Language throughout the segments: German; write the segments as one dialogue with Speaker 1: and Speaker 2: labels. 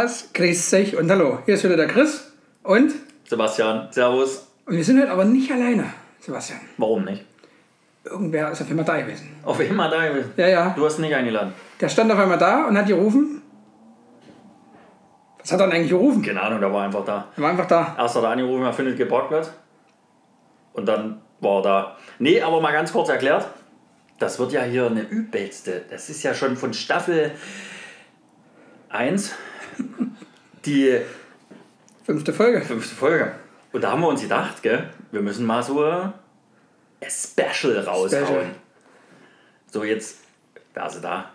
Speaker 1: Servus, grüß euch und hallo. Hier ist wieder der Chris und,
Speaker 2: Sebastian, Servus.
Speaker 1: und wir sind heute aber nicht alleine, Sebastian.
Speaker 2: Warum nicht?
Speaker 1: Irgendwer ist auf einmal da gewesen.
Speaker 2: Auf immer da gewesen.
Speaker 1: Ja, ja.
Speaker 2: Du hast ihn nicht eingeladen.
Speaker 1: Der stand auf einmal da und hat gerufen. Was hat er denn eigentlich gerufen?
Speaker 2: Keine Ahnung, der war einfach da.
Speaker 1: Er war einfach da.
Speaker 2: Erst hat er angerufen, er findet keinen Parkplatz. Und dann war er da. Nee, aber mal ganz kurz erklärt. Das wird ja hier eine übelste. Das ist ja schon von Staffel 1 die
Speaker 1: Fünfte Folge.
Speaker 2: fünfte Folge. Und da haben wir uns gedacht, gell, wir müssen mal so ein Special raushauen.
Speaker 1: Special.
Speaker 2: So, jetzt, wer ist da?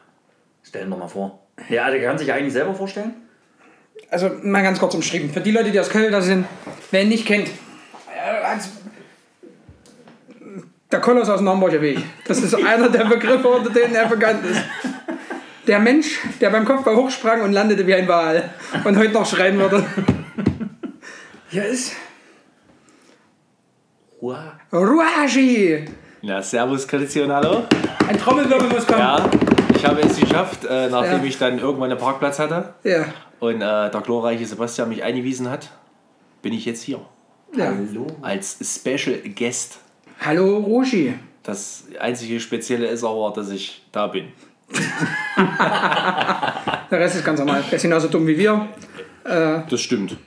Speaker 2: Stellen wir mal vor. Ja, der kann sich eigentlich selber vorstellen.
Speaker 1: Also mal ganz kurz umschrieben. Für die Leute, die aus Köln da sind, wer ihn nicht kennt. äh, Der Koloss aus dem Hamburger Weg. Das ist einer der Begriffe, unter denen er bekannt ist. Der Mensch, der beim Kopfball hochsprang und landete wie ein Wal und heute noch schreien würde. Hier ist
Speaker 2: Wow.
Speaker 1: Ruaji.
Speaker 3: Ja, servus Christian, hallo.
Speaker 1: Ein Trommelwirbel muss kommen.
Speaker 3: Ja, ich habe es geschafft, äh, nachdem
Speaker 1: Ja.
Speaker 3: ich dann irgendwann einen Parkplatz hatte
Speaker 1: Ja.
Speaker 3: und äh, der glorreiche Sebastian mich eingewiesen hat, bin ich jetzt hier
Speaker 1: ja.
Speaker 2: Hallo.
Speaker 3: als Special Guest.
Speaker 1: Hallo Roshi.
Speaker 3: Das einzige Spezielle ist aber, dass ich da bin.
Speaker 1: Der Rest ist ganz normal. Der ist genauso dumm wie wir.
Speaker 3: Das stimmt.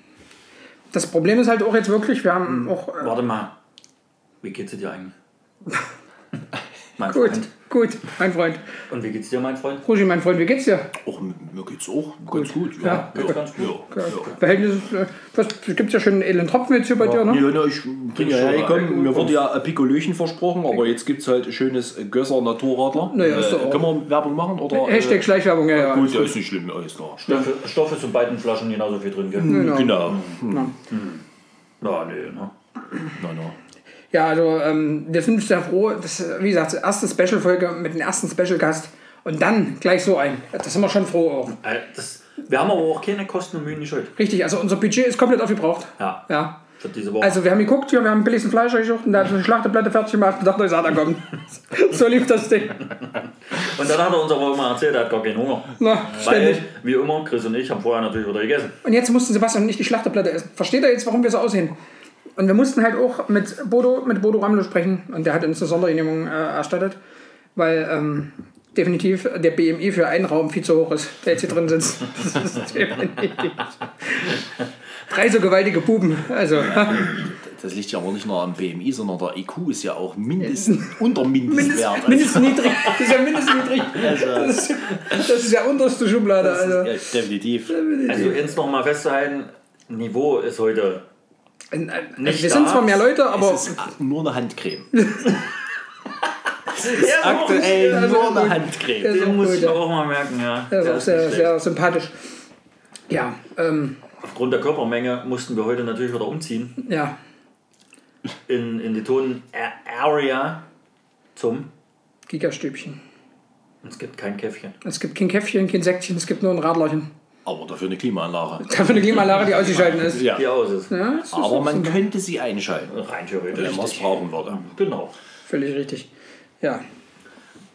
Speaker 1: Das Problem ist halt auch jetzt wirklich, wir haben auch. Äh,
Speaker 2: Warte mal. Wie geht's dir eigentlich? mein
Speaker 1: gut,
Speaker 2: Freund.
Speaker 1: Gut, mein Freund.
Speaker 2: Und wie geht's dir, mein Freund?
Speaker 1: Roshi, mein Freund, wie geht's dir?
Speaker 3: Auch, mir geht's auch ganz gut.
Speaker 1: Ja,
Speaker 3: ja,
Speaker 2: ganz gut.
Speaker 3: Ja, ja.
Speaker 1: Verhältnis, äh, was gibt's ja schon einen edlen Tropfen jetzt hier bei dir, ne?
Speaker 3: Ja, na, ich bin ja hergekommen. Mir wurde ja ein Pikolöchen versprochen, aber jetzt gibt es halt schönes Gösser Naturradler.
Speaker 1: Naja, ist doch auch-
Speaker 3: können wir Werbung machen? Oder,
Speaker 1: Hashtag Schleichwerbung, ja, ja.
Speaker 3: Gut, ja, ist nicht schlimm, alles klar.
Speaker 2: Stoffe, Stoffe zu beiden Flaschen genauso viel drin, gell?
Speaker 1: Genau.
Speaker 3: Genau.
Speaker 2: Ja, nee, ne?
Speaker 3: Na, na.
Speaker 1: Ja, also ähm, wir sind sehr froh, dass, wie gesagt, erste Special-Folge mit dem ersten Special-Gast und dann gleich so ein. Da sind wir schon froh auch.
Speaker 2: Äh, Das, wir haben aber auch keine Kosten und Mühen nicht schuld.
Speaker 1: Richtig, also unser Budget ist komplett aufgebraucht.
Speaker 2: Ja.
Speaker 1: Ja.
Speaker 2: Für diese Woche.
Speaker 1: Also wir haben geguckt, hier, wir haben billigsten Fleisch gesucht und da hat eine Schlachteplatte fertig gemacht und dachte, ich sag, da kommt. so lief das Ding.
Speaker 2: und dann hat er uns aber immer erzählt, er hat gar keinen Hunger.
Speaker 1: Na, ständig.
Speaker 2: Weil, wie immer, Chris und ich haben vorher natürlich wieder gegessen.
Speaker 1: Und jetzt mussten Sebastian und ich die Schlachteplatte essen. Versteht er jetzt, warum wir so aussehen? Und wir mussten halt auch mit Bodo, mit Bodo Ramlo sprechen und der hat uns eine Sondergenehmigung äh, erstattet, weil ähm, definitiv der BMI für einen Raum viel zu hoch ist, der jetzt hier drin sitzt. Das ist definitiv. Drei so gewaltige Buben. Also,
Speaker 3: Das liegt ja aber nicht nur am BMI, sondern der IQ ist ja auch mindestens unter Mindestwert.
Speaker 1: mindestens niedrig. Das ist ja mindestens niedrig. Das ist, das ist ja unterste Schublade.
Speaker 3: Also,
Speaker 1: Also.
Speaker 3: ja, definitiv.
Speaker 2: Also jetzt noch mal festzuhalten, Niveau ist heute
Speaker 1: Nicht wir sind
Speaker 2: da.
Speaker 1: zwar mehr Leute, aber
Speaker 3: Es ist nur eine Handcreme.
Speaker 2: ja,
Speaker 3: Aktuell
Speaker 1: also
Speaker 3: nur eine Handcreme.
Speaker 2: Den
Speaker 1: so
Speaker 2: muss ich
Speaker 1: ja.
Speaker 2: auch mal merken, ja.
Speaker 1: der ist auch
Speaker 2: ist
Speaker 1: sehr, sehr sympathisch. Ja, ähm,
Speaker 2: Aufgrund der Körpermenge mussten wir heute natürlich wieder umziehen
Speaker 1: ja.
Speaker 2: in, in die Ton-Area zum.
Speaker 1: Gigastübchen.
Speaker 2: Es gibt kein Käffchen.
Speaker 1: Es gibt kein Käffchen, kein Säckchen, es gibt nur ein Radlerchen.
Speaker 3: Aber dafür eine Klimaanlage.
Speaker 1: Dafür eine Klimaanlage, die ausgeschaltet ist.
Speaker 3: Ja.
Speaker 2: Wie aus ist.
Speaker 1: Ja, ist
Speaker 3: Aber man
Speaker 1: so
Speaker 3: könnte sie einschalten,
Speaker 2: Rein theoretisch.
Speaker 3: wenn man es brauchen würde.
Speaker 2: Genau.
Speaker 1: völlig richtig. Ja,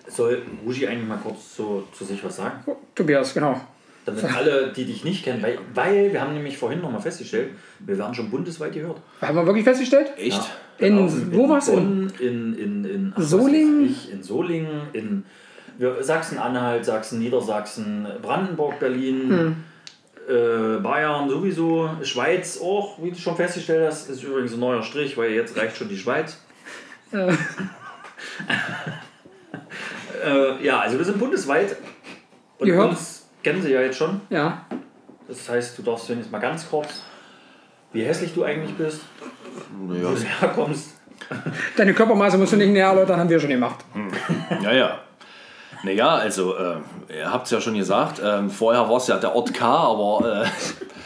Speaker 2: Soll Ruji eigentlich mal kurz so zu sich was sagen?
Speaker 1: Oh, Tobias, genau.
Speaker 2: Damit alle, die dich nicht kennen, weil, weil wir haben nämlich vorhin nochmal festgestellt, wir werden schon bundesweit gehört.
Speaker 1: Haben wir wirklich festgestellt?
Speaker 3: Echt?
Speaker 1: In, wo war's denn?
Speaker 2: Bonn, in, in, in ach,
Speaker 1: Solingen?
Speaker 2: in Solingen, in Sachsen-Anhalt, Sachsen, Niedersachsen, Brandenburg, Berlin,
Speaker 1: Hm.
Speaker 2: äh, Bayern sowieso, Schweiz auch, wie du schon festgestellt hast, ist übrigens ein neuer Strich, weil jetzt reicht schon die Schweiz.
Speaker 1: Äh,
Speaker 2: Äh, ja, also wir sind bundesweit und
Speaker 1: Gehört.
Speaker 2: uns kennen sie ja jetzt schon.
Speaker 1: ja,
Speaker 2: Das heißt, du darfst jetzt mal ganz kurz, wie hässlich du eigentlich bist, wo
Speaker 3: Ja,
Speaker 2: du herkommst.
Speaker 1: deine Körpermaße musst du nicht näher erläutern, haben wir schon gemacht.
Speaker 3: ja. ja. Naja, also, äh, ihr habt es ja schon gesagt, ähm, vorher war es ja der Ort K, aber äh,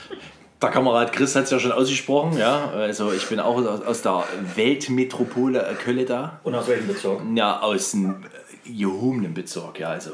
Speaker 3: der Kamerad Chris hat es ja schon ausgesprochen. Ja? Also, ich bin auch aus, aus der Weltmetropole äh, Köln da.
Speaker 2: Und aus welchem Bezirk?
Speaker 3: Ja, aus dem äh, gehobenen Bezirk, ja, also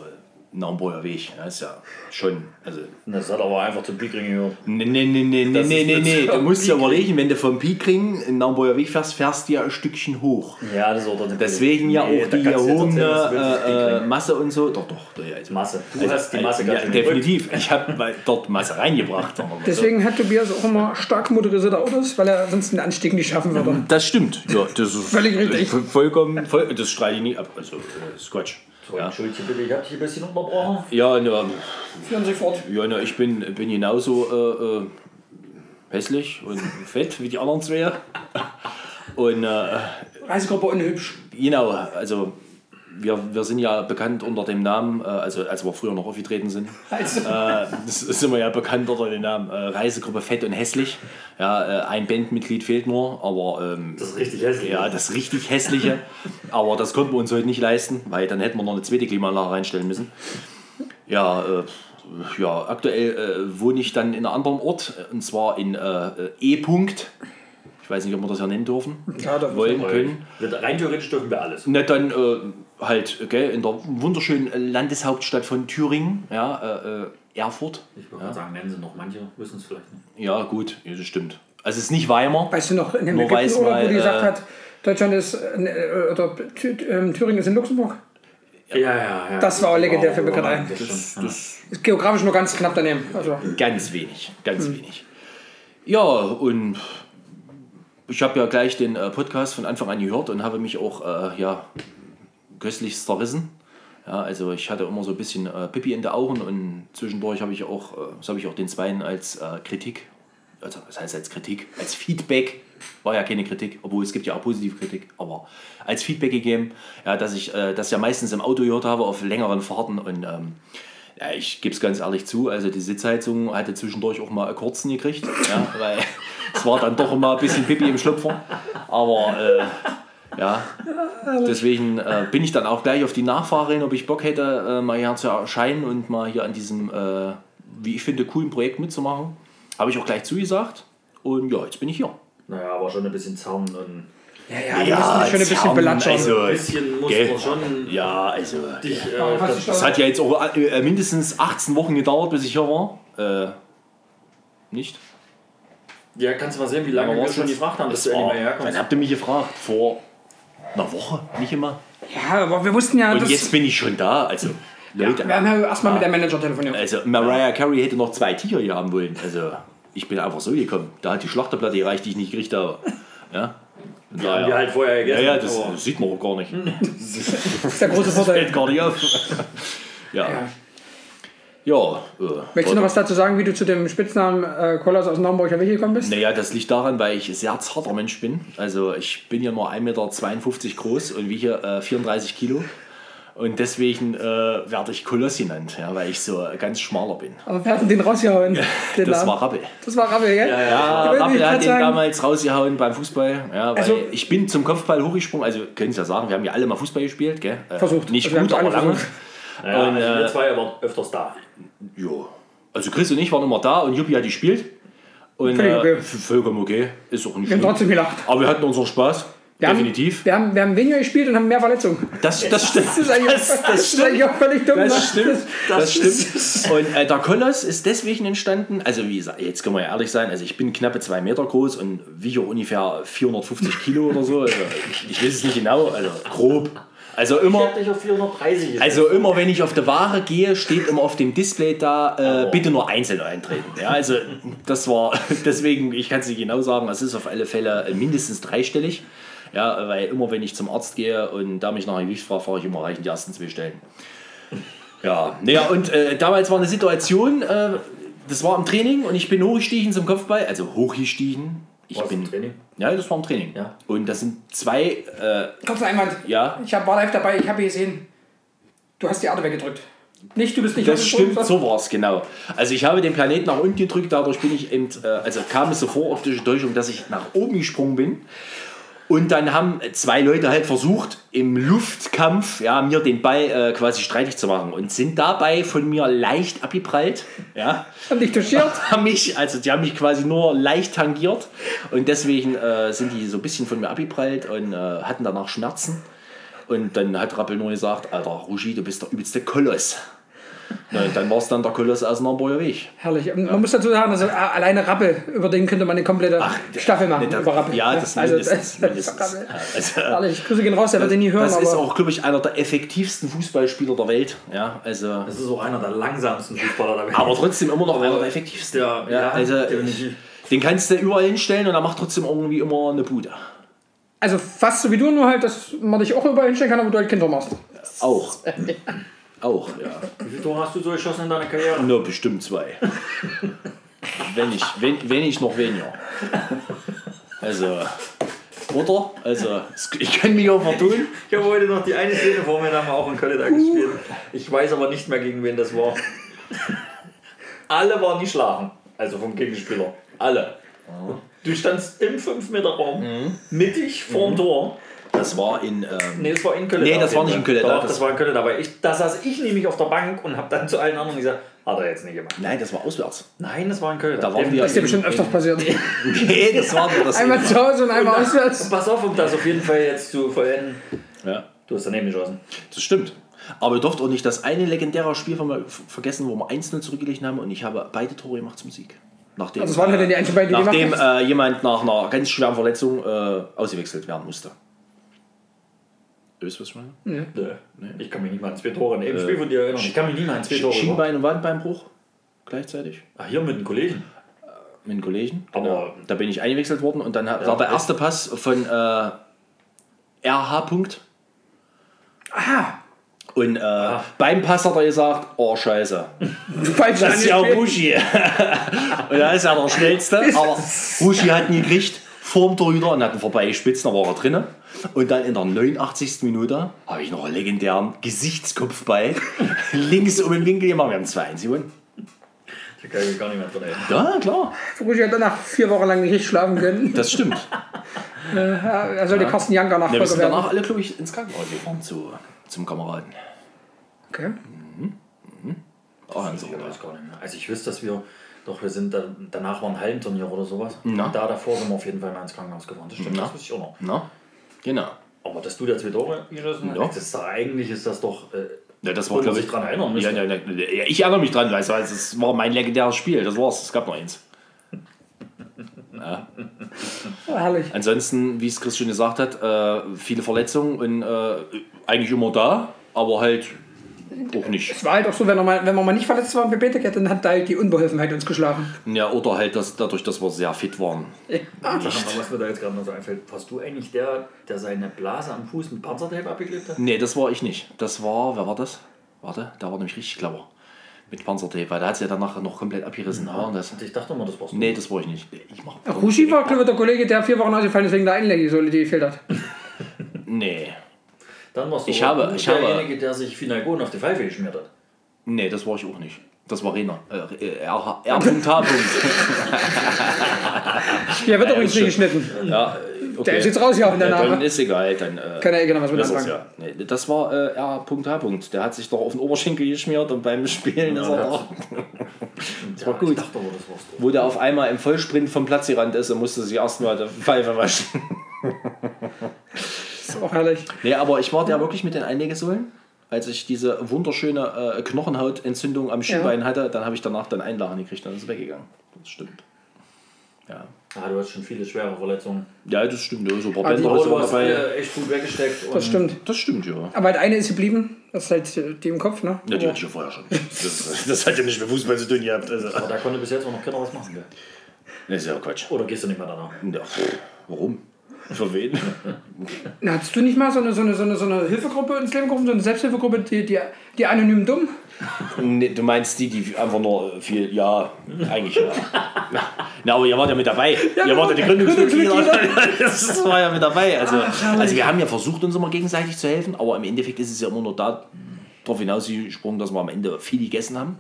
Speaker 3: Naumburger Weg. Ja, ist ja schon. Also,
Speaker 2: Das hat aber einfach zum Pickring gehört.
Speaker 3: nee, nee, nee, nee, nee,
Speaker 2: Das
Speaker 3: nee, nee. Du musst dir
Speaker 2: Piekring.
Speaker 3: überlegen, wenn du vom Piekring in Naumburger Weg fährst, fährst du ja ein Stückchen hoch.
Speaker 2: Ja, das ist auch
Speaker 3: Deswegen ja
Speaker 2: Nee,
Speaker 3: auch die erhobene äh,
Speaker 2: Pickring.
Speaker 3: Masse und so. Doch, doch. Ja, also,
Speaker 2: Masse. Du hast die Masse
Speaker 3: ja,
Speaker 2: ganz schön
Speaker 3: definitiv. Ich habe dort Masse reingebracht. mal so.
Speaker 1: Deswegen hat Tobias auch immer stark motorisierte Autos, weil er sonst den Anstieg nicht schaffen würde.
Speaker 3: Das stimmt. Ja, das ist
Speaker 1: Völlig richtig.
Speaker 3: voll- Vollkommen, voll, das streite ich nicht ab. Also, äh, das ist Quatsch.
Speaker 2: So,
Speaker 3: Ja,
Speaker 2: Entschuldigung bitte, ich hab dich ein bisschen unterbrochen.
Speaker 3: ja, na,
Speaker 1: Führen Sie fort.
Speaker 3: ja na, ich bin, bin genauso äh, äh, hässlich und fett wie die anderen zwei. Und äh,
Speaker 1: Reisegruppe unhübsch.
Speaker 3: genau, also wir, wir sind ja bekannt unter dem Namen, äh, also als wir früher noch aufgetreten sind,
Speaker 1: Also,
Speaker 3: äh, das sind wir ja bekannt unter dem Namen äh, Reisegruppe Fett und Hässlich. Ja, äh, ein Bandmitglied fehlt nur, aber ähm,
Speaker 2: Das ist richtig hässlich.
Speaker 3: Ja, das richtig hässliche. Aber das konnten wir uns heute nicht leisten, weil dann hätten wir noch eine zweite Klimaanlage reinstellen müssen. Ja, äh, ja aktuell äh, wohne ich dann in einem anderen Ort, und zwar in äh, E-Punkt. Ich weiß nicht, ob wir das ja nennen dürfen.
Speaker 1: Ja,
Speaker 3: wollen können.
Speaker 2: Rein theoretisch dürfen wir alles.
Speaker 3: Na, dann äh, halt gell, in der wunderschönen Landeshauptstadt von Thüringen, ja, äh, äh, Erfurt.
Speaker 2: Ich würde mal sagen, nennen sie noch, manche wissen es vielleicht nicht.
Speaker 3: Ja, gut, ja, das stimmt. Also es ist nicht Weimar.
Speaker 1: Weißt du noch, in dem
Speaker 3: Nur weiß
Speaker 1: Ägypten, oder, wo die gesagt
Speaker 3: äh,
Speaker 1: hat, Deutschland ist, äh, oder Thü- ähm, Thüringen ist in Luxemburg?
Speaker 2: Ja, ja, ja.
Speaker 1: Das war auch legendär für
Speaker 2: Ja,
Speaker 1: Bäckerei.
Speaker 2: das
Speaker 3: Das,
Speaker 2: schon, ja.
Speaker 3: das
Speaker 1: Ist geografisch nur ganz knapp daneben. Also,
Speaker 3: Ganz wenig, ganz wenig. Ja, und ich habe ja gleich den äh, Podcast von Anfang an gehört und habe mich auch äh, ja, köstlich zerrissen. Ja, also ich hatte immer so ein bisschen äh, Pipi in den Augen und zwischendurch habe ich auch, äh, das habe ich auch den Zweien als äh, Kritik, also was heißt als Kritik, als Feedback, war ja keine Kritik, obwohl es gibt ja auch positive Kritik, aber als Feedback gegeben, ja, dass ich äh, das ja meistens im Auto gehört habe auf längeren Fahrten und ähm, ja, ich gebe es ganz ehrlich zu, also die Sitzheizung hatte zwischendurch auch mal kurzen gekriegt, ja, weil es war dann doch immer ein bisschen Pipi im Schlüpfer. Aber äh, ja, deswegen äh, bin ich dann auch gleich auf die Nachfrage hin, ob ich Bock hätte, äh, mal hier zu erscheinen und mal hier an diesem, äh, wie ich finde, coolen Projekt mitzumachen. Habe ich auch gleich zugesagt und ja, jetzt bin ich hier.
Speaker 2: Naja, aber schon ein bisschen Zorn und
Speaker 1: ja, ja, die müssen dich schon ein bisschen belatschern.
Speaker 3: also,
Speaker 2: ein bisschen muss
Speaker 3: gell?
Speaker 2: man schon
Speaker 3: Ja, also.
Speaker 2: dich.
Speaker 1: Aber
Speaker 2: Äh,
Speaker 1: was
Speaker 2: das,
Speaker 3: Das hat ja jetzt auch äh, mindestens 18 Wochen gedauert, bis ich hier war. Äh, nicht?
Speaker 2: ja, kannst du mal sehen, wie lange wir
Speaker 3: was
Speaker 2: schon gefragt haben, dass
Speaker 3: Das
Speaker 2: du endlich mal herkommst.
Speaker 3: habt ihr mich gefragt? Vor einer Woche? Nicht immer?
Speaker 1: Ja, aber wir wussten ja,
Speaker 3: Und jetzt bin ich schon da. Also, Leute.
Speaker 1: wir haben ja erstmal mit der Manager telefoniert.
Speaker 3: Also, Mariah Carey hätte noch zwei Tiger hier haben wollen. Also, ich bin einfach so gekommen. Da hat die Schlachterplatte gereicht, die ich nicht gekriegt habe. Ja?
Speaker 2: Die haben
Speaker 3: daher-
Speaker 2: wir halt vorher
Speaker 3: ja,
Speaker 2: gegessen.
Speaker 3: ja, das,
Speaker 2: aber-
Speaker 3: das sieht man auch gar nicht.
Speaker 1: Das ist der große Vorteil.
Speaker 3: Fällt gar nicht auf. Ja.
Speaker 1: Ja.
Speaker 3: Ja. äh,
Speaker 1: Möchtest du noch was dazu sagen, wie du zu dem Spitznamen äh, Kollers aus Naumburger Weg gekommen bist?
Speaker 3: Naja, das liegt daran, weil ich ein sehr zarter Mensch bin. Also ich bin ja nur 1,52 Meter groß und wiege äh, 34 Kilo. Und deswegen äh, werde ich Koloss genannt, ja, weil ich so ganz schmaler bin.
Speaker 1: Aber wir hatten den rausgehauen. Den
Speaker 3: Das
Speaker 1: Namen.
Speaker 3: war Rabbel.
Speaker 1: das war Rabbel, gell?
Speaker 3: Ja,
Speaker 1: will
Speaker 3: Rabbel
Speaker 1: grad
Speaker 3: hat den
Speaker 1: sagen-
Speaker 3: damals rausgehauen beim Fußball. Ja,
Speaker 1: Also-
Speaker 3: ich bin zum Kopfball hochgesprungen. Also können Sie ja sagen, wir haben ja alle mal Fußball gespielt. Gell? Äh,
Speaker 1: Versucht.
Speaker 3: Nicht
Speaker 1: Also
Speaker 3: gut, aber lange.
Speaker 1: Versucht.
Speaker 2: Ja,
Speaker 3: Und,
Speaker 2: also wir
Speaker 3: äh,
Speaker 2: zwei waren öfters da.
Speaker 3: Jo. Also Chris und ich waren immer da und Juppie hat gespielt. Und
Speaker 1: Völlig okay.
Speaker 3: äh, vollkommen okay. Ist auch nicht
Speaker 1: Wir haben trotzdem gelacht.
Speaker 3: Aber wir hatten unseren Spaß.
Speaker 1: Wir haben-
Speaker 3: Definitiv.
Speaker 1: Wir haben, wir haben weniger gespielt und haben mehr Verletzungen.
Speaker 3: Das, das stimmt.
Speaker 1: Das ist eigentlich,
Speaker 3: Das,
Speaker 1: das,
Speaker 3: das
Speaker 1: ist eigentlich auch völlig dumm. ne?
Speaker 3: Das stimmt. Das,
Speaker 2: ist-
Speaker 3: stimmt. Und äh, der Koloss ist deswegen entstanden, also wie gesagt, jetzt können wir ja ehrlich sein, also ich bin knappe zwei Meter groß und wiege ungefähr 450 Kilo oder so. Also ich weiß es nicht genau, also grob. Also
Speaker 2: Ich
Speaker 3: immer,
Speaker 2: hätte dich auf 430 gesetzt.
Speaker 3: also immer wenn ich auf der Ware gehe, steht immer auf dem Display da, äh, bitte nur einzeln eintreten. Ja, also das war deswegen, ich kann es nicht genau sagen, es ist auf alle Fälle mindestens dreistellig. Ja, weil immer wenn ich zum Arzt gehe und da mich nach einem Gewicht frage, fahre ich immer reichen die ersten zwei Stellen. Ja, naja, und äh, damals war eine Situation, äh, das war im Training und ich bin hochgestiegen zum Kopfball, also hochgestiegen. Ich
Speaker 2: du
Speaker 3: bin,
Speaker 2: im Training?
Speaker 3: Ja, das war im Training.
Speaker 2: Ja.
Speaker 3: Und das sind zwei, äh,
Speaker 1: Kurzer Einwand.
Speaker 3: ja,
Speaker 1: Ich hab, war live dabei, ich habe gesehen, du hast die Erde weggedrückt. Nicht, du bist nicht
Speaker 3: Das stimmt, so war es, genau. Also ich habe den Planeten nach unten gedrückt, dadurch bin ich eben, äh, also kam es so vor auf die Täuschung, dass ich nach oben gesprungen bin. Und dann haben zwei Leute halt versucht, im Luftkampf ja, mir den Ball äh, quasi streitig zu machen und sind dabei von mir leicht abgeprallt. Ja,
Speaker 1: Haben dich touchiert.
Speaker 3: haben mich, also die haben mich quasi nur leicht tangiert und deswegen äh, sind die so ein bisschen von mir abgeprallt und äh, hatten danach Schmerzen. Und dann hat Rappel nur gesagt, Alter, Rugi, du bist der übelste Koloss. Na, dann war es dann der Koloss aus Naumburger Weg.
Speaker 1: Herrlich. Und Man muss dazu sagen, also, alleine Rappel, über den könnte man eine komplette Staffel machen.
Speaker 3: Das-
Speaker 1: über Rappel.
Speaker 3: Ja, das
Speaker 1: also,
Speaker 3: mindestens. mindestens. Ja, also,
Speaker 1: Herrlich. Grüße gehen raus, der wird den nie hören.
Speaker 3: das ist auch, glaube ich, einer der effektivsten Fußballspieler der Welt. Ja, also,
Speaker 2: Das ist auch einer der langsamsten Fußballer der Welt.
Speaker 3: aber trotzdem immer noch einer der effektivsten.
Speaker 2: Ja,
Speaker 3: ja, also,
Speaker 2: definitiv.
Speaker 3: den kannst du überall hinstellen und er macht trotzdem irgendwie immer eine Bude.
Speaker 1: also fast so wie du, nur halt, dass man dich auch überall hinstellen kann, aber du halt kein Tor machst.
Speaker 3: Auch. Auch, ja.
Speaker 2: Wie viele Tore hast du so geschossen in deiner Karriere?
Speaker 3: Nur bestimmt zwei. wenn, ich, wenn, wenn ich noch weniger. Also, oder? Also, ich kann mich auch vertun.
Speaker 2: Ich habe heute noch die eine Szene vor mir, da haben wir auch in Köln da gespielt. Ich weiß aber nicht mehr, gegen wen das war. Alle waren nicht schlagen. Also vom Gegenspieler. Alle. Du standst im 5-Meter-Raum, mittig vorm Tor.
Speaker 3: Das war in. Ähm,
Speaker 2: Nee, das war in Köln.
Speaker 3: Nee, das war nicht in Köln,
Speaker 2: Doch,
Speaker 3: das-
Speaker 2: das war in Köln. Aber ich, da saß ich nämlich auf der Bank und habe dann zu allen anderen gesagt, hat er jetzt nicht gemacht.
Speaker 3: nein, das war auswärts.
Speaker 2: Nein, das war in Köln.
Speaker 3: Da waren wir-
Speaker 1: Das ist dir bestimmt
Speaker 3: in-
Speaker 1: öfters passiert.
Speaker 3: Nee, das war nur das.
Speaker 1: Einmal zu Hause und einmal auswärts.
Speaker 2: Pass auf, um das auf jeden Fall jetzt zu vollenden.
Speaker 3: Ja,
Speaker 2: Du hast daneben geschossen.
Speaker 3: das stimmt. Aber ihr dürft auch nicht das eine legendäre Spiel von mir vergessen, wo wir 1-0 zurückgelegt haben und ich habe beide Tore gemacht zum Sieg. Nachdem,
Speaker 1: Also, das waren ja dann die einzigen beiden, die
Speaker 3: nachdem äh, jemand nach einer ganz schweren Verletzung äh, ausgewechselt werden musste. Wisst ihr, was ich meine?
Speaker 2: Nö. Ich kann mich nicht mal an zwei Tore in dem Spiel von dir erinnern. Ich kann mich nicht mal an zwei Tore.
Speaker 3: Schienbein- und Wadenbeinbruch gleichzeitig.
Speaker 2: Ah, hier mit einem Kollegen.
Speaker 3: mit einem Kollegen.
Speaker 2: Aber-
Speaker 3: Genau. Da bin ich eingewechselt worden und dann war der erste Pass von äh, RH. Punkt.
Speaker 1: Ah,
Speaker 3: Und äh, beim Pass hat er gesagt, oh scheiße,
Speaker 1: falsch
Speaker 3: das ist ja
Speaker 1: angespielt.
Speaker 3: Buschi. und er ist ja der Schnellste, aber Buschi hat ihn gekriegt vorm Torhüter und hat ihn vorbeigespitzt, dann war er drinne. Und dann in der 89. Minute habe ich noch einen legendären Gesichtskopfball links um den Winkel gemacht. Wir haben 2-1 gewonnen.
Speaker 2: Da kann ich mich gar nicht mehr dran erinnern.
Speaker 3: Ja, klar,
Speaker 1: Fukushi hat danach vier Wochen lang nicht schlafen können.
Speaker 3: das stimmt.
Speaker 1: Ja, er sollte Carsten Janker
Speaker 3: Ja, wir sind
Speaker 1: werden.
Speaker 3: danach alle, glaube ich, ins Krankenhaus gefahren zu, zum Kameraden.
Speaker 1: Okay.
Speaker 3: Oh,
Speaker 2: Ich
Speaker 3: oder?
Speaker 2: weiß gar nicht mehr. Also ich wüsste, dass wir, doch wir sind, da, danach war ein Hallenturnier oder sowas.
Speaker 3: Na.
Speaker 2: Und da davor sind wir auf jeden Fall mal ins Krankenhaus gefahren. Das stimmt,
Speaker 3: Na.
Speaker 2: das wüsste ich auch noch.
Speaker 3: Na, genau.
Speaker 2: Aber dass du da zwei Tore geschossen hast,
Speaker 3: Ja.
Speaker 2: das ist doch, eigentlich ist das doch... Äh,
Speaker 3: Ja, das war,
Speaker 2: man
Speaker 3: glaube
Speaker 2: sich
Speaker 3: ich,
Speaker 2: dran erinnern müsste.
Speaker 3: Ja, ja, ja, ja, ich erinnere mich dran, weißt du, weil es war mein legendäres Spiel, das war's, es gab noch eins.
Speaker 1: Oh, herrlich.
Speaker 3: Ansonsten, wie es Chris schon gesagt hat, äh, viele Verletzungen und äh, eigentlich immer da, aber halt auch nicht.
Speaker 1: Es war halt auch so, wenn, er mal, wenn wir mal nicht verletzt waren bei Beteke, dann hat da halt die Unbeholfenheit uns geschlagen.
Speaker 3: Ja, oder halt das, dadurch, dass wir sehr fit waren.
Speaker 2: Sag mal, was mir da jetzt gerade noch so einfällt. Warst du eigentlich der, der seine Blase am Fuß mit Panzertape abgeklebt hat?
Speaker 3: Nee, das war ich nicht. Das war, wer war das? Warte, der war nämlich richtig clever. Mit Panzertape, weil der hat es ja danach noch komplett abgerissen. Ja. und das,
Speaker 2: Und ich dachte immer, das warst du.
Speaker 3: nee, das war ich nicht. Ich mach
Speaker 1: Rushi war, glaube ich, der Kollege, der vier Wochen ausgefallen ist wegen der Einlegesohle, die gefehlt hat.
Speaker 3: Nee.
Speaker 2: Dann warst du
Speaker 3: Ich habe- ich habe-
Speaker 2: derjenige, der sich Finalgon auf die Pfeife geschmiert hat.
Speaker 3: Nee, das war ich auch nicht. Das war Rena. Äh, äh, R. R. H.
Speaker 1: Der wird übrigens
Speaker 3: stimmt.
Speaker 1: nicht geschnitten.
Speaker 3: Ja, okay.
Speaker 1: Der ist jetzt raus hier auf der
Speaker 3: ja. Dann ist egal. Dann, äh,
Speaker 1: Kann er eh genau was mit
Speaker 3: das ist
Speaker 1: anfangen.
Speaker 3: ja. Nee, das war äh, R. H. Der hat sich doch auf den Oberschenkel geschmiert und beim Spielen ist er doch.
Speaker 2: Das
Speaker 3: war gut.
Speaker 2: Ich dachte.
Speaker 3: Wo der auf einmal im Vollsprint vom Platz gerannt ist und musste sich erstmal die Pfeife waschen.
Speaker 1: Das ist auch herrlich.
Speaker 3: Nee, aber ich war der wirklich mit den Einlegesohlen. Als ich diese wunderschöne äh, Knochenhautentzündung am Schienbein hatte, dann habe ich danach dann Einlagen gekriegt, dann ist es weggegangen. Das stimmt. Ja,
Speaker 2: Ah, du hast schon viele schwere Verletzungen.
Speaker 3: ja das stimmt. Ja, so ein paar
Speaker 1: Ah, die-
Speaker 3: Bänder
Speaker 2: Aber
Speaker 3: ist
Speaker 2: du hast
Speaker 3: dabei.
Speaker 2: äh, echt gut weggesteckt. und
Speaker 1: Das stimmt.
Speaker 3: Das stimmt, ja.
Speaker 1: Aber halt eine ist geblieben. Das ist halt äh, die im Kopf, ne?
Speaker 3: Ja, die hatte ich ja vorher schon. Das, das hat ja nicht mit Fußball zu tun gehabt. Also.
Speaker 2: Aber da konnte bis jetzt auch noch keiner was machen. Gell?
Speaker 3: Das ist ja Quatsch.
Speaker 2: Oder gehst du nicht mehr danach?
Speaker 3: Ja, warum? Für wen?
Speaker 1: Na, hattest du nicht mal so eine, so eine, so eine, so eine Hilfegruppe ins Leben gerufen, so eine Selbsthilfegruppe, die, die, die anonym dumm?
Speaker 3: Nee, du meinst die, die einfach nur viel, ja, eigentlich ja. Na, aber ihr wart ja mit dabei. ihr wart ja die Gründungsmitglieder. Das war ja mit dabei. Also, also wir haben ja versucht, uns immer gegenseitig zu helfen, aber im Endeffekt ist es ja immer nur da darauf hinausgesprungen, dass wir am Ende viel gegessen haben.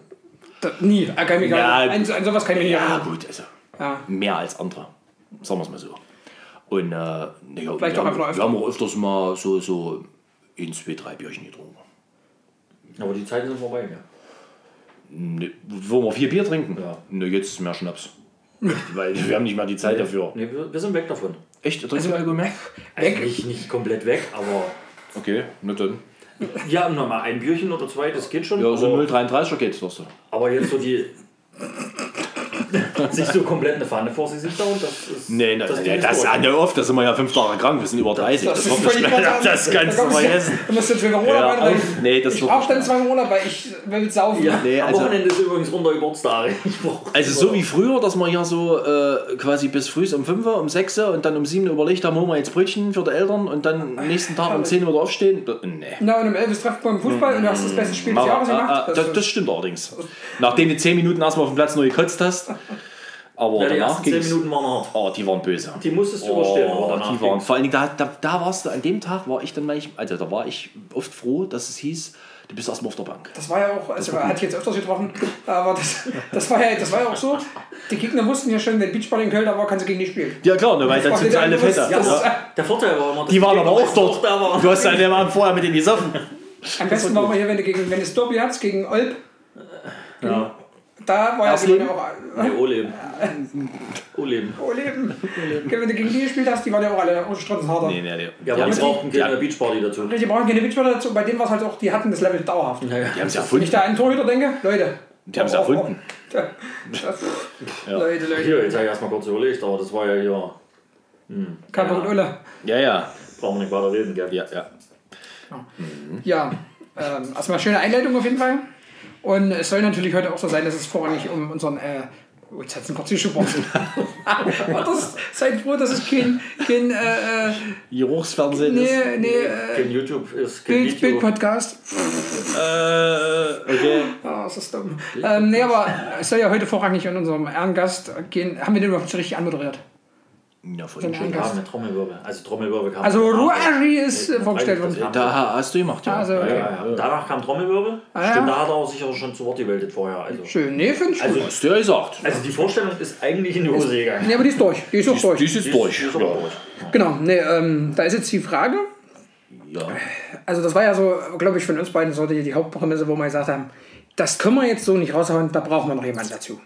Speaker 1: Da, nie. Kann ich mich
Speaker 3: Ja,
Speaker 1: gar nicht- an, an sowas kann ich mich nicht
Speaker 3: Ja, gut, also
Speaker 1: Ja.
Speaker 3: mehr als andere. Sagen wir es mal so. Und äh, naja,
Speaker 1: Vielleicht
Speaker 3: wir,
Speaker 1: auch
Speaker 3: haben,
Speaker 1: öfter.
Speaker 3: wir haben auch öfters mal so, so ein, zwei, drei Bierchen getrunken.
Speaker 2: Aber die Zeiten sind vorbei. Gell?
Speaker 3: Ne, wo wir vier Bier trinken?
Speaker 2: Ja.
Speaker 3: Ne, jetzt ist mehr Schnaps. Weil wir haben nicht mal die Zeit dafür.
Speaker 2: Nee, wir, wir sind weg davon.
Speaker 3: Echt? Trinkst du Alkohol mehr?
Speaker 2: Also nicht, nicht komplett weg, aber
Speaker 3: Okay, na dann.
Speaker 2: Ja, nochmal ein Bierchen oder zwei, das geht schon.
Speaker 3: Ja, so
Speaker 2: aber,
Speaker 3: 0,33er geht's doch so.
Speaker 2: aber jetzt so die. sich so komplett eine Fahne vor sich sich da und das ist.
Speaker 3: Nee, das,
Speaker 2: das
Speaker 3: das,
Speaker 2: ist
Speaker 3: das ist
Speaker 2: durch.
Speaker 3: ja nicht oft, da sind wir ja fünf Tage krank, wir sind über 30. Das, wird
Speaker 1: völlig
Speaker 3: nicht-
Speaker 1: was anderes.
Speaker 3: das kannst du vergessen.
Speaker 1: Du musst jetzt wieder Urlaub
Speaker 3: Ja, auf- nee, das
Speaker 1: ich
Speaker 3: wird
Speaker 1: brauche
Speaker 3: nicht
Speaker 1: dann zwei Urlaub, weil ich will saufen.
Speaker 2: Ja,
Speaker 3: Nee,
Speaker 2: am
Speaker 3: also-
Speaker 2: Wochenende ist übrigens runder Geburtstag. Ich brauch-
Speaker 3: Also so wie früher, dass man hier so äh, quasi bis früh um 5 Uhr, um 6 Uhr und dann um 7 Uhr überlegt haben, holen wir jetzt Brötchen für die Eltern und dann am nächsten Tag um 10 Uhr wieder aufstehen. Nee.
Speaker 1: Na, und um 11 ist Treffpunkt beim Fußball und du hast das beste Spiel des Jahres gemacht.
Speaker 3: das, das stimmt allerdings. Nachdem du 10 Minuten erstmal auf dem Platz nur gekotzt hast. Aber
Speaker 2: Ja, die
Speaker 3: danach
Speaker 2: 10
Speaker 3: ging's.
Speaker 2: Minuten waren hart.
Speaker 3: Oh, die waren böse.
Speaker 2: Die musstest du überstehen,
Speaker 3: Oh,
Speaker 2: aber danach
Speaker 3: die waren, vor allen Dingen, da, da, da warst du, an dem Tag war ich dann manchmal, also da war ich oft froh, dass es hieß, du bist erstmal auf der Bank.
Speaker 1: Das war ja auch, also hat ich jetzt öfters getroffen, aber das, das, war ja, das war ja auch so. Die Gegner wussten ja schon, wenn Beachball in Köln da war, kannst du gegen die spielen.
Speaker 3: Ja klar, ne, weil dann
Speaker 1: war
Speaker 3: sind sie alle fetter.
Speaker 1: ja,
Speaker 3: Ja.
Speaker 1: das-
Speaker 2: Der Vorteil war immer, dass
Speaker 3: Die waren aber auch dort.
Speaker 2: waren.
Speaker 3: Du hast ja den Abend vorher mit denen gesoffen.
Speaker 1: Am besten war man hier, wenn du gegen, wenn du Derby hast, gegen Olb,
Speaker 2: Ja.
Speaker 1: Da war ja
Speaker 3: Ersleben?
Speaker 1: auch.
Speaker 2: Nee, O-Leben. O-Leben.
Speaker 1: Oh Leben. Wenn du gegen die gespielt hast, die waren ja auch alle strotzenharter.
Speaker 3: Nee, nee, nee.
Speaker 2: Ja,
Speaker 3: die
Speaker 2: aber
Speaker 3: haben
Speaker 2: die
Speaker 3: sie
Speaker 2: brauchten keine
Speaker 3: ja,
Speaker 2: Beachparty dazu.
Speaker 1: Die brauchen keine Beachballer dazu. Bei denen war es halt auch, die hatten das Level dauerhaft.
Speaker 2: Ja, ja.
Speaker 3: die haben's
Speaker 1: Wenn
Speaker 3: erfunden.
Speaker 1: ich da an einen Torhüter denke, Leute.
Speaker 3: Die haben es erfunden.
Speaker 1: Leute, Leute.
Speaker 2: Hier, jetzt habe ich erstmal kurz überlegt, aber das war ja hier.
Speaker 1: Kappe und Ulle.
Speaker 3: Ja, ja.
Speaker 2: Brauchen wir nicht weiter reden, gell?
Speaker 3: Ja, ja.
Speaker 1: Ja, ähm, erstmal schöne Einleitung auf jeden Fall. Und es soll natürlich heute auch so sein, dass es vorrangig um unseren. Äh, oh, jetzt hat es einen kurz gesprochen. das, seid froh, dass es kein, kein äh, äh,
Speaker 3: Geruchsfernsehen ist.
Speaker 1: nee, nee, äh,
Speaker 2: Kein YouTube ist kein
Speaker 1: Bild,
Speaker 2: Video.
Speaker 1: Bild-Podcast.
Speaker 3: Äh, okay.
Speaker 1: Ah, ist das dumm. Ähm, nee, aber es soll ja heute vorrangig an unserem Ehrengast gehen. Haben wir den überhaupt schon richtig anmoderiert?
Speaker 3: Ja, vorhin schon.
Speaker 1: Ehrengast.
Speaker 2: Ja, mit Trommelwirbel. Also Trommelwirbel kam.
Speaker 1: Also. Ruari ist äh,
Speaker 2: Nee,
Speaker 1: vorgestellt worden.
Speaker 3: Da hast du gemacht, ja.
Speaker 1: Also,
Speaker 2: Ja,
Speaker 1: okay.
Speaker 2: ja, ja. Danach kam Trommelwirbel.
Speaker 1: Ah,
Speaker 2: Stimmt,
Speaker 1: ja.
Speaker 2: da hat er auch sicher schon zu Wort gewählt vorher. Also,
Speaker 1: Schön. Nee, finde ich
Speaker 2: Also-
Speaker 1: gut.
Speaker 3: Hast du ja gesagt.
Speaker 2: also die Vorstellung ist eigentlich in die Hose gegangen.
Speaker 1: Nee, aber die ist durch. Die ist auch durch.
Speaker 3: Die ist jetzt durch.
Speaker 2: Die ist aber durch.
Speaker 1: Genau. Nee, ähm, da ist jetzt die Frage.
Speaker 3: Ja.
Speaker 1: Also das war ja so, glaube ich, von uns beiden so die, die Hauptprämisse, wo wir gesagt haben, das können wir jetzt so nicht raushauen, da brauchen wir noch jemanden dazu.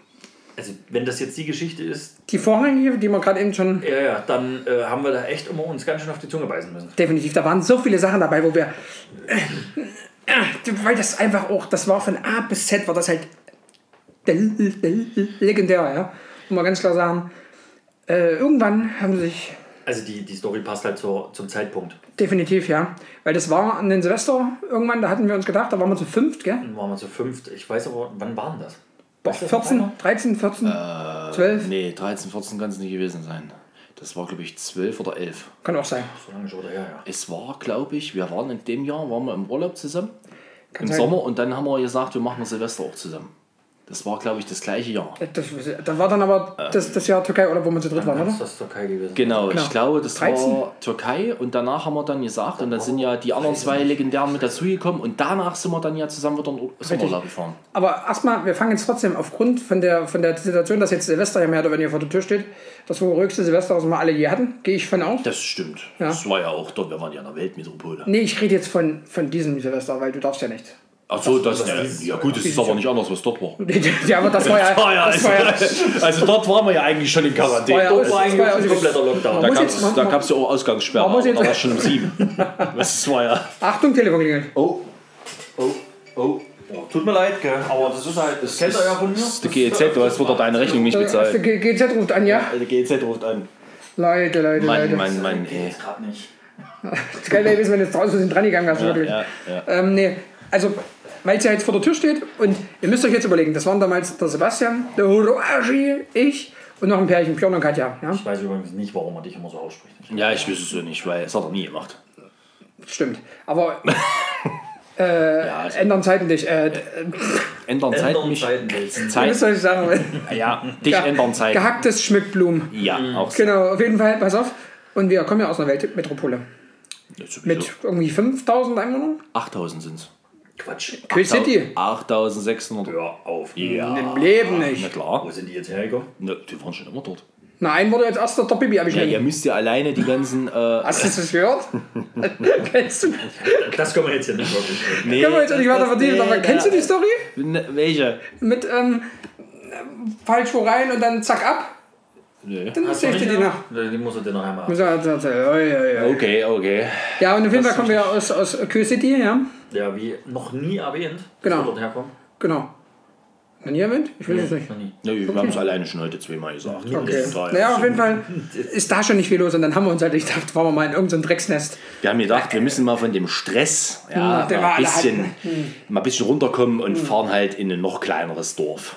Speaker 2: Also wenn das jetzt die Geschichte ist,
Speaker 1: Die vorrangige, die wir gerade eben schon
Speaker 2: ja, ja, dann äh, haben wir da echt immer uns ganz schön auf die Zunge beißen müssen.
Speaker 1: definitiv, da waren so viele Sachen dabei, wo wir, äh, äh, weil das einfach auch, das war von A bis Z, war das halt legendär, ja. Muss man ganz klar sagen, äh, irgendwann haben sie sich
Speaker 2: Also die, die Story passt halt zur, zum Zeitpunkt.
Speaker 1: definitiv, ja, weil das war an den Silvester irgendwann, da hatten wir uns gedacht, da waren wir zu fünft, gell?
Speaker 2: Dann waren wir zu fünft. Ich weiß aber, wann waren das?
Speaker 1: Boah,
Speaker 2: Weißt du das noch
Speaker 1: 14,
Speaker 2: einer?
Speaker 1: 13, 14,
Speaker 3: Äh,
Speaker 1: 12,
Speaker 3: Nee, 13, 14 kann es nicht gewesen sein. Das war, glaube ich, 12 oder 11.
Speaker 1: kann auch sein.
Speaker 2: So lange schon wieder her, ja.
Speaker 3: Es war, glaube ich, wir waren in dem Jahr, waren wir im Urlaub zusammen.
Speaker 1: Kann
Speaker 3: Im
Speaker 1: sein.
Speaker 3: Sommer und dann haben wir gesagt, wir machen Silvester auch zusammen. Das war, glaube ich, das gleiche Jahr.
Speaker 1: Das, das war dann aber das, das Jahr Türkei, oder wo wir zu dritt waren, oder?
Speaker 2: ist das Türkei gewesen.
Speaker 3: Genau,
Speaker 1: Genau.
Speaker 3: ich glaube, das
Speaker 1: 13.
Speaker 3: war Türkei und danach haben wir dann gesagt, und dann sind ja die anderen zwei Legendären mit dazugekommen und danach sind wir dann ja zusammen wieder in Sommerlaub gefahren.
Speaker 1: Aber erstmal, wir fangen jetzt trotzdem aufgrund von der, von der Situation, dass jetzt Silvester ja mehr oder weniger vor der Tür steht, das wohl ruhigste Silvester, was wir alle je hatten, gehe ich von aus.
Speaker 3: Das stimmt.
Speaker 1: Ja.
Speaker 3: Das war ja auch dort, wir waren ja in der Weltmetropole.
Speaker 1: Nee, ich rede jetzt von, von diesem Silvester, weil du darfst ja nicht.
Speaker 3: Ach so, das,
Speaker 2: das
Speaker 3: ja,
Speaker 2: ist-
Speaker 3: ja gut, das ist aber nicht anders, was dort war.
Speaker 1: ja, aber das war ja.
Speaker 3: Ja,
Speaker 1: Das
Speaker 3: also,
Speaker 1: war ja
Speaker 3: also dort waren wir ja eigentlich schon in Quarantäne.
Speaker 1: ja
Speaker 2: Dort war
Speaker 1: das
Speaker 2: eigentlich
Speaker 1: war ja
Speaker 2: ein kompletter Lockdown.
Speaker 3: Da gab es
Speaker 1: man-
Speaker 3: da gab's ja auch Ausgangssperre, aber
Speaker 1: jetzt-
Speaker 3: da war es schon um sieben. Das war ja...
Speaker 1: Achtung, Telefon klingelt.
Speaker 3: Oh, oh, oh.
Speaker 2: Tut mir leid, gell? aber das ist halt, das kennt ihr ja von mir.
Speaker 3: Das ist die GEZ, du hast wieder deine Rechnung nicht
Speaker 1: Der
Speaker 3: bezahlt.
Speaker 1: G- GZ ruft an, ja?
Speaker 3: Die GEZ ruft an.
Speaker 1: Leute, Leute,
Speaker 3: Mann,
Speaker 1: Leute.
Speaker 3: Mann, Mann, ey.
Speaker 2: gerade nicht.
Speaker 1: Das Geile ist, wenn du jetzt draußen sind dran gegangen hast, wirklich.
Speaker 3: Ja, ja.
Speaker 1: Ähm, nee, also, weil es ja jetzt vor der Tür steht und ihr müsst euch jetzt überlegen, das waren damals der Sebastian, der Hiroshi, ich und noch ein Pärchen, Björn und Katja. Ja?
Speaker 2: Ich weiß übrigens nicht, warum man dich immer so ausspricht.
Speaker 3: ja, ich wüsste es so nicht, weil es hat er nie gemacht.
Speaker 1: Stimmt. Aber
Speaker 3: Ja, also
Speaker 1: ändern Zeiten dich. Äh, äh,
Speaker 3: ändern Zeiten
Speaker 2: Ändern
Speaker 3: mich.
Speaker 2: Zeiten
Speaker 1: wie
Speaker 3: Zeit,
Speaker 1: soll ich sagen?
Speaker 3: ja, dich ändern Zeiten.
Speaker 1: Gehacktes Schmückblumen.
Speaker 3: Ja, auch so.
Speaker 1: Genau, auf jeden Fall, pass auf. Und wir kommen ja aus einer Weltmetropole.
Speaker 3: Ja.
Speaker 1: Mit irgendwie 5000 Einwohnern.
Speaker 3: 8000 sind es.
Speaker 2: Quatsch.
Speaker 1: Köhl City.
Speaker 3: 8600.
Speaker 2: Hör auf.
Speaker 3: Ja.
Speaker 1: Im Leben
Speaker 3: Na
Speaker 1: nicht.
Speaker 3: klar.
Speaker 2: Wo sind die jetzt hergekommen?
Speaker 3: Ne, die waren schon immer dort.
Speaker 1: Nein, wurde jetzt erst der Bibi
Speaker 3: Ja,
Speaker 1: abgeschnitten.
Speaker 3: ihr müsst ja alleine die ganzen. Äh,
Speaker 1: Hast du das gehört? kennst du?
Speaker 2: Das können wir jetzt hier nicht wirklich.
Speaker 3: nee,
Speaker 1: Können wir jetzt nicht weiter vertiefen, aber kennst du die Story?
Speaker 3: Ne, welche?
Speaker 1: Mit ähm, falsch wo rein und dann zack ab?
Speaker 3: Nee.
Speaker 1: Dann
Speaker 2: Hast
Speaker 1: sehe
Speaker 2: du
Speaker 1: ich dir die
Speaker 2: noch?
Speaker 1: nach.
Speaker 2: Nee, Die musst du dir noch einmal.
Speaker 3: Okay, okay.
Speaker 1: Ja, und auf jeden Fall kommen wir aus, aus Kö City, ja.
Speaker 2: Ja, wie noch nie erwähnt,
Speaker 1: Genau.
Speaker 2: dort herkommen.
Speaker 1: Genau. Noch nie erwähnt? Ich will es nicht.
Speaker 2: Noch nie.
Speaker 3: Ja, wir haben es alleine schon heute zweimal gesagt.
Speaker 1: Okay.
Speaker 3: Daher-
Speaker 1: Naja, auf jeden Fall ist da schon nicht viel los. Und dann haben wir uns halt gedacht, fahren wir mal in irgendein Drecksnest.
Speaker 3: Wir haben gedacht, wir müssen mal von dem Stress ja, mal, ein bisschen,
Speaker 1: halten.
Speaker 3: mal ein bisschen runterkommen und fahren halt in ein noch kleineres Dorf.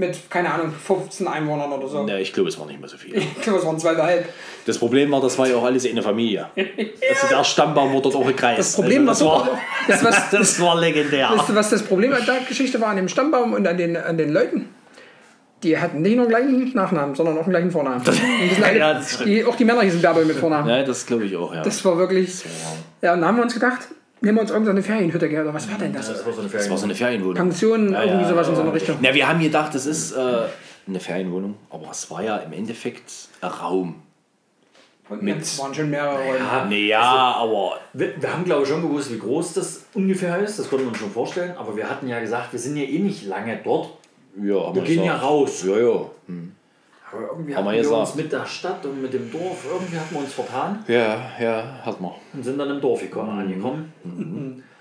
Speaker 1: Mit, keine Ahnung, 15 Einwohnern oder so.
Speaker 3: Ja, ich glaube, es war nicht mehr so viel.
Speaker 1: Ich glaube, es waren zweieinhalb.
Speaker 3: Das Problem war, das war ja auch alles eine Familie. Also der Stammbaum wurde dort auch gekreist.
Speaker 1: Das Problem
Speaker 3: also
Speaker 1: war,
Speaker 3: das, war,
Speaker 1: das, was,
Speaker 3: das war legendär.
Speaker 1: Weißt du, was das Problem an der Geschichte war an dem Stammbaum und an den, an den Leuten? Die hatten nicht nur den gleichen Nachnamen, sondern auch den gleichen Vornamen. Alle,
Speaker 3: Ja,
Speaker 1: die, auch die Männer hießen Bärbel mit Vornamen.
Speaker 3: Ja, das glaube ich auch, ja.
Speaker 1: Das war wirklich. Ja, und dann haben wir uns gedacht, nehmen wir uns irgendeine Ferienhütte her. Oder was war denn das?
Speaker 2: Das war so eine
Speaker 3: Das war so eine Ferienwohnung.
Speaker 1: Pension,
Speaker 3: Ja,
Speaker 1: irgendwie
Speaker 3: ja,
Speaker 1: sowas in so
Speaker 3: ja.
Speaker 1: eine Richtung.
Speaker 3: Na, wir haben gedacht, das ist äh, eine Ferienwohnung, aber es war ja im Endeffekt ein Raum.
Speaker 1: Und
Speaker 3: mit-
Speaker 1: es waren schon mehrere Räume.
Speaker 2: Ja,
Speaker 3: Naja, aber
Speaker 2: wir, wir haben glaube ich schon gewusst, wie groß das ungefähr ist. Das konnten wir uns schon vorstellen. Aber wir hatten ja gesagt, wir sind ja eh nicht lange dort.
Speaker 3: ja, haben
Speaker 2: Wir gehen ja raus.
Speaker 3: Ja, ja.
Speaker 2: Aber irgendwie
Speaker 3: Haben wir
Speaker 2: wir uns
Speaker 3: gesagt.
Speaker 2: mit der Stadt und mit dem Dorf, irgendwie hatten wir uns vertan
Speaker 3: Ja, ja, hat man.
Speaker 2: und sind dann im Dorf gekommen, angekommen.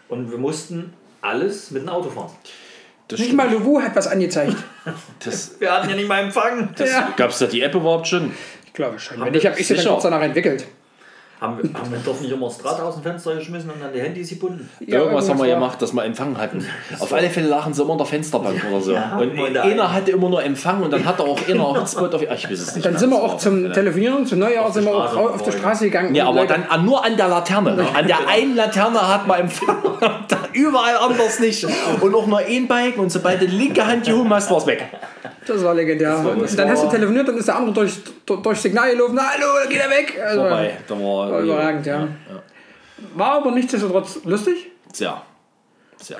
Speaker 2: Und wir mussten alles mit dem Auto fahren.
Speaker 3: Das
Speaker 1: Nicht
Speaker 3: stimmt.
Speaker 1: mal Louvou hat was angezeigt.
Speaker 3: Das,
Speaker 2: Wir hatten ja nicht mal Empfang.
Speaker 1: Ja.
Speaker 3: Gab es da die App überhaupt schon?
Speaker 1: Ich glaube schon.
Speaker 2: Haben
Speaker 1: Wenn nicht, habe ich sie dann kurz danach entwickelt.
Speaker 2: Haben wir, haben wir doch nicht immer das Draht aus dem Fenster geschmissen und dann die Handys gebunden?
Speaker 1: Ja,
Speaker 3: irgendwas haben wir
Speaker 1: war-
Speaker 3: gemacht, dass wir Empfang hatten. Auf alle Fälle lachen sie immer an der Fensterbank oder so.
Speaker 2: Ja,
Speaker 3: und
Speaker 2: der
Speaker 3: einer
Speaker 2: eine-
Speaker 3: hatte immer nur Empfang und dann hat er auch einer Hotspot auf. Ach, ich weiß es nicht.
Speaker 1: Dann
Speaker 3: mehr.
Speaker 1: sind wir
Speaker 3: Das
Speaker 1: auch
Speaker 3: war-
Speaker 1: zum Telefonieren, zum Neujahr sind wir auch auf die
Speaker 2: vorbei.
Speaker 1: Straße gegangen.
Speaker 3: Ja, aber dann an, nur an der Laterne. An der einen Laterne hat man Empfang, überall anders nicht. Und auch nur ein Balken und sobald du die linke Hand gehoben hast, war es weg.
Speaker 1: Das war legendär.
Speaker 3: war-
Speaker 1: und
Speaker 3: das
Speaker 1: dann
Speaker 3: war-
Speaker 1: hast du telefoniert, dann ist der andere durch, durch, Signal gelaufen. Na, hallo, dann geht er weg. Also,
Speaker 3: Vorbei. Da war,
Speaker 1: War überragend, ja. War aber nichtsdestotrotz lustig.
Speaker 3: Sehr. Sehr.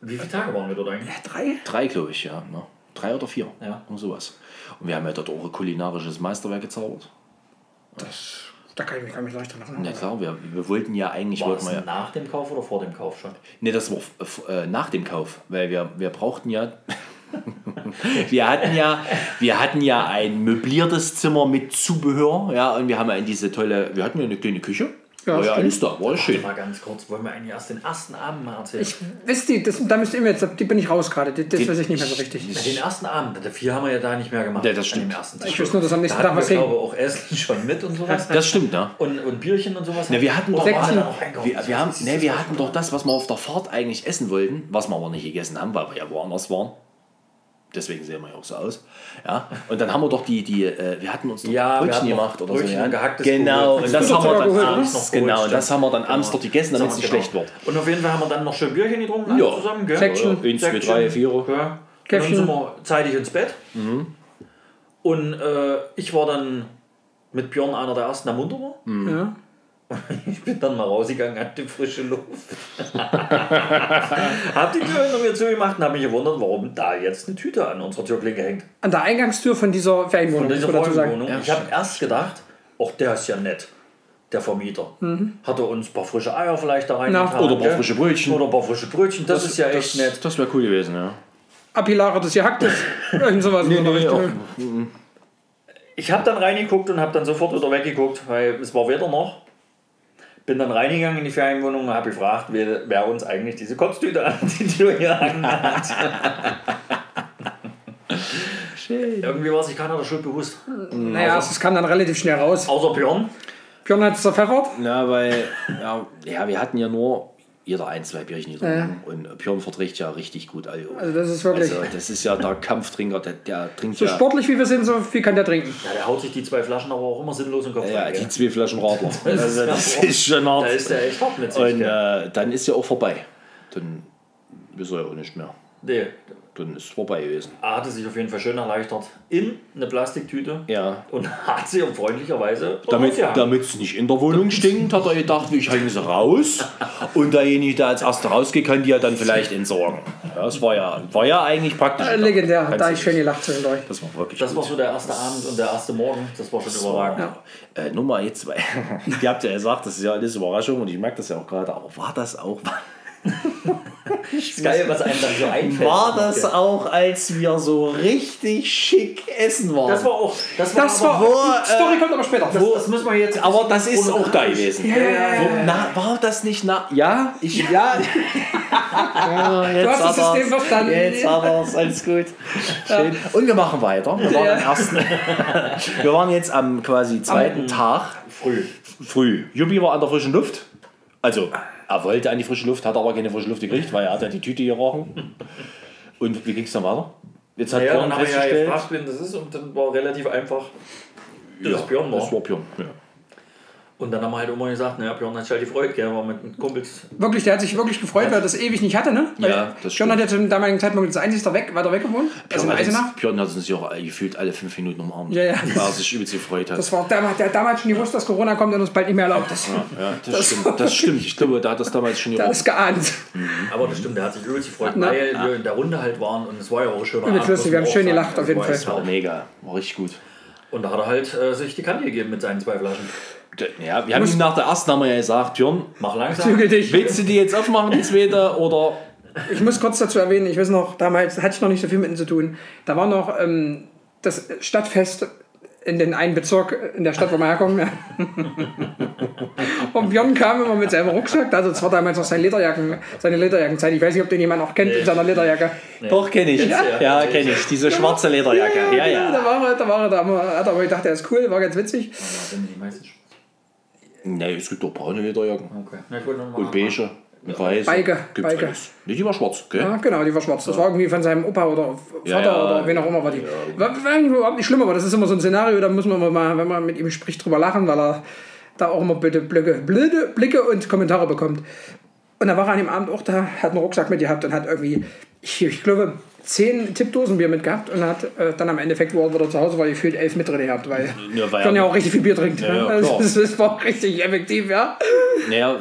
Speaker 2: Wie viele Tage waren wir dort eigentlich?
Speaker 1: Drei?
Speaker 3: Drei, glaube ich, ja. Ne? Drei oder vier.
Speaker 2: Ja.
Speaker 3: Und sowas. Und wir haben ja dort auch ein kulinarisches Meisterwerk gezaubert.
Speaker 1: Da kann ich mich gar nicht leicht dran erinnern.
Speaker 3: Ja klar, wir, wir wollten ja eigentlich,
Speaker 2: War
Speaker 3: wollten
Speaker 2: das
Speaker 3: wir ja,
Speaker 2: nach dem Kauf oder vor dem Kauf schon?
Speaker 3: Nee, das war f- äh, nach dem Kauf, weil wir, wir brauchten ja. Wir hatten ja, wir hatten ja ein möbliertes Zimmer mit Zubehör, ja, und wir haben ja diese tolle, wir hatten ja eine kleine Küche.
Speaker 1: Ja,
Speaker 3: war ja alles da, war schön.
Speaker 2: Mal ganz kurz, wollen wir eigentlich erst den ersten Abend mal erzählen?
Speaker 1: Ich wisst ihr, das, da müsst ihr mir jetzt, die bin ich raus gerade. Das, das weiß ich nicht mehr so richtig.
Speaker 2: den ersten Abend, der vier haben wir ja da nicht mehr gemacht.
Speaker 3: Ja, das stimmt.
Speaker 2: ersten Tag.
Speaker 1: Ich weiß nur, dass am nächsten
Speaker 2: da
Speaker 1: Tag was
Speaker 2: wir,
Speaker 1: hing.
Speaker 2: glaube ich, auch Essen schon mit und sowas.
Speaker 3: Das stimmt, ne?
Speaker 2: Und, und Bierchen und sowas.
Speaker 3: Na, wir hatten doch,
Speaker 2: wir
Speaker 3: wir, haben, nee, wir hatten doch das, was wir auf der Fahrt eigentlich essen wollten, was wir aber nicht gegessen haben, weil wir ja woanders waren. Deswegen sehen wir ja auch so aus. Ja? Und dann haben wir doch die, die äh, wir hatten uns doch
Speaker 2: Ja,
Speaker 3: Brötchen gemacht oder
Speaker 2: Brötchen
Speaker 3: so. Ja?
Speaker 2: und gehacktes
Speaker 3: genau, und das
Speaker 1: Mit
Speaker 3: haben wir dann abends, genau, und das haben wir dann
Speaker 2: genau.
Speaker 3: abends dort gegessen, damit es nicht
Speaker 2: Genau.
Speaker 3: schlecht wird.
Speaker 2: Und auf jeden Fall haben wir dann noch schön Bierchen getrunken,
Speaker 3: Ja.
Speaker 2: zusammen, gell?
Speaker 1: Säckchen.
Speaker 3: Eins, zwei, drei, vier.
Speaker 2: Ja. Und dann sind wir zeitig ins Bett.
Speaker 3: Mhm.
Speaker 2: Und äh, ich war dann mit Björn einer der ersten am munter war.
Speaker 3: Mhm.
Speaker 1: Ja.
Speaker 2: Ich bin dann mal rausgegangen an die frische Luft. hab die Tür hinter mir zugemacht und hab mich gewundert, warum da jetzt eine Tüte an unserer Türklinke hängt.
Speaker 1: An der Eingangstür von dieser Ferienwohnung,
Speaker 2: Von dieser. Freundwohnung. Ich habe erst gedacht, auch der ist ja nett, der Vermieter. Hat er uns ein paar frische Eier vielleicht da rein getan,
Speaker 3: oder ein paar
Speaker 2: gell?
Speaker 3: frische Brötchen.
Speaker 2: Oder ein paar frische Brötchen, das, ist ja echt
Speaker 3: das,
Speaker 2: nett.
Speaker 3: Das wäre cool gewesen, ja.
Speaker 1: Apilares Gehacktes. Irgend sowas in so einer Richtung.
Speaker 2: Ich habe dann reingeguckt und habe dann sofort wieder weggeguckt, weil es war Wetter noch. Bin dann reingegangen in die Ferienwohnung und habe gefragt, wer, wer uns eigentlich diese Kotztüte an die Tür gehangen hat. Irgendwie war sich keiner der Schuld bewusst.
Speaker 1: Naja, es kam dann relativ schnell raus.
Speaker 2: Außer Björn.
Speaker 1: Björn hat es zerpfeffert.
Speaker 3: Na, weil, ja, ja, wir hatten ja nur jeder ein, zwei Bierchen getrunken. Und Björn verträgt ja richtig gut Alkohol.
Speaker 1: Also das ist wirklich...
Speaker 3: Also, das ist ja der Kampftrinker, der, der trinkt
Speaker 1: so
Speaker 3: ja,
Speaker 1: sportlich wie wir sind, so viel kann der trinken.
Speaker 2: Ja, der haut sich die zwei Flaschen aber auch immer sinnlos im Kopf
Speaker 3: ja,
Speaker 2: rein,
Speaker 3: die
Speaker 2: gell?
Speaker 3: zwei Flaschen Radler. Also, das
Speaker 2: ja-
Speaker 3: ist schon hart.
Speaker 2: Da ist der echt hart mit sich.
Speaker 3: Und äh, dann ist ja auch vorbei. Dann ist er ja auch nicht mehr.
Speaker 2: Nee,
Speaker 3: Dann ist es vorbei gewesen.
Speaker 2: er hatte sich auf jeden Fall schön erleichtert in eine Plastiktüte
Speaker 3: Ja.
Speaker 2: und hat sie freundlicherweise
Speaker 3: Damit
Speaker 2: rausgehangen.
Speaker 3: damit es nicht in der Wohnung stinkt, hat er gedacht, ich hänge sie raus. Und derjenige, der als erster rausgeht, kann die ja dann vielleicht entsorgen. Ja, das war ja, war ja eigentlich praktisch.
Speaker 1: Äh, legendär, da ich schön gelacht zwischendurch.
Speaker 3: Das war wirklich
Speaker 2: Das
Speaker 3: gut.
Speaker 2: war so der erste Abend und der erste Morgen. Das war schon überragend.
Speaker 3: Äh, Nummer jetzt, weil ihr habt ja gesagt, das ist ja alles Überraschung und ich merke das ja auch gerade, aber war das auch.
Speaker 2: ist geil, was einem dann so einfällt.
Speaker 3: War das auch, als wir so richtig schick essen waren?
Speaker 2: Das war auch. Das war,
Speaker 1: Das war.
Speaker 2: aber,
Speaker 3: wo,
Speaker 1: die Story
Speaker 3: äh,
Speaker 1: kommt aber später.
Speaker 2: das, das müssen wir jetzt.
Speaker 3: aber das ist auch da gewesen.
Speaker 1: Ja,
Speaker 3: Wo, na, war das nicht na? Ja, ich ja. ja jetzt
Speaker 1: Du hast das System
Speaker 3: er's.
Speaker 1: verstanden.
Speaker 3: Jetzt hat er's, alles gut. Schön. Und wir machen weiter. Wir waren,
Speaker 1: Ja.
Speaker 3: am ersten, wir waren jetzt am quasi zweiten Tag
Speaker 2: früh.
Speaker 3: früh. Juppie war an der frischen Luft. Also, er wollte an die frische Luft, hat aber keine frische Luft gekriegt, weil er hat ja die Tüte gerochen. Und wie ging es dann weiter? Jetzt hat
Speaker 2: Ja,
Speaker 3: Björn
Speaker 2: dann habe ich ja gefragt, wen das ist und dann war relativ einfach, dass
Speaker 3: ja,
Speaker 2: es Björn war.
Speaker 3: Das war Björn. Ja.
Speaker 2: Und dann haben wir halt immer gesagt, naja, Björn hat sich halt gefreut, gell, war mit den Kumpels.
Speaker 1: Wirklich, der hat sich wirklich gefreut, weil er das ewig nicht hatte, ne? Weil
Speaker 3: Ja, das
Speaker 1: John
Speaker 3: stimmt.
Speaker 1: hat ja zum damaligen Zeitpunkt das einzige weg, weiter weg gewohnt. Also in
Speaker 3: Björn, hat Björn hat uns ja auch gefühlt alle fünf Minuten umarmt,
Speaker 1: Ja, ja.
Speaker 3: weil er sich übelst gefreut hat.
Speaker 1: Das war damals, der hat damals schon gewusst, dass Corona kommt und uns bald nicht mehr erlaubt ist.
Speaker 3: ja, das,
Speaker 1: Das-
Speaker 3: stimmt. Das stimmt. Ich glaube, da hat das damals schon
Speaker 1: Der hat es geahnt.
Speaker 2: Aber das stimmt, der hat sich übelst gefreut,
Speaker 1: Na.
Speaker 2: weil wir in der Runde halt waren und es war ja auch ein schöner
Speaker 1: Übelst lustig, wir haben
Speaker 2: auch
Speaker 1: schön gelacht, auf jeden Fall.
Speaker 3: Das war mega. War richtig gut.
Speaker 2: Und da hat er halt äh, sich die Kante gegeben mit seinen zwei Flaschen.
Speaker 3: Ja, wir haben ihm nach der ersten haben wir ja gesagt, Björn,
Speaker 2: Mach langsam.
Speaker 1: Zügel dich.
Speaker 3: willst du die jetzt aufmachen, die zweite, oder
Speaker 1: Ich muss kurz dazu erwähnen, ich weiß noch, damals hatte ich noch nicht so viel mit ihnen zu tun. Da war noch ähm, das Stadtfest in den einen Bezirk in der Stadt, wo wir herkommen. Ja. Und Björn kam immer mit seinem Rucksack, also das war damals noch seine Lederjacken, seine Lederjackenzeit. Ich weiß nicht, ob den jemand noch kennt in seiner Lederjacke.
Speaker 3: Doch, kenne ich.
Speaker 2: Ja.
Speaker 3: Ja, kenne ich. Diese schwarze Lederjacke. Ja,
Speaker 1: Da
Speaker 3: ja.
Speaker 1: war er, da war er, da hat er aber gedacht, der ist cool, war ganz witzig.
Speaker 2: Ja, sind die meisten
Speaker 3: Nee, es gibt doch braune Lederjacken.
Speaker 2: Okay.
Speaker 3: Und beige. Und weiß.
Speaker 1: Beige,
Speaker 3: Gibt's
Speaker 1: Beige.
Speaker 3: alles. Nee, die war schwarz, gell?
Speaker 1: Ja, genau, die war schwarz. Das war irgendwie von seinem Opa oder Vater
Speaker 3: Ja, ja.
Speaker 1: oder wen auch immer war die. War, war eigentlich überhaupt nicht schlimm, aber das ist immer so ein Szenario, da muss man mal, wenn man mit ihm spricht, drüber lachen, weil er da auch immer blöde, blöde, blöde Blicke und Kommentare bekommt. Und da war er an dem Abend auch da, hat einen Rucksack mit gehabt und hat irgendwie, ich, ich glaube, zehn Tippdosenbier mitgehabt und hat äh, dann am Endeffekt, wo er wieder zu Hause war, gefühlt elf mit drin gehabt, weil
Speaker 3: Ja, weil
Speaker 1: John
Speaker 3: er-
Speaker 1: ja auch richtig viel Bier trinkt.
Speaker 3: Ja, ja,
Speaker 1: also, das, das war richtig effektiv, ja.
Speaker 3: Naja,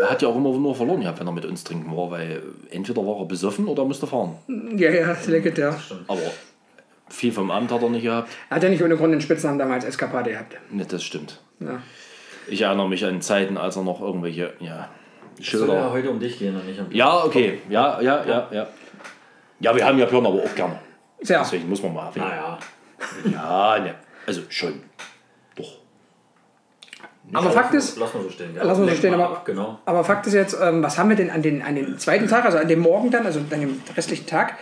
Speaker 3: er hat ja auch immer nur verloren gehabt, wenn er mit uns trinken war, weil entweder war er besoffen oder musste fahren.
Speaker 1: Ja, ja, legendär.
Speaker 3: Aber viel vom Amt hat er nicht gehabt.
Speaker 1: Er hat ja nicht ohne Grund den Spitznamen damals Eskapade gehabt.
Speaker 3: Ne, das stimmt.
Speaker 1: Ja.
Speaker 3: Ich erinnere mich an Zeiten, als er noch irgendwelche, ja,
Speaker 2: Es soll ja
Speaker 3: Schilder.
Speaker 2: heute um dich gehen und nicht um
Speaker 3: Ja, okay. Ja, ja, ja, ja. Ja, wir haben ja Björn aber auch gerne.
Speaker 1: Sehr.
Speaker 3: Deswegen muss man mal erwähnen.
Speaker 2: Naja.
Speaker 3: Ja, ne. Also schon. Doch.
Speaker 1: Aber Fakt ist,
Speaker 2: Lass mal so stehen. Ja.
Speaker 1: Lass mal so stehen,
Speaker 2: mal
Speaker 1: aber,
Speaker 2: ab, Genau.
Speaker 1: aber Fakt ist jetzt, ähm, was haben wir denn an den, an den zweiten Tag, also an dem Morgen dann, also an dem restlichen Tag,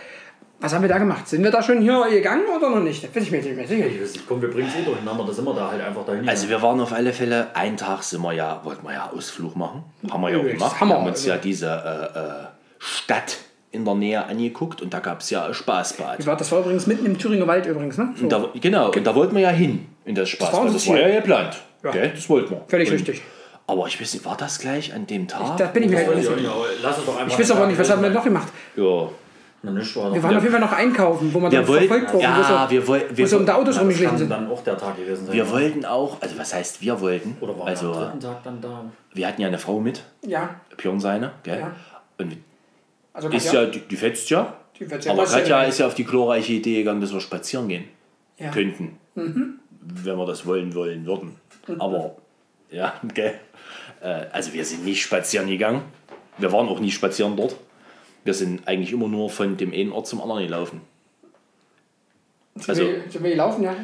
Speaker 1: was haben wir da gemacht? Sind wir da schon hier gegangen oder noch nicht? Das bin ich mir nicht mehr sicher.
Speaker 2: Ich weiß nicht, komm, wir bringen es eh durcheinander, da sind wir da halt einfach dahin.
Speaker 3: Also wir waren auf alle Fälle, einen Tag sind wir ja, wollten wir ja Ausflug machen. Haben wir ja auch gemacht.
Speaker 1: Hammer,
Speaker 3: wir haben uns
Speaker 1: also.
Speaker 3: ja diese äh, äh, Stadt in der Nähe angeguckt und da gab es ja ein Spaßbad.
Speaker 1: Das war, das war übrigens mitten im Thüringer Wald übrigens, ne? So.
Speaker 3: Und da, genau, und da wollten wir ja hin in das Spaßbad.
Speaker 1: war unser
Speaker 3: Das war, ja geplant.
Speaker 1: Ja.
Speaker 3: Gell? Das wollten wir.
Speaker 1: Völlig
Speaker 3: und,
Speaker 1: richtig.
Speaker 3: Aber ich weiß nicht, war das gleich an dem Tag?
Speaker 1: Da bin ich mir
Speaker 2: Das
Speaker 1: halt
Speaker 2: weiß
Speaker 1: nicht
Speaker 2: ich
Speaker 1: sicher.
Speaker 2: auch nicht, aber lass uns doch einfach.
Speaker 1: Ich weiß aber nicht, was haben wir noch gemacht?
Speaker 3: ja.
Speaker 2: Na, nichts war
Speaker 1: Wir waren auf jeden Fall noch einkaufen, wo wir dann
Speaker 3: wollten,
Speaker 1: verfolgt wurden, wo
Speaker 3: ja,
Speaker 1: so,
Speaker 3: wir, woll,
Speaker 1: wo
Speaker 3: wir,
Speaker 1: so um die Autos
Speaker 2: Das
Speaker 1: rumgeschlichen
Speaker 2: kann
Speaker 1: sind.
Speaker 2: dann auch der Tag gewesen sein.
Speaker 3: wir wollten auch, also was heißt wir wollten?
Speaker 2: Oder war
Speaker 3: also
Speaker 2: wir am dritten Tag dann da?
Speaker 3: wir hatten ja eine Frau mit,
Speaker 1: Ja,
Speaker 3: Björn seine, gell?
Speaker 1: Ja.
Speaker 3: Und
Speaker 1: also
Speaker 3: ist ja, die, die fetzt ja.
Speaker 1: Die fetzt ja,
Speaker 3: aber Katja ist ja auf die glorreiche Idee gegangen, dass wir spazieren gehen
Speaker 1: Ja.
Speaker 3: könnten. Wenn wir das wollen, wollen würden. Aber, ja, gell. Äh, also wir sind nicht spazieren gegangen. Wir waren auch nie spazieren dort. Wir sind eigentlich immer nur von dem einen Ort zum anderen gelaufen. Also-
Speaker 1: wir, sind wir gelaufen, ja?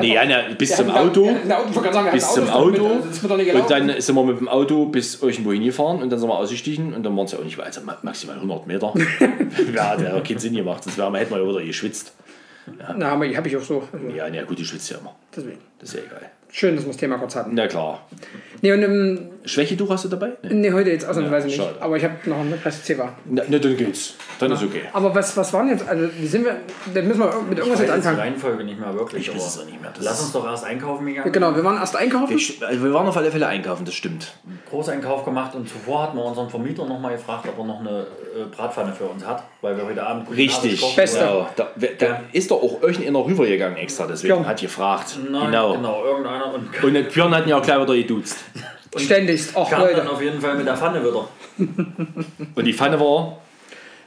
Speaker 3: Nee, ja, bis zum Auto.
Speaker 1: ich sagen,
Speaker 3: bis zum Auto
Speaker 1: mit, also
Speaker 3: und dann sind wir mit dem Auto bis irgendwo hingefahren und dann sind wir ausgestiegen und dann waren es ja auch nicht weit, also ma- maximal 100 Meter. ja, hat ja keinen Sinn gemacht, sonst wären wir- hätten wir ja wieder geschwitzt.
Speaker 1: Na, aber habe ich auch so. Also,
Speaker 3: Ja, na gut, die schwitzt ja immer.
Speaker 1: deswegen.
Speaker 3: Das ist ja egal.
Speaker 1: Schön, dass wir das Thema kurz hatten.
Speaker 3: Na klar.
Speaker 1: Nee, und, ähm,
Speaker 3: Schwächetuch hast du dabei? Nee,
Speaker 1: nee heute jetzt ausnahmsweise
Speaker 3: Ja,
Speaker 1: nicht. Aber ich habe noch eine Rest Zewa.
Speaker 3: na, na, dann geht's. Dann ist okay.
Speaker 1: Aber was, was waren jetzt, also wie sind wir, dann müssen wir mit irgendwas
Speaker 2: Ich weiß
Speaker 1: jetzt
Speaker 2: jetzt die
Speaker 1: anfangen.
Speaker 2: Reihenfolge nicht mehr wirklich.
Speaker 3: Ich weiß es auch nicht mehr. Das
Speaker 2: Lass uns doch erst einkaufen gegangen.
Speaker 1: Genau, wir waren erst einkaufen.
Speaker 3: Wir, also wir waren auf alle Fälle einkaufen, das stimmt.
Speaker 2: Großeinkauf gemacht und zuvor hatten wir unseren Vermieter noch mal gefragt, ob er noch eine äh, Bratpfanne für uns hat, weil wir heute Abend
Speaker 3: Richtig.
Speaker 2: kochen.
Speaker 1: Beste.
Speaker 3: Genau. Da, wer- da
Speaker 2: Ja.
Speaker 3: ist doch auch irgendeiner rübergegangen extra, deswegen hat gefragt.
Speaker 2: Nein,
Speaker 3: genau.
Speaker 2: genau. irgendeiner und
Speaker 3: Und Björn hat ihn ja auch gleich wieder geduzt.
Speaker 1: Ständigst. Ach,
Speaker 2: kam dann
Speaker 1: Leute.
Speaker 2: auf jeden Fall mit der Pfanne wieder.
Speaker 3: Und die Pfanne war,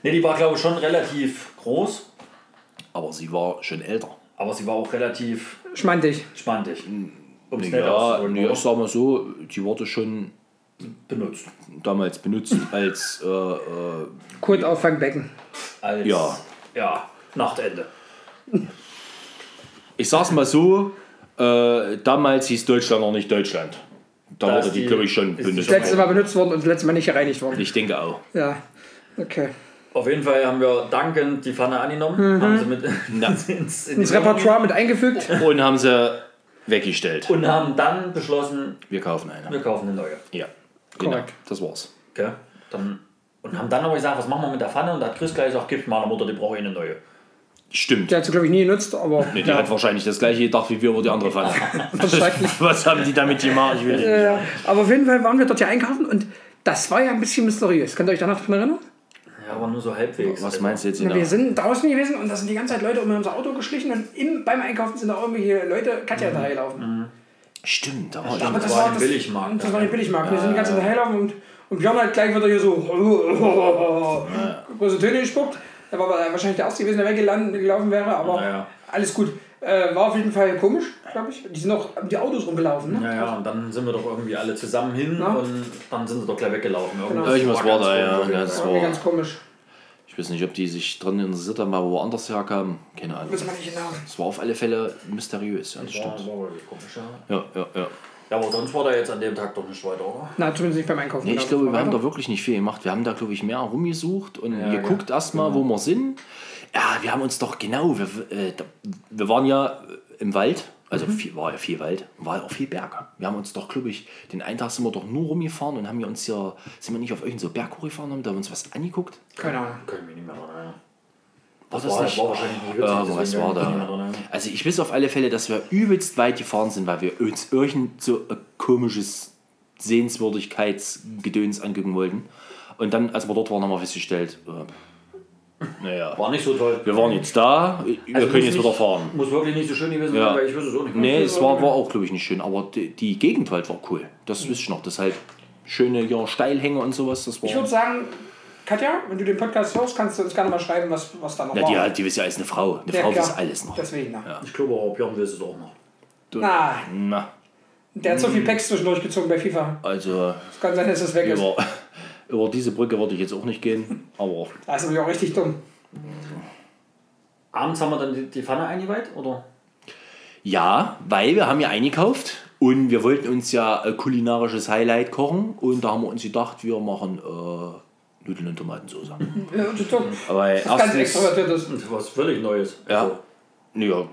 Speaker 2: Ne, die war glaube ich schon relativ groß,
Speaker 3: aber sie war schon älter.
Speaker 2: aber sie war auch relativ
Speaker 1: Schmantig.
Speaker 2: spantig. Um es nett
Speaker 3: Ja,
Speaker 2: auszudrücken,
Speaker 3: nee,
Speaker 2: oder?
Speaker 3: ich sag mal so, die wurde schon
Speaker 2: benutzt.
Speaker 3: damals benutzt als, äh, äh,
Speaker 1: Kotauffangbecken.
Speaker 2: Als,
Speaker 3: Ja.
Speaker 2: Ja, Nachtende.
Speaker 3: ich sag's mal so, äh, damals hieß Deutschland noch nicht Deutschland. Da
Speaker 2: Da
Speaker 3: wurde
Speaker 2: ist
Speaker 3: die,
Speaker 2: die-
Speaker 3: glaube ich, schon
Speaker 1: Das letzte. Mal benutzt worden und das letzte Mal nicht gereinigt worden.
Speaker 3: Ich denke auch.
Speaker 1: Ja, okay.
Speaker 2: Auf jeden Fall haben wir dankend die Pfanne angenommen, haben sie mit
Speaker 3: Ja.
Speaker 2: ins, in
Speaker 1: Ins Repertoire mit eingefügt.
Speaker 3: Und haben sie weggestellt.
Speaker 2: und haben dann beschlossen,
Speaker 3: Wir kaufen eine.
Speaker 2: wir kaufen eine neue.
Speaker 3: Ja, genau. Das war's.
Speaker 2: Gell? Dann, und haben dann aber gesagt, was machen wir mit der Pfanne? Und da hat Chris gleich gesagt, gib meiner Mutter, die brauche ich eine neue.
Speaker 3: Stimmt.
Speaker 1: Der hat sie, glaube ich, nie genutzt, aber.
Speaker 3: Nee, die hat wahrscheinlich das gleiche gedacht wie wir über die andere Pfanne. Was haben die damit gemacht? Ich will nicht.
Speaker 1: Ja, aber auf jeden Fall waren wir dort ja einkaufen und das war ja ein bisschen mysteriös. Könnt ihr euch danach erinnern?
Speaker 2: Ja, aber nur so halbwegs.
Speaker 3: Was meinst du jetzt
Speaker 1: Ja,
Speaker 3: genau?
Speaker 1: wir sind draußen gewesen und da sind die ganze Zeit Leute um unser Auto geschlichen und im, beim Einkaufen sind da irgendwelche Leute Katja hinterhergelaufen.
Speaker 3: Stimmt, da war
Speaker 2: stimmt.
Speaker 3: ich.
Speaker 1: Aber
Speaker 2: Das war ein Billigmarkt,
Speaker 1: Das war ein Billigmarkt. Wir sind die ganze Zeit hinterhergelaufen und, und Björn hat gleich wieder hier so große Töne gespuckt. Er war wahrscheinlich der Erste gewesen, der weggelaufen wäre, aber
Speaker 2: Naja.
Speaker 1: alles gut. Äh, war auf jeden Fall komisch, glaube ich. Die sind auch die Autos rumgelaufen. Ne?
Speaker 2: Ja, ja, und dann sind wir doch irgendwie alle zusammen hin
Speaker 1: Ja.
Speaker 2: und dann sind sie doch gleich weggelaufen.
Speaker 1: Genau.
Speaker 3: Irgendwas war
Speaker 2: ganz
Speaker 3: da, ja. ja das
Speaker 1: War irgendwie
Speaker 3: war,
Speaker 1: ganz komisch.
Speaker 3: ich weiß nicht, ob die sich dran interessiert haben, aber woanders herkamen. Keine Ahnung.
Speaker 1: Wissen wir nicht genau.
Speaker 3: Es war auf alle Fälle mysteriös. Ja, das
Speaker 2: Ja,
Speaker 3: stimmt.
Speaker 2: das war wirklich komisch, ja.
Speaker 3: Ja, ja, ja.
Speaker 2: Ja, aber sonst war da jetzt an dem Tag doch nicht weiter, oder?
Speaker 1: Na, zumindest nicht beim Einkaufen.
Speaker 3: Nee, ich glaube, wir haben
Speaker 1: Weiter?
Speaker 3: da wirklich nicht viel gemacht. Wir haben da, glaube ich, mehr rumgesucht und
Speaker 2: Ja,
Speaker 3: geguckt
Speaker 2: ja.
Speaker 3: erstmal, wo wir sind. Ja, wir haben uns doch genau, wir, äh, wir waren ja äh, im Wald, also viel, war ja viel Wald, war ja auch viel Berge. Wir haben uns doch, glaube ich, den einen Tag sind wir doch nur rumgefahren und haben wir uns hier, sind wir nicht auf irgendeinen so Berg hochgefahren, haben da uns was angeguckt.
Speaker 1: Keine Ahnung.
Speaker 2: Ich mich nicht mehr erinnern.
Speaker 3: War
Speaker 2: Das war, war wahrscheinlich nicht witzig.
Speaker 3: Ja, aber was war
Speaker 2: nicht
Speaker 3: da? Also ich weiß auf alle Fälle, dass wir übelst weit gefahren sind, weil wir uns irgend so ein komisches Sehenswürdigkeitsgedöns angucken wollten. Und dann, als wir dort waren, haben wir festgestellt, äh, naja,
Speaker 2: War nicht so toll.
Speaker 3: wir waren jetzt da, wir
Speaker 2: Also
Speaker 3: können jetzt
Speaker 2: nicht-
Speaker 3: wieder fahren.
Speaker 2: Muss wirklich nicht so schön gewesen
Speaker 3: Ja.
Speaker 2: sein, weil ich wüsste es auch nicht.
Speaker 3: Nee, es war, war auch, glaube ich, nicht schön, aber die, die Gegend halt war cool. Das wüsste ich noch, das halt schöne ja, Steilhänge und sowas, das war...
Speaker 1: Ich würde sagen, Katja, wenn du den Podcast hörst, kannst du uns gerne mal schreiben, was, was da noch
Speaker 3: Ja,
Speaker 1: war.
Speaker 3: die, hat- die ist ja als eine Frau. Eine
Speaker 1: Ja,
Speaker 3: Frau
Speaker 1: klar.
Speaker 3: weiß alles noch.
Speaker 1: Deswegen, na.
Speaker 2: Ich glaube, aber Björn will es auch noch.
Speaker 1: Na,
Speaker 3: Na,
Speaker 1: der hat so viel Packs zwischendurch gezogen bei FIFA.
Speaker 3: also
Speaker 1: Es kann sein, dass es weg ist.
Speaker 3: über, über diese Brücke würde ich jetzt auch nicht gehen, aber
Speaker 1: Das ist natürlich auch richtig dumm.
Speaker 2: Abends haben wir dann die, die Pfanne eingeweiht, oder?
Speaker 3: Ja, weil wir haben ja eingekauft und wir wollten uns ja ein kulinarisches Highlight kochen und da haben wir uns gedacht, wir machen äh, Nudeln und Tomatensauce.
Speaker 1: Ja, das ist dumm.
Speaker 3: Aber
Speaker 1: Das ist ganz
Speaker 3: erstens,
Speaker 1: extrovertiertes.
Speaker 2: Und was völlig Neues.
Speaker 3: ja,
Speaker 2: Also,
Speaker 3: ja,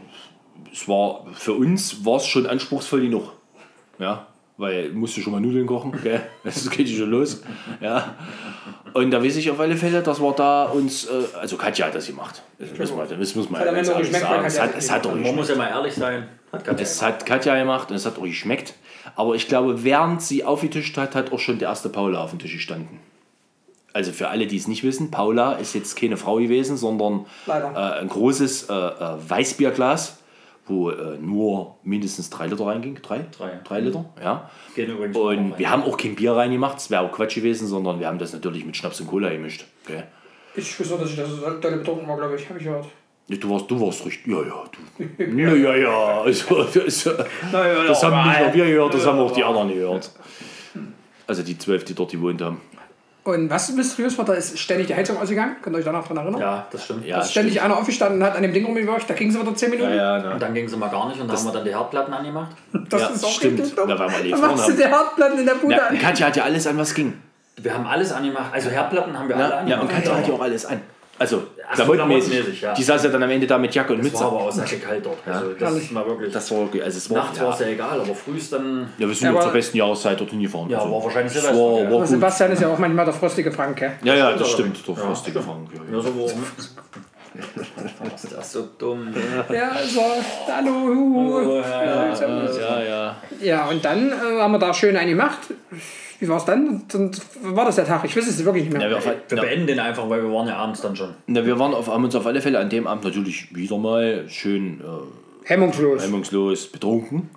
Speaker 3: es war für uns war es schon anspruchsvoll genug. Ja, weil musste schon mal Nudeln kochen, gell? Das geht schon los. Ja. Und da weiß ich auf alle Fälle, dass wir da uns, äh, also Katja hat das gemacht. Das muss man, das muss man
Speaker 1: Hat am
Speaker 3: ganz ehrlich sagen. Es hat,
Speaker 1: das
Speaker 3: es hat auch
Speaker 2: man
Speaker 3: geschmeckt.
Speaker 2: muss ja mal ehrlich sein. Hat Katja
Speaker 3: Es
Speaker 2: gemacht.
Speaker 3: hat Katja gemacht und es hat auch geschmeckt. Aber ich glaube, während sie aufgetischt hat, hat auch schon der erste Paula auf dem Tisch gestanden. Also für alle, die es nicht wissen, Paula ist jetzt keine Frau gewesen, sondern äh, ein großes äh, äh, Weißbierglas, wo äh, nur mindestens drei Liter reinging. Drei?
Speaker 2: Drei.
Speaker 3: Drei Liter, ja.
Speaker 2: Gehen übrigens
Speaker 3: Und
Speaker 2: rein.
Speaker 3: wir haben auch kein Bier reingemacht, das wäre auch Quatsch gewesen, sondern wir haben das natürlich mit Schnaps und Cola gemischt. Okay?
Speaker 1: Ich wusste dass ich das so dolle betrunken war, glaube ich. Habe ich gehört.
Speaker 3: Ja, Du warst, du warst richtig. Ja, ja, du. Na ja, ja. Also, das, das haben nicht nur wir gehört, das haben auch die anderen gehört. Also die zwölf, die dort gewohnt haben.
Speaker 1: Und was mysteriös war, da ist ständig die Heizung ausgegangen. Könnt ihr euch danach dran erinnern?
Speaker 2: Ja, das stimmt.
Speaker 3: Ja,
Speaker 1: Da ist ständig einer aufgestanden und hat an dem Ding rumgewirkt. Da ging sie wieder 10 Minuten.
Speaker 3: Ja, ja,
Speaker 2: Und dann ging es mal gar nicht und da haben wir dann die Herdplatten angemacht.
Speaker 1: Das
Speaker 3: Ja,
Speaker 1: ist auch
Speaker 3: stimmt.
Speaker 1: richtig dumm.
Speaker 3: Na, weil wir
Speaker 1: Da
Speaker 3: Elefant
Speaker 1: machst du
Speaker 3: haben.
Speaker 1: die Herdplatten in der Bude
Speaker 3: ja,
Speaker 1: an.
Speaker 3: Katja hat ja alles an, was ging.
Speaker 2: Wir haben alles angemacht. Also Herdplatten haben wir alle
Speaker 3: Ja,
Speaker 2: angemacht.
Speaker 3: ja und Katja hat ja auch alles an. Also,
Speaker 2: Ach
Speaker 3: klamottenmäßig,
Speaker 2: ja.
Speaker 3: Die saß ja dann am Ende da mit Jacke und
Speaker 2: Es war
Speaker 3: Mütze.
Speaker 2: aber auch sehr kalt dort. Also das war wirklich.
Speaker 3: Das war okay. Also es war,
Speaker 2: Nachts war es
Speaker 3: ja,
Speaker 2: ja egal, aber früh ist dann.
Speaker 3: ja, wir sind
Speaker 1: Ja,
Speaker 3: ja, zur besten Jahreszeit dorthin gefahren.
Speaker 2: Ja, war wahrscheinlich
Speaker 3: das
Speaker 2: Silvester,
Speaker 3: war,
Speaker 2: ja.
Speaker 3: war
Speaker 1: Aber
Speaker 3: gut.
Speaker 1: Sebastian ist ja auch manchmal der frostige Frank, gell?
Speaker 3: Ja, ja, das
Speaker 2: Stimmt.
Speaker 3: Der
Speaker 2: Ja.
Speaker 3: frostige Frank. Ja,
Speaker 2: Ja,
Speaker 3: ja.
Speaker 2: so warum? Das ist so dumm.
Speaker 1: Ja, so. Hallo. huhu. Ja,
Speaker 3: ja, ja.
Speaker 1: Ja, und dann äh, haben wir da schön einen gemacht. Wie war es dann? Und war das der Tag? Ich weiß es wirklich nicht mehr.
Speaker 3: Ja, wir,
Speaker 2: Wir
Speaker 3: ja,
Speaker 2: beenden den einfach, weil wir waren ja abends dann schon.
Speaker 3: na, wir waren auf, haben uns auf alle Fälle an dem Abend natürlich wieder mal schön äh,
Speaker 1: Hemmungslos.
Speaker 3: hemmungslos betrunken.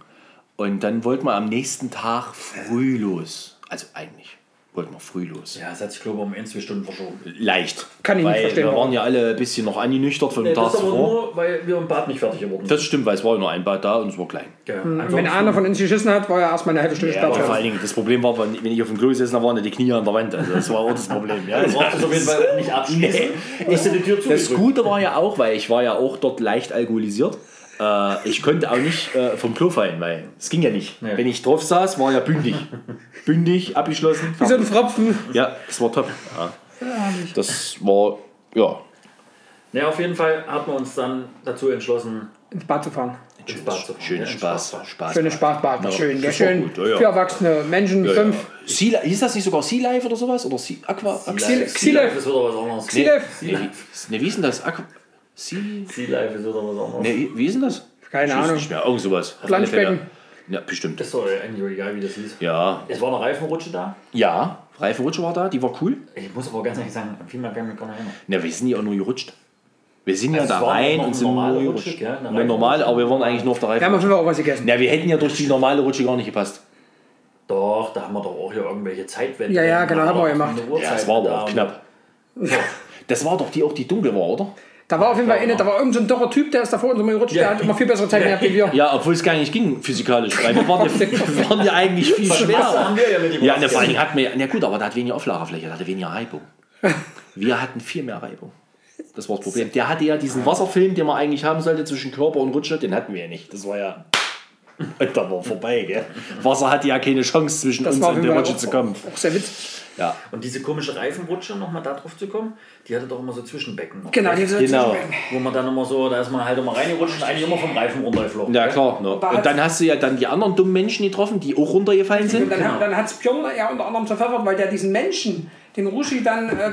Speaker 3: Und dann wollten wir am nächsten Tag früh los. Also eigentlich. Wollten wir früh los.
Speaker 2: Ja, es hat sich, glaube ich, um ein, zwei Stunden verschoben.
Speaker 3: Leicht.
Speaker 1: Kann ich nicht
Speaker 3: weil
Speaker 1: verstehen,
Speaker 3: Wir waren ja alle ein bisschen noch angenüchtert von dem
Speaker 2: Nee,
Speaker 3: Tag
Speaker 2: das ist aber
Speaker 3: zuvor.
Speaker 2: nur, weil wir im Bad nicht fertig geworden
Speaker 3: Das stimmt, weil es war nur ein Bad da und es war klein.
Speaker 2: Ja, ansonsten-
Speaker 1: wenn einer von uns geschissen hat, war er erstmal eine halbe Stunde
Speaker 3: Ja,
Speaker 1: später.
Speaker 3: vor allen Dingen, das Problem war, wenn ich auf dem Klo gesessen habe, waren die Knie an der Wand. Also das war auch das Problem. Ja.
Speaker 2: Brauchst es auf jeden Fall nicht abschließen. Dass du die Tür
Speaker 3: Das. Gute war ja auch, weil ich war ja auch dort leicht alkoholisiert. Äh, ich konnte auch nicht äh, vom Klo fallen, weil es ging ja nicht.
Speaker 2: Nee.
Speaker 3: Wenn ich drauf saß, war ja bündig. bündig, abgeschlossen.
Speaker 1: Wie so ein Frapfen.
Speaker 3: Ja, das war top. Ja. Das war, ja,
Speaker 2: Ne, auf jeden Fall hat man uns dann dazu entschlossen,
Speaker 1: Ins Bad zu fahren.
Speaker 2: ins Bad zu fahren. Ja,
Speaker 3: Spaß. Spaß
Speaker 1: Schönes Spaßbad.
Speaker 3: Ja,
Speaker 1: schön, ja, schön.
Speaker 3: gut, ja, ja.
Speaker 1: Für erwachsene Menschen,
Speaker 3: Ja,
Speaker 1: fünf.
Speaker 3: ja. Sea, hieß das nicht sogar Sea Life oder sowas? Oder sea, Aqua?
Speaker 1: Sea-
Speaker 2: Sea
Speaker 1: Sea
Speaker 2: Life
Speaker 1: Life.
Speaker 2: ist wieder was anderes.
Speaker 1: Sea Life.
Speaker 3: Nee, nee, wie ist denn das? Aqua, sea,
Speaker 2: Sea Life ist wieder was anderes.
Speaker 3: nee, wie ist denn das?
Speaker 1: Keine
Speaker 3: Ich weiß
Speaker 1: Ahnung.
Speaker 3: nicht mehr, irgend sowas.
Speaker 1: Planschbecken.
Speaker 3: Ja, bestimmt.
Speaker 2: Das ist doch eigentlich egal, wie das hieß.
Speaker 3: Ja,
Speaker 2: Es war eine Reifenrutsche da.
Speaker 3: ja, Reifenrutsche war da, die war cool.
Speaker 2: Ich muss aber ganz ehrlich sagen, viel mehr kann ich gar nicht erinnern.
Speaker 3: Na, wir sind ja auch nur gerutscht. Wir sind ja
Speaker 2: Also
Speaker 3: da
Speaker 2: es war
Speaker 3: rein
Speaker 2: noch
Speaker 3: und sind nur
Speaker 2: normale
Speaker 3: gerutscht.
Speaker 2: Rutsche, gell? Eine
Speaker 3: Eine
Speaker 2: Reifenrutsche.
Speaker 3: normale, aber wir waren eigentlich nur auf der
Speaker 1: Wir haben
Speaker 3: Reifen.
Speaker 1: auf jeden Fall auch was gegessen.
Speaker 3: Na, wir hätten ja durch die normale Rutsche gar nicht gepasst.
Speaker 2: Doch, da haben wir doch auch hier irgendwelche Zeitwände.
Speaker 1: Ja, ja, genau,
Speaker 2: Da
Speaker 1: haben wir gemacht.
Speaker 3: Ja, das war aber
Speaker 2: da
Speaker 3: auch knapp. Das war doch die auch, die dunkel war, oder?
Speaker 1: Da war auf jeden Fall eine, da war irgendein so ein Typ, der ist davor uns immer gerutscht, der hat immer viel bessere Zeit gehabt wie wir.
Speaker 3: Ja, obwohl es gar nicht ging physikalisch. Weil wir waren ja, waren ja eigentlich viel schwerer.
Speaker 2: haben wir ja mit dem
Speaker 3: Ja, ne, vor allen Dingen hatten wir, ja gut, aber der hat weniger Auflagefläche, der hatte weniger Reibung. Wir hatten viel mehr Reibung. Das war das Problem. Der hatte ja diesen Wasserfilm, den man eigentlich haben sollte zwischen Körper und Rutsche, den hatten wir ja nicht. Das war ja. Und da war vorbei, gell? Wasser hatte ja keine Chance zwischen
Speaker 1: Das
Speaker 3: uns und der Rutsche zu kommen.
Speaker 1: auch sehr witzig.
Speaker 3: Ja,
Speaker 2: Und diese komische Reifenrutsche, nochmal da drauf zu kommen, die hatte doch immer so Zwischenbecken. Noch.
Speaker 1: Genau, diese
Speaker 3: Genau.
Speaker 1: Zwischenbecken.
Speaker 2: Wo man dann immer so, da ist man halt immer reingerutscht und eigentlich immer vom Reifen runtergeflogen.
Speaker 3: ja klar. Ne? Und dann hast du ja dann die anderen dummen Menschen getroffen, die auch runtergefallen
Speaker 1: Und
Speaker 3: sind.
Speaker 1: dann,
Speaker 2: Genau.
Speaker 1: dann hat es Björn ja unter anderem zerpfeffert, weil der diesen Menschen, den Ruschi dann äh,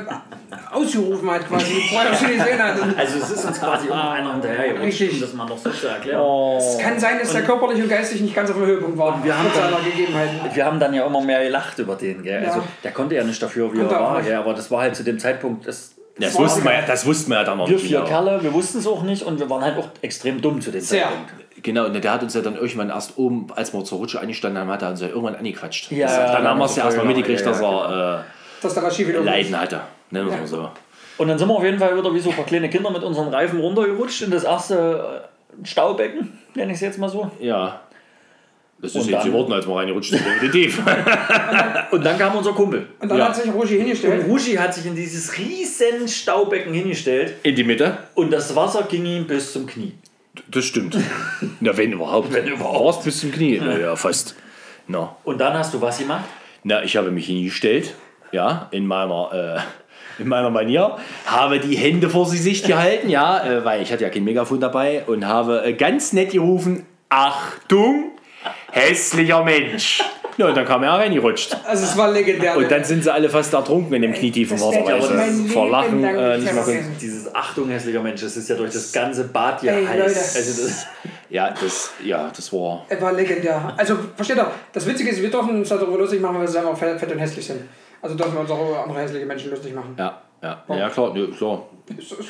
Speaker 1: ausgerufen hat, quasi, vorher schon gesehen hat.
Speaker 2: Also es ist uns quasi immer einer hinterhergerutscht,
Speaker 1: Richtig.
Speaker 2: um das mal noch so zu erklären.
Speaker 1: es kann sein, dass der körperlich und geistig nicht ganz auf dem Höhepunkt war.
Speaker 2: wir haben dann-. Wir haben dann ja immer mehr gelacht über den, gell?
Speaker 1: Ja.
Speaker 2: Also der konnte ja nicht dafür, wie
Speaker 1: Konnte
Speaker 2: er war, gell? aber das war halt zu dem Zeitpunkt, das,
Speaker 3: Das wussten, wir, ja- das wussten wir ja dann noch
Speaker 2: wir
Speaker 3: nicht.
Speaker 2: vier
Speaker 3: genau.
Speaker 2: Kerle, wir wussten es auch nicht und wir waren halt auch extrem dumm zu dem
Speaker 1: Sehr.
Speaker 2: Zeitpunkt.
Speaker 3: Genau, und der hat uns ja dann irgendwann erst oben, als wir zur Rutsche angestanden haben, hat er uns ja irgendwann angequatscht.
Speaker 2: Ja,
Speaker 3: das,
Speaker 2: ja,
Speaker 3: dann haben wir es ja erstmal mitgekriegt,
Speaker 2: ja,
Speaker 3: dass
Speaker 2: ja,
Speaker 3: er
Speaker 1: Dass der Raschi wieder
Speaker 3: Leiden hatte. Nennen wir es mal so.
Speaker 2: Und dann sind wir auf jeden Fall wieder wie so ein paar kleine Kinder mit unseren Reifen runtergerutscht in das erste äh, Staubecken, nenne ich es jetzt mal so.
Speaker 3: Ja. Das ist
Speaker 2: Und
Speaker 3: jetzt
Speaker 2: dann-
Speaker 3: geworden, als wir reingerutscht sind, definitiv.
Speaker 2: Und dann kam unser Kumpel.
Speaker 1: Und dann
Speaker 3: Ja.
Speaker 1: hat sich Ruschi
Speaker 2: Und
Speaker 1: hingestellt.
Speaker 2: Rushi hat sich in dieses riesen Staubecken hingestellt
Speaker 3: In die Mitte?
Speaker 2: und das Wasser ging ihm bis zum Knie.
Speaker 3: Das stimmt. Na, wenn überhaupt.
Speaker 2: Wenn überhaupt.
Speaker 3: War's bis zum Knie. Na, ja, fast. Na.
Speaker 2: Und dann hast du was gemacht?
Speaker 3: Na, ich habe mich hingestellt, ja, in meiner, äh, in meiner Manier, habe die Hände vor die Sicht gehalten, ja, äh, weil ich hatte ja kein Megafon dabei und habe äh, ganz nett gerufen, Achtung, hässlicher Mensch. Ja, und dann kam er reingerutscht.
Speaker 1: Also es war legendär.
Speaker 3: Und dann sind sie alle fast ertrunken in dem knietiefen
Speaker 1: Das
Speaker 3: Wasser, weil sie
Speaker 1: Leben
Speaker 3: vor Lachen äh,
Speaker 1: nicht
Speaker 3: mehr
Speaker 1: vergessen.
Speaker 2: Dieses Achtung, hässlicher Mensch, das ist ja durch das ganze Bad
Speaker 1: Ey,
Speaker 2: hier heiß.
Speaker 1: Leute.
Speaker 2: Also das,
Speaker 3: Ja, das, ja, das war...
Speaker 1: Es war legendär. Also, versteht ihr, das Witzige ist, wir dürfen uns darüber lustig machen, weil wir selber fett fett und hässlich sind. Also dürfen wir uns auch über andere hässliche Menschen lustig machen.
Speaker 3: Ja, ja, ja klar, nö, klar.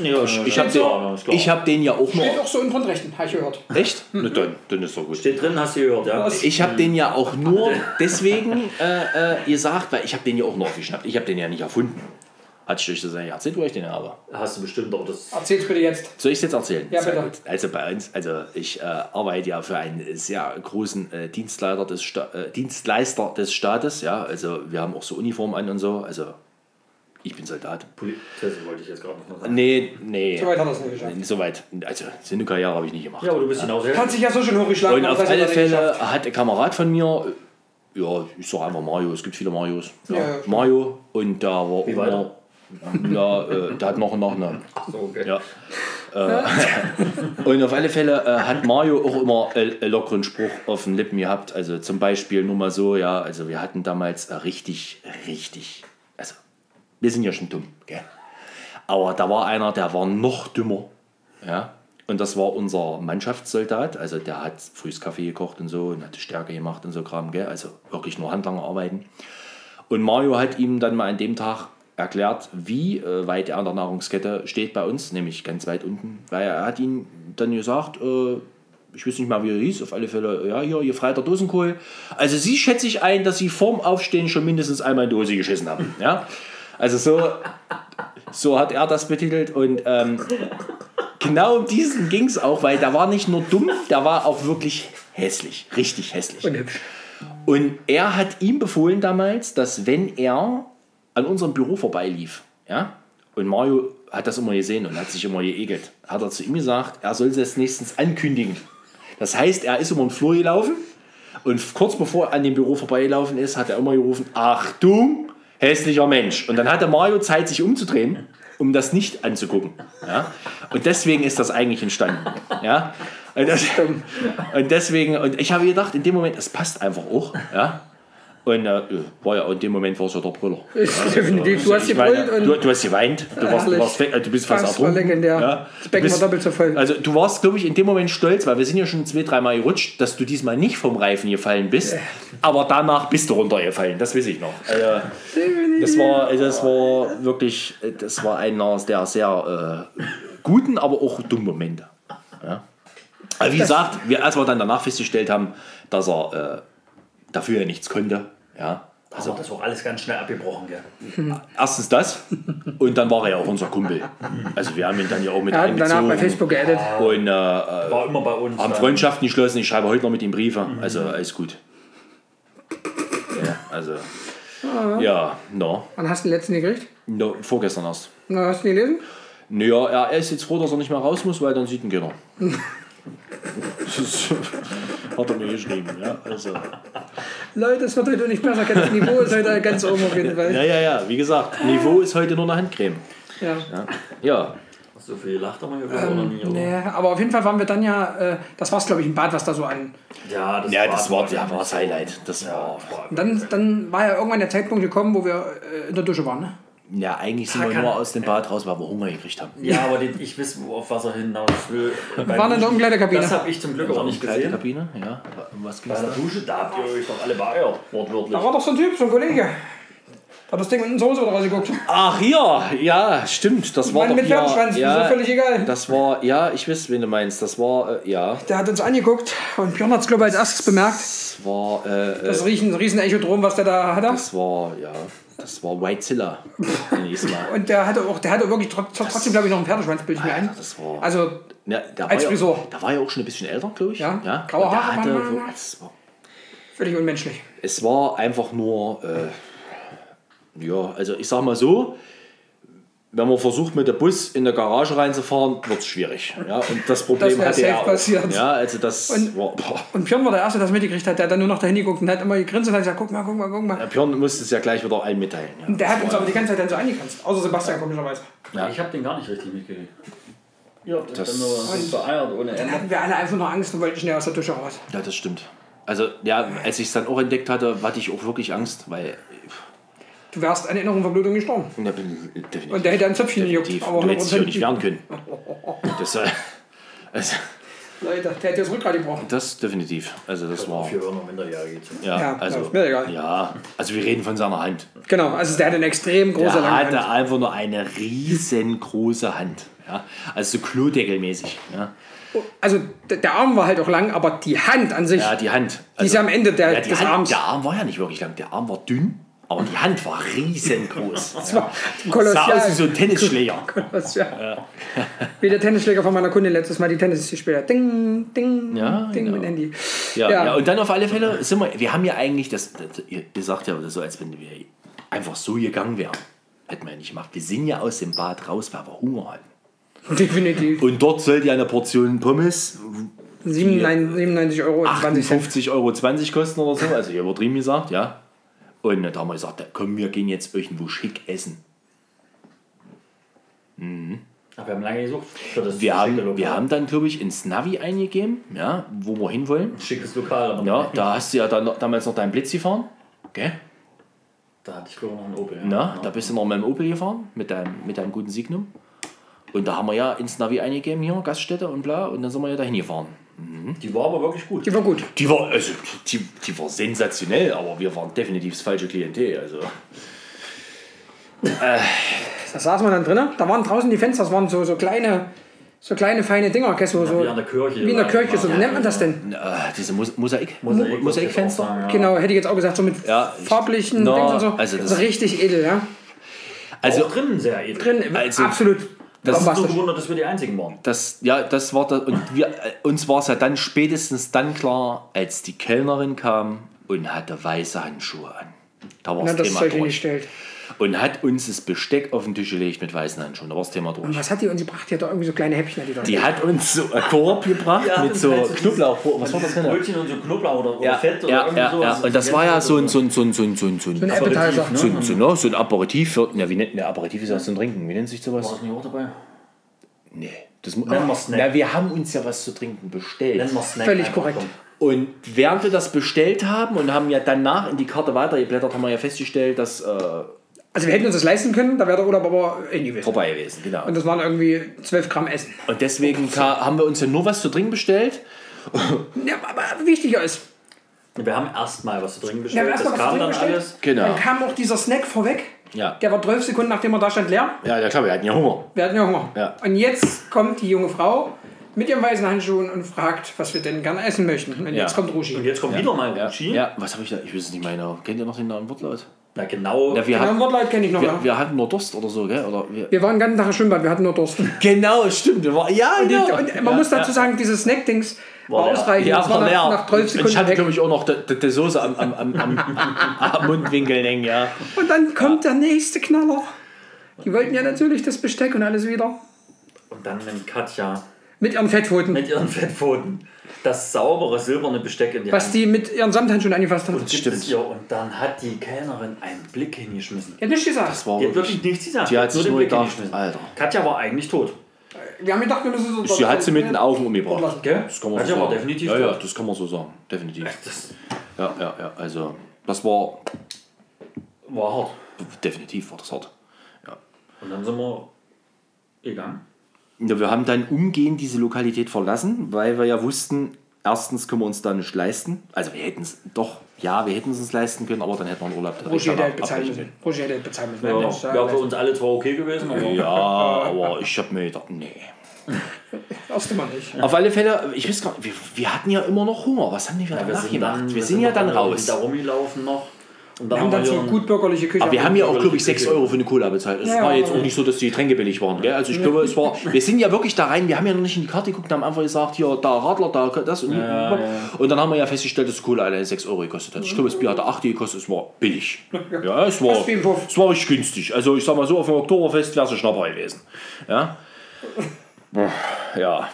Speaker 2: ja,
Speaker 3: Ich habe
Speaker 2: so,
Speaker 3: den, ich hab den ja auch
Speaker 1: Steht
Speaker 3: nur...
Speaker 1: auch so in Grundrechten, habe ich gehört.
Speaker 3: Echt? Na dann, dann ist doch gut.
Speaker 2: Steht drin, hast du gehört, ja?
Speaker 3: Ich habe den ja auch nur deswegen äh, äh, gesagt, weil ich habe den ja auch noch aufgeschnappt. Ich habe den ja nicht erfunden. Hat ich euch das eigentlich erzählt, wo ich den habe?
Speaker 2: Hast du bestimmt auch das.
Speaker 1: Erzähl's bitte jetzt.
Speaker 3: Soll ich es jetzt erzählen?
Speaker 1: Ja,
Speaker 3: Sehr
Speaker 1: bitte.
Speaker 3: gut. Also bei uns, also ich äh, arbeite ja für einen sehr großen äh, Dienstleister, des Sta äh, Dienstleister des Staates. Ja, also wir haben auch so Uniformen an und so. Also ich bin Soldat.
Speaker 2: Polizist wollte ich jetzt gerade noch sagen.
Speaker 3: Nee, nee.
Speaker 1: Soweit hat er es nicht geschafft.
Speaker 3: Soweit. Also Syndikaljahre habe ich nicht gemacht.
Speaker 2: Ja, aber du bist hinaus.
Speaker 1: Hat sich ja so schon hochgeschlagen.
Speaker 3: Und auf alle Fälle hat ein Kamerad von mir, ja, ich sage einfach Mario, es gibt viele Marios. Ja,
Speaker 1: Ja, ja.
Speaker 3: Mario und da war
Speaker 2: Wie
Speaker 3: immer, ja, äh, der hat noch einen Nachnamen.
Speaker 2: So, okay.
Speaker 3: Ja. Äh, und auf alle Fälle äh, hat Mario auch immer äh, einen lockeren Spruch auf den Lippen gehabt. Also zum Beispiel nur mal so, ja, also wir hatten damals äh, richtig, richtig, also wir sind ja schon dumm, gell? Aber da war einer, der war noch dümmer. Ja. Und das war unser Mannschaftssoldat. Also der hat frühs Kaffee gekocht und so und hat Stärke gemacht und so Kram, gell? Also wirklich nur handlanger arbeiten. Und Mario hat ihm dann mal an dem Tag erklärt, wie äh, weit er an der Nahrungskette steht bei uns, nämlich ganz weit unten. Weil er hat ihm dann gesagt, äh, ich weiß nicht mal, wie er hieß, auf alle Fälle, ja, hier, ihr Freiter Dosenkohl. Also sie schätze ich ein, dass sie vorm Aufstehen schon mindestens einmal in die Hose geschissen haben. Ja? Also so, so hat er das betitelt und ähm, genau um diesen ging es auch, weil der war nicht nur dumm, der war auch wirklich hässlich, richtig hässlich.
Speaker 1: Und hübsch.
Speaker 3: Und er hat ihm befohlen damals, dass wenn er an unserem Büro vorbeilief, ja, und Mario hat das immer gesehen und hat sich immer geekelt, hat er zu ihm gesagt, er soll es nächstens ankündigen. Das heißt, er ist über den Flur gelaufen und kurz bevor er an dem Büro vorbeigelaufen ist, hat er immer gerufen, Achtung, hässlicher Mensch. Und dann hatte Mario Zeit, sich umzudrehen, um das nicht anzugucken. Ja? Und deswegen ist das eigentlich entstanden. Ja? Und, das, und deswegen, und ich habe gedacht, in dem Moment, es passt einfach auch. Ja? Und äh, war ja in dem Moment war es ja der Brüller.
Speaker 1: Definitiv. Du hast
Speaker 3: meine,
Speaker 1: gebrüllt und
Speaker 3: du, du hast geweint, du warst, du, warst weg, äh, du bist fast ertrunken.
Speaker 1: legendär. Das Becken
Speaker 3: Du bist-
Speaker 1: war doppelt so voll.
Speaker 3: Also du warst, glaube ich, in dem Moment stolz, weil wir sind ja schon zwei, dreimal gerutscht, dass du diesmal nicht vom Reifen gefallen bist. Aber danach bist du runtergefallen, das weiß ich noch. Also, das war, also das war wirklich, äh, das war einer der sehr äh, guten, aber auch dummen Momente. Ja. Aber wie gesagt, wir, als wir dann danach festgestellt haben, dass er äh, dafür ja nichts konnte, ja,
Speaker 2: Also das ist auch alles ganz schnell abgebrochen, gell?
Speaker 3: erstens das und dann war er ja auch unser Kumpel. Also wir haben ihn dann ja auch mit
Speaker 1: er hat danach
Speaker 3: einbezogen
Speaker 1: bei Facebook geedit.
Speaker 3: und äh, äh,
Speaker 2: War immer bei uns.
Speaker 3: haben
Speaker 2: dann.
Speaker 3: Freundschaften geschlossen. Ich schreibe heute noch mit ihm Briefe. Also alles gut. Ja, also. Ja, no.
Speaker 1: Wann hast du den letzten gekriegt?
Speaker 3: no. Vorgestern erst.
Speaker 1: Na, hast du den gelesen?
Speaker 3: Naja, er ist jetzt froh, dass er nicht mehr raus muss, weil dann sieht ihn keiner. Das Hat er mir geschrieben, ja. Also.
Speaker 1: Leute, es wird heute nicht besser. Das Niveau ist heute ganz oben auf jeden Fall.
Speaker 3: Ja, ja, ja. Wie gesagt, Niveau ist heute nur eine Handcreme.
Speaker 1: Ja.
Speaker 3: Ja.
Speaker 2: Hast du viel gelacht haben wir gehört oder nie? Oder?
Speaker 1: Nee, aber auf jeden Fall waren wir dann ja, äh, das war es glaube ich im Bad, was da so an.
Speaker 2: Ja, das
Speaker 3: Ja, das war, ja, war das Highlight. Das war.
Speaker 1: Und dann, dann war ja irgendwann der Zeitpunkt gekommen, wo wir äh, in der Dusche waren. Ne?
Speaker 3: Ja, eigentlich sind wir
Speaker 2: Hakan.
Speaker 3: nur aus dem Bad raus, weil wir Hunger gekriegt haben.
Speaker 2: Ja, aber den, ich weiß, wo- auf was er hinaus will. Wir
Speaker 1: waren in der Umkleidekabine.
Speaker 2: Das habe ich zum Glück aber nicht gesehen.
Speaker 3: Kabine, ja. Was
Speaker 2: Bei
Speaker 3: ging's
Speaker 2: der
Speaker 3: da?
Speaker 2: Dusche, da habt ihr euch doch alle beeiert, wortwörtlich.
Speaker 1: Da war doch so ein Typ, so ein Kollege. Hat das Ding mit ins Hose oder rausgeguckt.
Speaker 3: Ach ja, ja, stimmt. Das war
Speaker 1: Mann
Speaker 3: doch
Speaker 1: mit
Speaker 3: hier,
Speaker 1: Pferdeschwanz,
Speaker 3: ja,
Speaker 1: mir so völlig egal.
Speaker 3: Das war, ja, ich weiß, wen du meinst. Das war, äh, ja,
Speaker 1: Der hat uns angeguckt und Björn hat es glaube ich als erstes bemerkt.
Speaker 3: das war, äh, äh,
Speaker 1: Das riechen, riesen Echodrom, was der da hatte.
Speaker 3: das war, ja, das war Whitezilla.
Speaker 1: Und der hatte auch, der hatte wirklich trot- trotzdem, glaube ich, noch einen Pferdeschwanz, bilde ich mir ein.
Speaker 3: Das war,
Speaker 1: Also,
Speaker 3: ja, der
Speaker 1: als
Speaker 3: war
Speaker 1: Frisur.
Speaker 3: Ja, der war ja auch schon ein bisschen älter, glaube ich.
Speaker 1: Ja,
Speaker 3: ja.
Speaker 1: graue Haare
Speaker 3: hatte,
Speaker 1: waren-
Speaker 3: es, war,
Speaker 1: völlig unmenschlich.
Speaker 3: es war einfach nur, äh, ja, also ich sag mal so, wenn man versucht mit dem Bus in der Garage reinzufahren, wird es schwierig. Ja, und das Problem
Speaker 1: wär
Speaker 3: hatte
Speaker 1: safe
Speaker 3: er auch.
Speaker 1: passiert.
Speaker 3: Ja, also das
Speaker 1: Und-
Speaker 3: war.
Speaker 1: Und Björn war der Erste, der das mitgekriegt hat. Der hat dann nur noch dahin geguckt und hat immer gegrinst und hat gesagt, guck mal, guck mal, guck mal.
Speaker 3: Ja, Björn musste es ja gleich wieder allen mitteilen. Ja.
Speaker 1: Und der hat uns aber die ganze Zeit dann so angegrinst. Außer Sebastian, komischerweise.
Speaker 3: Ja.
Speaker 2: Ich habe den gar nicht richtig mitgekriegt. Ja, das
Speaker 3: Das-
Speaker 2: dann nur beeiert ohne
Speaker 1: Dann
Speaker 2: Ende.
Speaker 1: hatten wir alle einfach nur Angst und wollten schnell aus der Dusche raus.
Speaker 3: ja, das stimmt. Also, ja, als ich es dann auch entdeckt hatte, hatte ich auch wirklich Angst, weil.
Speaker 1: Du wärst an Innenverblutung gestorben.
Speaker 3: Ja, bin, definitiv,
Speaker 1: Und der hätte ein Zöpfchen gejuckt.
Speaker 3: Du hättest dich auch
Speaker 1: 100%.
Speaker 3: nicht wehren können. Das, äh, also,
Speaker 1: Leute, der hätte das Rückgrat gebrochen.
Speaker 3: das definitiv. Also, das war.
Speaker 2: Für noch Minderjährige.
Speaker 3: Ja,
Speaker 1: Ja,
Speaker 3: also,
Speaker 1: mir egal.
Speaker 3: ja, also wir reden von seiner Hand.
Speaker 1: Genau, also der hatte eine extrem große
Speaker 3: Der
Speaker 1: lange
Speaker 3: hatte
Speaker 1: Hand.
Speaker 3: einfach nur eine riesengroße Hand. Ja? Also so klodeckelmäßig. Ja?
Speaker 1: Also der Arm war halt auch lang, aber die Hand an sich,
Speaker 3: ja, die Hand.
Speaker 1: die ist ja am Ende der,
Speaker 3: ja,
Speaker 1: des
Speaker 3: Hand,
Speaker 1: Arms.
Speaker 3: Der Arm war ja nicht wirklich lang. Der Arm war dünn, aber die Hand war riesengroß.
Speaker 1: Das war
Speaker 3: Sah
Speaker 1: kolossal.
Speaker 3: aus wie so ein Tennisschläger.
Speaker 1: Kolossal. Wie der Tennisschläger von meiner Kundin letztes Mal die Tennis gespielt hat. Ding, ding,
Speaker 3: Ja,
Speaker 1: ding
Speaker 3: genau.
Speaker 1: mit Handy.
Speaker 3: Ja,
Speaker 1: Ja.
Speaker 3: ja. und dann auf alle Fälle sind wir, wir haben ja eigentlich, das, das ihr, sagt ja so, als wenn wir einfach so gegangen wären. Hätten wir ja nicht gemacht. Wir sind ja aus dem Bad raus, weil wir Hunger hatten.
Speaker 1: Definitiv.
Speaker 3: Und dort sollte ja eine Portion Pommes
Speaker 1: 97, 97 Euro und 20 Cent.
Speaker 3: 58,20 Euro kosten oder so, also übertrieben gesagt, ja. Und da haben wir gesagt, komm, wir gehen jetzt irgendwo schick essen.
Speaker 2: Aber wir haben lange gesucht für das
Speaker 3: Wir haben,
Speaker 2: Lokal.
Speaker 3: wir haben dann, glaube ich, ins Navi eingegeben, ja, wo wir hinwollen.
Speaker 2: Schickes Lokal.
Speaker 3: Ja, da hast du ja dann, damals noch deinen Blitz gefahren. Gell?
Speaker 2: Da hatte ich glaube ich noch einen Opel. ja.
Speaker 3: Na,
Speaker 2: Ja.
Speaker 3: da bist du noch mit dem Opel gefahren, mit deinem, mit deinem guten Signum. Und da haben wir ja ins Navi eingegeben, hier, Gaststätte und bla, und dann sind wir ja dahin gefahren.
Speaker 2: Die war aber wirklich gut.
Speaker 1: Die war gut.
Speaker 3: Die war, also, die, die war sensationell, aber wir waren definitiv das falsche Klientel. Also.
Speaker 1: Da saß man dann drinnen. Da waren draußen die Fenster, das waren so, so kleine, So kleine, feine Dinger, gell, so, so,
Speaker 2: Wie an der Kirche.
Speaker 1: wie in der Kirche, so, wie nennt man das denn?
Speaker 3: Äh, diese Mos Mosaik,
Speaker 2: Mosaik-
Speaker 3: Mosaikfenster.
Speaker 2: Ja.
Speaker 1: Genau, hätte ich jetzt auch gesagt, so mit
Speaker 3: Ja, ich-
Speaker 1: farblichen
Speaker 3: Na,
Speaker 1: Dings und so.
Speaker 3: also das-
Speaker 1: so richtig edel, ja.
Speaker 3: Also
Speaker 2: Auch drinnen sehr edel.
Speaker 1: Drin,
Speaker 3: Also,
Speaker 1: absolut
Speaker 2: Das ist nur gewundert, dass wir die einzigen waren.
Speaker 3: das, ja, das war das. Und wir, uns war es ja dann spätestens dann klar, als die Kellnerin kam und hatte weiße Handschuhe an. Da war
Speaker 1: Na,
Speaker 3: das
Speaker 1: das
Speaker 3: Thema durch.
Speaker 1: hingestellt.
Speaker 3: Und hat uns das Besteck auf den Tisch gelegt mit weißen Handschuhen. Da war das Thema durch.
Speaker 1: Und was hat die uns gebracht? Die hat doch irgendwie so kleine Häppchen. Die, da
Speaker 3: Die hat uns so einen Korb gebracht
Speaker 2: Ja,
Speaker 3: mit so Knoblauch. Was war das denn?
Speaker 2: Brötchen und so Knoblauch oder, oder
Speaker 3: Ja,
Speaker 2: Fett oder
Speaker 3: ja,
Speaker 2: irgendwie
Speaker 3: ja,
Speaker 2: sowas.
Speaker 3: ja. Und das war ja so ein, so ein, so ein, so ein, so ein, so
Speaker 1: so ein Appetizer.
Speaker 2: ne?
Speaker 3: so ein, so, ne, so ein Aperitif. Für, ja, wie nennt der Aperitif ist ja zum Trinken. Wie nennt sich sowas?
Speaker 2: War das nicht auch dabei?
Speaker 3: Nee. Das, mu-
Speaker 2: Nennen wir Snack.
Speaker 3: Na, wir haben uns ja was zu trinken bestellt.
Speaker 2: Nennen wir Snack
Speaker 1: Völlig korrekt.
Speaker 3: Und während wir das bestellt haben und haben ja danach in die Karte weitergeblättert, haben wir ja festgestellt, dass äh,
Speaker 1: Also wir hätten uns das leisten können, da wäre der Urlaub aber nie gewesen.
Speaker 3: vorbei gewesen. Genau.
Speaker 1: Und das waren irgendwie 12 Gramm Essen.
Speaker 3: Und deswegen ka- haben wir uns ja nur was zu trinken bestellt.
Speaker 1: Ja, aber wichtiger ist,
Speaker 2: Wir haben erstmal was zu trinken
Speaker 1: wir haben
Speaker 2: bestellt.
Speaker 1: erstmal
Speaker 2: das
Speaker 1: was
Speaker 2: kam
Speaker 1: zu
Speaker 2: dann
Speaker 1: trinken
Speaker 2: alles.
Speaker 1: bestellt.
Speaker 3: Genau.
Speaker 1: Dann kam auch dieser Snack vorweg.
Speaker 3: Ja.
Speaker 1: Der war 12 Sekunden, nachdem er da stand, leer.
Speaker 3: Ja, ja klar, wir hatten ja Hunger.
Speaker 1: Wir hatten ja Hunger.
Speaker 3: Ja.
Speaker 1: Und jetzt kommt die junge Frau mit ihren weißen Handschuhen und fragt, was wir denn gerne essen möchten. Und
Speaker 3: Ja.
Speaker 1: jetzt kommt Rushi.
Speaker 2: Und jetzt kommt wieder mal
Speaker 3: Ja,
Speaker 2: Gucci.
Speaker 3: ja was habe ich da? Ich weiß es nicht mehr. Kennt ihr noch den Namen Wortlaut?
Speaker 2: Na genau.
Speaker 3: Ja, wir,
Speaker 1: Genau,
Speaker 3: hatten,
Speaker 1: Wortlaut kenne ich noch.
Speaker 3: wir,
Speaker 1: ja.
Speaker 3: wir hatten nur Durst oder so, gell? Oder wir,
Speaker 1: Wir waren den ganzen Tag im Schwimmbad, wir hatten nur Durst. Und,
Speaker 3: genau, stimmt. Wir war, ja,
Speaker 1: die,
Speaker 3: genau.
Speaker 1: und man muss dazu sagen, dieses Snack-Dings war,
Speaker 2: War
Speaker 1: ausreichend.
Speaker 3: Ja,
Speaker 1: das war nach, nach 12
Speaker 3: Und ich
Speaker 1: Sekunden
Speaker 3: hatte, glaube ich, auch noch die, Soße am, am, am, am, am Mundwinkel hängen, ja.
Speaker 1: Und dann kommt der nächste Knaller. Die wollten ja natürlich das Besteck und alles wieder.
Speaker 2: Und dann nimmt Katja
Speaker 1: Mit ihren Fettpfoten.
Speaker 2: mit ihren Fettpfoten das saubere silberne Besteck in die
Speaker 1: was
Speaker 2: Hand.
Speaker 1: die mit ihren Samthandschuhen angefasst haben.
Speaker 2: und
Speaker 3: stimmt.
Speaker 2: ihr. Und dann hat die Kellnerin einen Blick hingeschmissen.
Speaker 1: Die hat nichts gesagt.
Speaker 3: Das war
Speaker 2: Die hat
Speaker 3: wirklich,
Speaker 2: nichts gesagt.
Speaker 3: Die hat sich
Speaker 2: den
Speaker 3: nur
Speaker 2: Blick
Speaker 3: gedacht,
Speaker 2: hingeschmissen.
Speaker 3: Alter.
Speaker 2: Katja war eigentlich tot.
Speaker 1: Wir haben gedacht, wir müssen so.
Speaker 3: Sie hat sie mit den Augen umgebracht.
Speaker 2: Gell?
Speaker 3: Das kann man
Speaker 2: Katja
Speaker 3: so
Speaker 2: war
Speaker 3: sagen.
Speaker 2: definitiv
Speaker 3: ja, ja,
Speaker 2: tot.
Speaker 3: das kann man so sagen. Definitiv.
Speaker 2: Das
Speaker 3: Ja, ja, ja. Also, das war
Speaker 2: war hart.
Speaker 3: definitiv war das hart.
Speaker 2: Und dann sind wir gegangen.
Speaker 3: Ja, wir haben dann umgehend diese Lokalität verlassen, weil wir ja wussten, erstens können wir uns da nicht leisten. Also wir hätten es doch, ja, wir hätten es uns leisten können, aber dann hätten wir einen Urlaub
Speaker 1: Roger hätte halt bezahlen müssen. Roger hätte halt bezahlen müssen.
Speaker 2: Ja,
Speaker 1: Mensch,
Speaker 2: wäre für uns alle zwar okay gewesen, aber.
Speaker 3: Ja, aber ich habe mir gedacht, nee.
Speaker 1: Erste Mal nicht.
Speaker 3: Auf alle Fälle, ich weiß gar nicht, wir, wir hatten ja immer noch Hunger. Was haben die wir
Speaker 2: Ja, wir
Speaker 3: danach
Speaker 2: sind
Speaker 3: gemacht?
Speaker 2: dann,
Speaker 3: wir sind ja dann raus.
Speaker 2: Da rumgelaufen noch. Und
Speaker 1: Wir
Speaker 2: dann
Speaker 1: haben dann so gut bürgerliche Küche.
Speaker 3: Aber wir haben ja auch, glaube ich, 6
Speaker 2: Küche.
Speaker 3: Euro für eine Cola bezahlt. Es
Speaker 1: Ja,
Speaker 3: war
Speaker 1: ja,
Speaker 3: jetzt auch nicht so, dass die Getränke billig waren. Gell? Also ich glaube, es war, wir sind ja wirklich da rein, wir haben ja noch nicht in die Karte geguckt, haben einfach gesagt, hier, da Radler, da das und,
Speaker 2: Ja, ja.
Speaker 3: und dann haben wir ja festgestellt, dass die Cola alleine 6 Euro gekostet hat. Ich glaube, das Bier hatte 8 gekostet, es war billig. Ja, es war, es war richtig günstig. Also ich sag mal so, auf dem Oktoberfest wäre es ein Schnapper gewesen. Ja. Ja.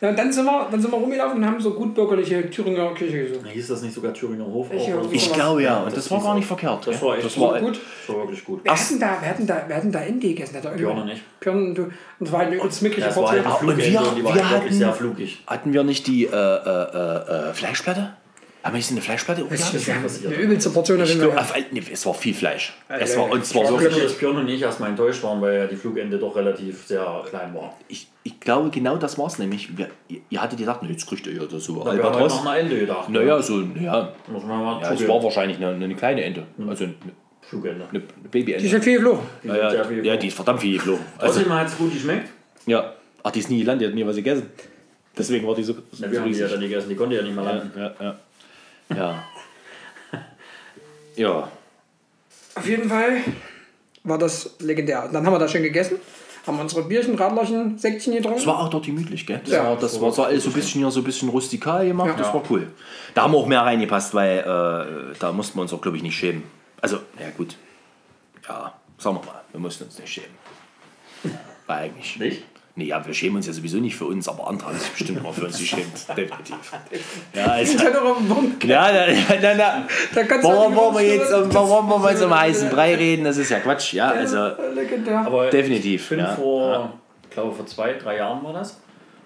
Speaker 1: Ja, und dann sind, wir, dann sind wir rumgelaufen und haben so gut bürgerliche Thüringer Küche gesucht.
Speaker 2: Hieß das nicht sogar Thüringer Hof?
Speaker 1: Ich
Speaker 2: auch so?
Speaker 3: Ich glaube ja, und
Speaker 2: das
Speaker 3: das war gar nicht verkehrt.
Speaker 2: Das war echt
Speaker 3: das war,
Speaker 1: gut.
Speaker 2: Das war wirklich gut.
Speaker 1: Wir hatten da, wir hatten da, wir hatten da Ente gegessen. Hat er irgendwie-
Speaker 2: Björn nicht.
Speaker 1: Björn, du, und es war halt eine übelst mickrige
Speaker 2: Das war halt
Speaker 3: und wir-
Speaker 2: und die war
Speaker 3: wir
Speaker 2: halt wirklich
Speaker 3: hatten-
Speaker 2: sehr flugig.
Speaker 3: Hatten wir nicht die äh, äh, äh, Fleischplatte? Haben wir nicht eine Fleischplatte? auch gehabt?
Speaker 1: Wir haben eine übelste Portion.
Speaker 3: Ich glaub, auf- nee, es war viel Fleisch.
Speaker 1: Ja,
Speaker 3: Es
Speaker 1: ja,
Speaker 3: war,
Speaker 1: ja.
Speaker 3: und es war
Speaker 2: Ich glaube, dass Björn und ich erstmal enttäuscht waren, weil ja die Flugende doch relativ sehr klein war.
Speaker 3: ich, ich glaube, genau das war es nämlich. Wir, ihr, ihr hattet gedacht, nee, jetzt kriegt ihr ja so
Speaker 2: Wir haben halt
Speaker 3: Albatros.
Speaker 2: noch ein Ende gedacht.
Speaker 3: Naja, so, ja,
Speaker 2: Muss man mal
Speaker 3: ja es war wahrscheinlich eine, eine kleine Ente. Also eine,
Speaker 2: Flugende.
Speaker 3: eine
Speaker 1: Die ist
Speaker 3: Babyente.
Speaker 1: halt viel geflogen.
Speaker 3: Ja, ja, ja, die ist verdammt viel geflogen. Also,
Speaker 2: Außerdem hat es gut geschmeckt.
Speaker 3: ja. Ach, die ist nie gelandet, die hat nie was gegessen. Deswegen war die so, so
Speaker 2: Ja, wir haben die ja dann gegessen, die konnte ja nicht mehr landen.
Speaker 3: Ja, ja, ja. Ja.
Speaker 1: Auf jeden Fall war das legendär. Und dann haben wir da schön gegessen, haben unsere Bierchen, Radlerchen, Säckchen getrunken.
Speaker 3: Es war auch dort gemütlich, gell? Das
Speaker 1: Ja,
Speaker 3: war, das war so alles so ein bisschen hier so ein bisschen rustikal gemacht,
Speaker 1: Ja.
Speaker 3: das war cool. Da haben wir auch mehr reingepasst, weil äh, da mussten wir uns auch, glaube ich, nicht schämen. Also, ja gut. Ja, sagen wir mal, wir mussten uns nicht schämen. Weil eigentlich.
Speaker 2: Nicht?
Speaker 3: Nee, ja, wir schämen uns ja sowieso nicht für uns, aber andere haben sich bestimmt immer für uns geschämt. Definitiv. Ja, also.
Speaker 1: Ich noch einen Wurm.
Speaker 3: Ja, na, na, na.
Speaker 1: Da kannst
Speaker 3: Warum wollen wir
Speaker 1: die
Speaker 3: jetzt,
Speaker 1: Wurst-
Speaker 3: warum wollen wir jetzt um heißen Brei reden? Das ist ja Quatsch. Ja, also.
Speaker 2: Aber
Speaker 3: definitiv.
Speaker 2: ich bin
Speaker 3: Ja.
Speaker 2: vor, ich glaube vor zwei, drei Jahren war das,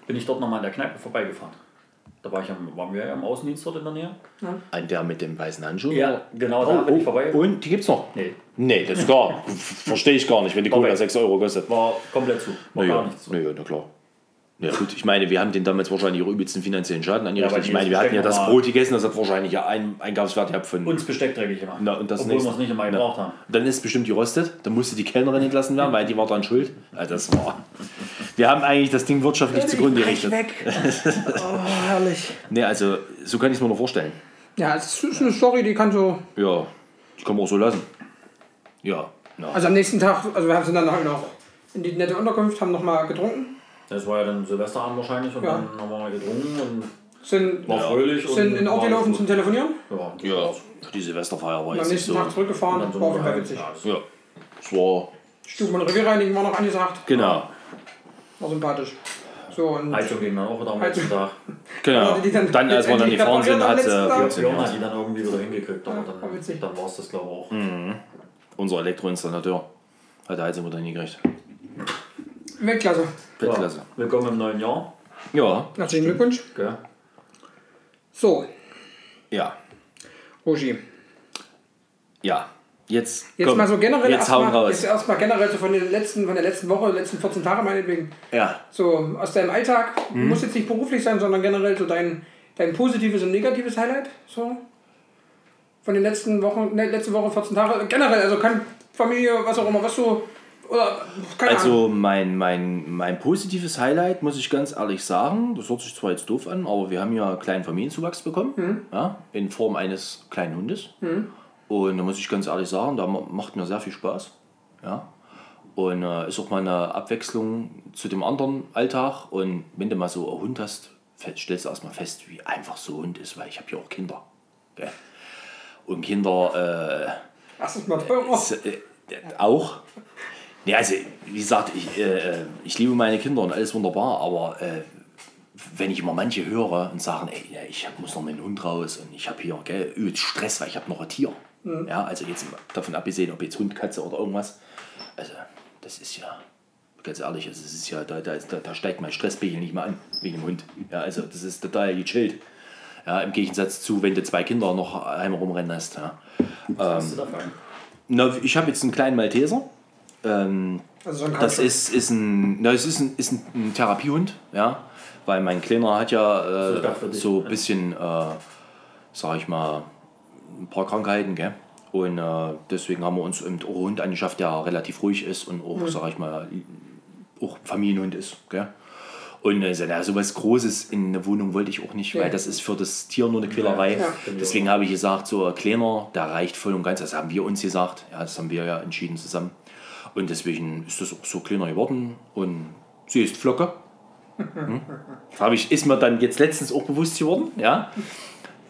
Speaker 2: bin ich dort nochmal in der Kneipe vorbeigefahren. Da war ich am, waren wir ja im Außendienst dort in der Nähe.
Speaker 3: An der mit dem weißen Handschuh?
Speaker 2: Ja, genau, da bin ich vorbei.
Speaker 3: Und die gibt's noch?
Speaker 2: Nee,
Speaker 3: Nee, das ist klar. Verstehe ich gar nicht, wenn die Cola
Speaker 2: Okay.
Speaker 3: 6 Euro kostet.
Speaker 2: war komplett zu. War
Speaker 3: Na
Speaker 2: gar
Speaker 3: ja,
Speaker 2: nichts zu.
Speaker 3: na ja, na klar. Ja gut, ich meine, wir haben den damals wahrscheinlich auch übelsten finanziellen Schaden angerichtet.
Speaker 2: weil
Speaker 3: ich meine,
Speaker 2: die
Speaker 3: wir hatten ja das Brot gegessen, das hat wahrscheinlich ja einen Eingangswert gehabt von...
Speaker 2: Uns Besteck dreckig gemacht.
Speaker 3: Na, und das
Speaker 2: Obwohl wir es nicht einmal
Speaker 3: Na.
Speaker 2: gebraucht haben.
Speaker 3: Dann ist bestimmt gerostet. Dann musste die Kellnerin entlassen werden, weil die war dann schuld. Also das war. Wir haben eigentlich das Ding wirtschaftlich zugrunde gerichtet.
Speaker 1: weg. oh, herrlich.
Speaker 3: Nee, also so kann ich es mir nur vorstellen.
Speaker 1: Ja, es ist eine Story, die kann so.
Speaker 3: Ja, das kann man auch so lassen. Ja. ja.
Speaker 1: Also am nächsten Tag, also wir sind dann halt noch in die nette Unterkunft, haben noch mal getrunken,
Speaker 2: Das war ja dann Silvesterabend wahrscheinlich und
Speaker 1: Ja.
Speaker 2: dann haben wir mal getrunken und
Speaker 1: sind,
Speaker 2: war fröhlich.
Speaker 1: sind
Speaker 2: und
Speaker 1: in Ort gelaufen zum. Telefonieren.
Speaker 2: Ja,
Speaker 3: ja, die Silvesterfeier war
Speaker 1: am
Speaker 3: jetzt nicht
Speaker 1: nächsten
Speaker 3: so.
Speaker 1: Tag zurückgefahren,
Speaker 2: Und dann
Speaker 1: war jeden Fall
Speaker 2: halt-
Speaker 1: witzig.
Speaker 2: ja,
Speaker 3: es war.
Speaker 1: Stuben- und Revierreinigen war noch angesagt,
Speaker 3: Genau.
Speaker 1: war sympathisch. So, und
Speaker 2: Heizung ging dann auch wieder am letzten Tag.
Speaker 3: Genau.
Speaker 1: die dann
Speaker 3: Dann, als wir dann gefahren sind,
Speaker 1: am
Speaker 3: hat äh, funktioniert.
Speaker 2: Björn hat die dann irgendwie wieder hingekriegt, aber
Speaker 1: witzig.
Speaker 2: dann, dann war es das glaube ich auch.
Speaker 3: Unser Elektroinstallateur hat die Heizung wieder hingekriegt.
Speaker 1: Weltklasse.
Speaker 3: Weltklasse.
Speaker 2: Ja, willkommen im neuen Jahr.
Speaker 3: Ja,
Speaker 1: Herzlichen Glückwunsch.
Speaker 2: Gell?
Speaker 1: So,
Speaker 3: ja,
Speaker 1: Rogi.
Speaker 3: ja. Jetzt,
Speaker 1: Jetzt
Speaker 3: komm,
Speaker 1: mal so generell
Speaker 3: Jetzt hauen
Speaker 1: erstmal
Speaker 3: raus.
Speaker 1: jetzt erstmal generell so von den letzten, von der letzten Woche, letzten 14 Tage meinetwegen.
Speaker 3: Ja,
Speaker 1: So aus deinem Alltag,
Speaker 3: Mhm.
Speaker 1: muss jetzt nicht beruflich sein, sondern generell so dein, dein positives und negatives Highlight. So. Von den letzten Wochen, ne, letzte Woche 14 Tage. Generell, also kann Familie, was auch immer, was so. Oder Ahnung.
Speaker 3: Also mein, mein, mein positives Highlight, muss ich ganz ehrlich sagen, das hört sich zwar jetzt doof an, aber wir haben ja einen kleinen Familienzuwachs bekommen, ja, in Form eines kleinen Hundes. Und da muss ich ganz ehrlich sagen, da ma- macht mir sehr viel Spaß. Ja. Und äh, ist auch mal eine Abwechslung zu dem anderen Alltag. Und wenn du mal so einen Hund hast, stellst du erstmal fest, wie einfach so ein Hund ist, weil ich habe ja auch Kinder. Gell? Und Kinder äh,
Speaker 1: Erstes Mal teurer.
Speaker 3: Äh, auch. Ja, also, wie gesagt, ich, äh, äh, ich liebe meine Kinder und alles wunderbar, aber äh, wenn ich immer manche höre und sagen, ey, ich muss noch mit dem Hund raus und ich habe hier gell, Stress, weil ich habe noch ein Tier. Ja, also jetzt davon abgesehen, ob jetzt Hund, Katze oder irgendwas. Also, das ist ja, ganz ehrlich, also, es ist ja, da, da, da steigt mein Stresspegel nicht mal an wegen dem Hund. Ja, also das ist total gechillt. Ja, Im Gegensatz zu, wenn du zwei Kinder noch einmal rumrennen hast. Ja.
Speaker 2: Was hast du dafür?
Speaker 3: Na, ich habe jetzt einen kleinen Malteser. Ähm,
Speaker 1: Also so ein
Speaker 3: das ist, ist, ein, na, es ist, ein, ist ein, ein Therapiehund, ja. Weil mein Kleiner hat ja
Speaker 2: So,
Speaker 3: äh, so ein bisschen, äh, sag ich mal, ein paar Krankheiten, gell? Und äh, deswegen haben wir uns einen Hund angeschafft, der relativ ruhig ist und auch, sag ich mal, auch Familienhund ist, gell? Und äh, so, na, sowas Großes in eine Wohnung wollte ich auch nicht,
Speaker 1: Ja.
Speaker 3: weil das ist für das Tier nur eine Quälerei.
Speaker 1: Ja.
Speaker 3: Deswegen habe ich gesagt, so ein kleiner, der reicht voll und ganz. Das haben wir uns gesagt. Ja, das haben wir ja entschieden zusammen. Und deswegen ist das auch so kleiner geworden. Und sie ist Flocke. Hm? Das habe ich, ist mir dann jetzt letztens auch bewusst geworden. Ja.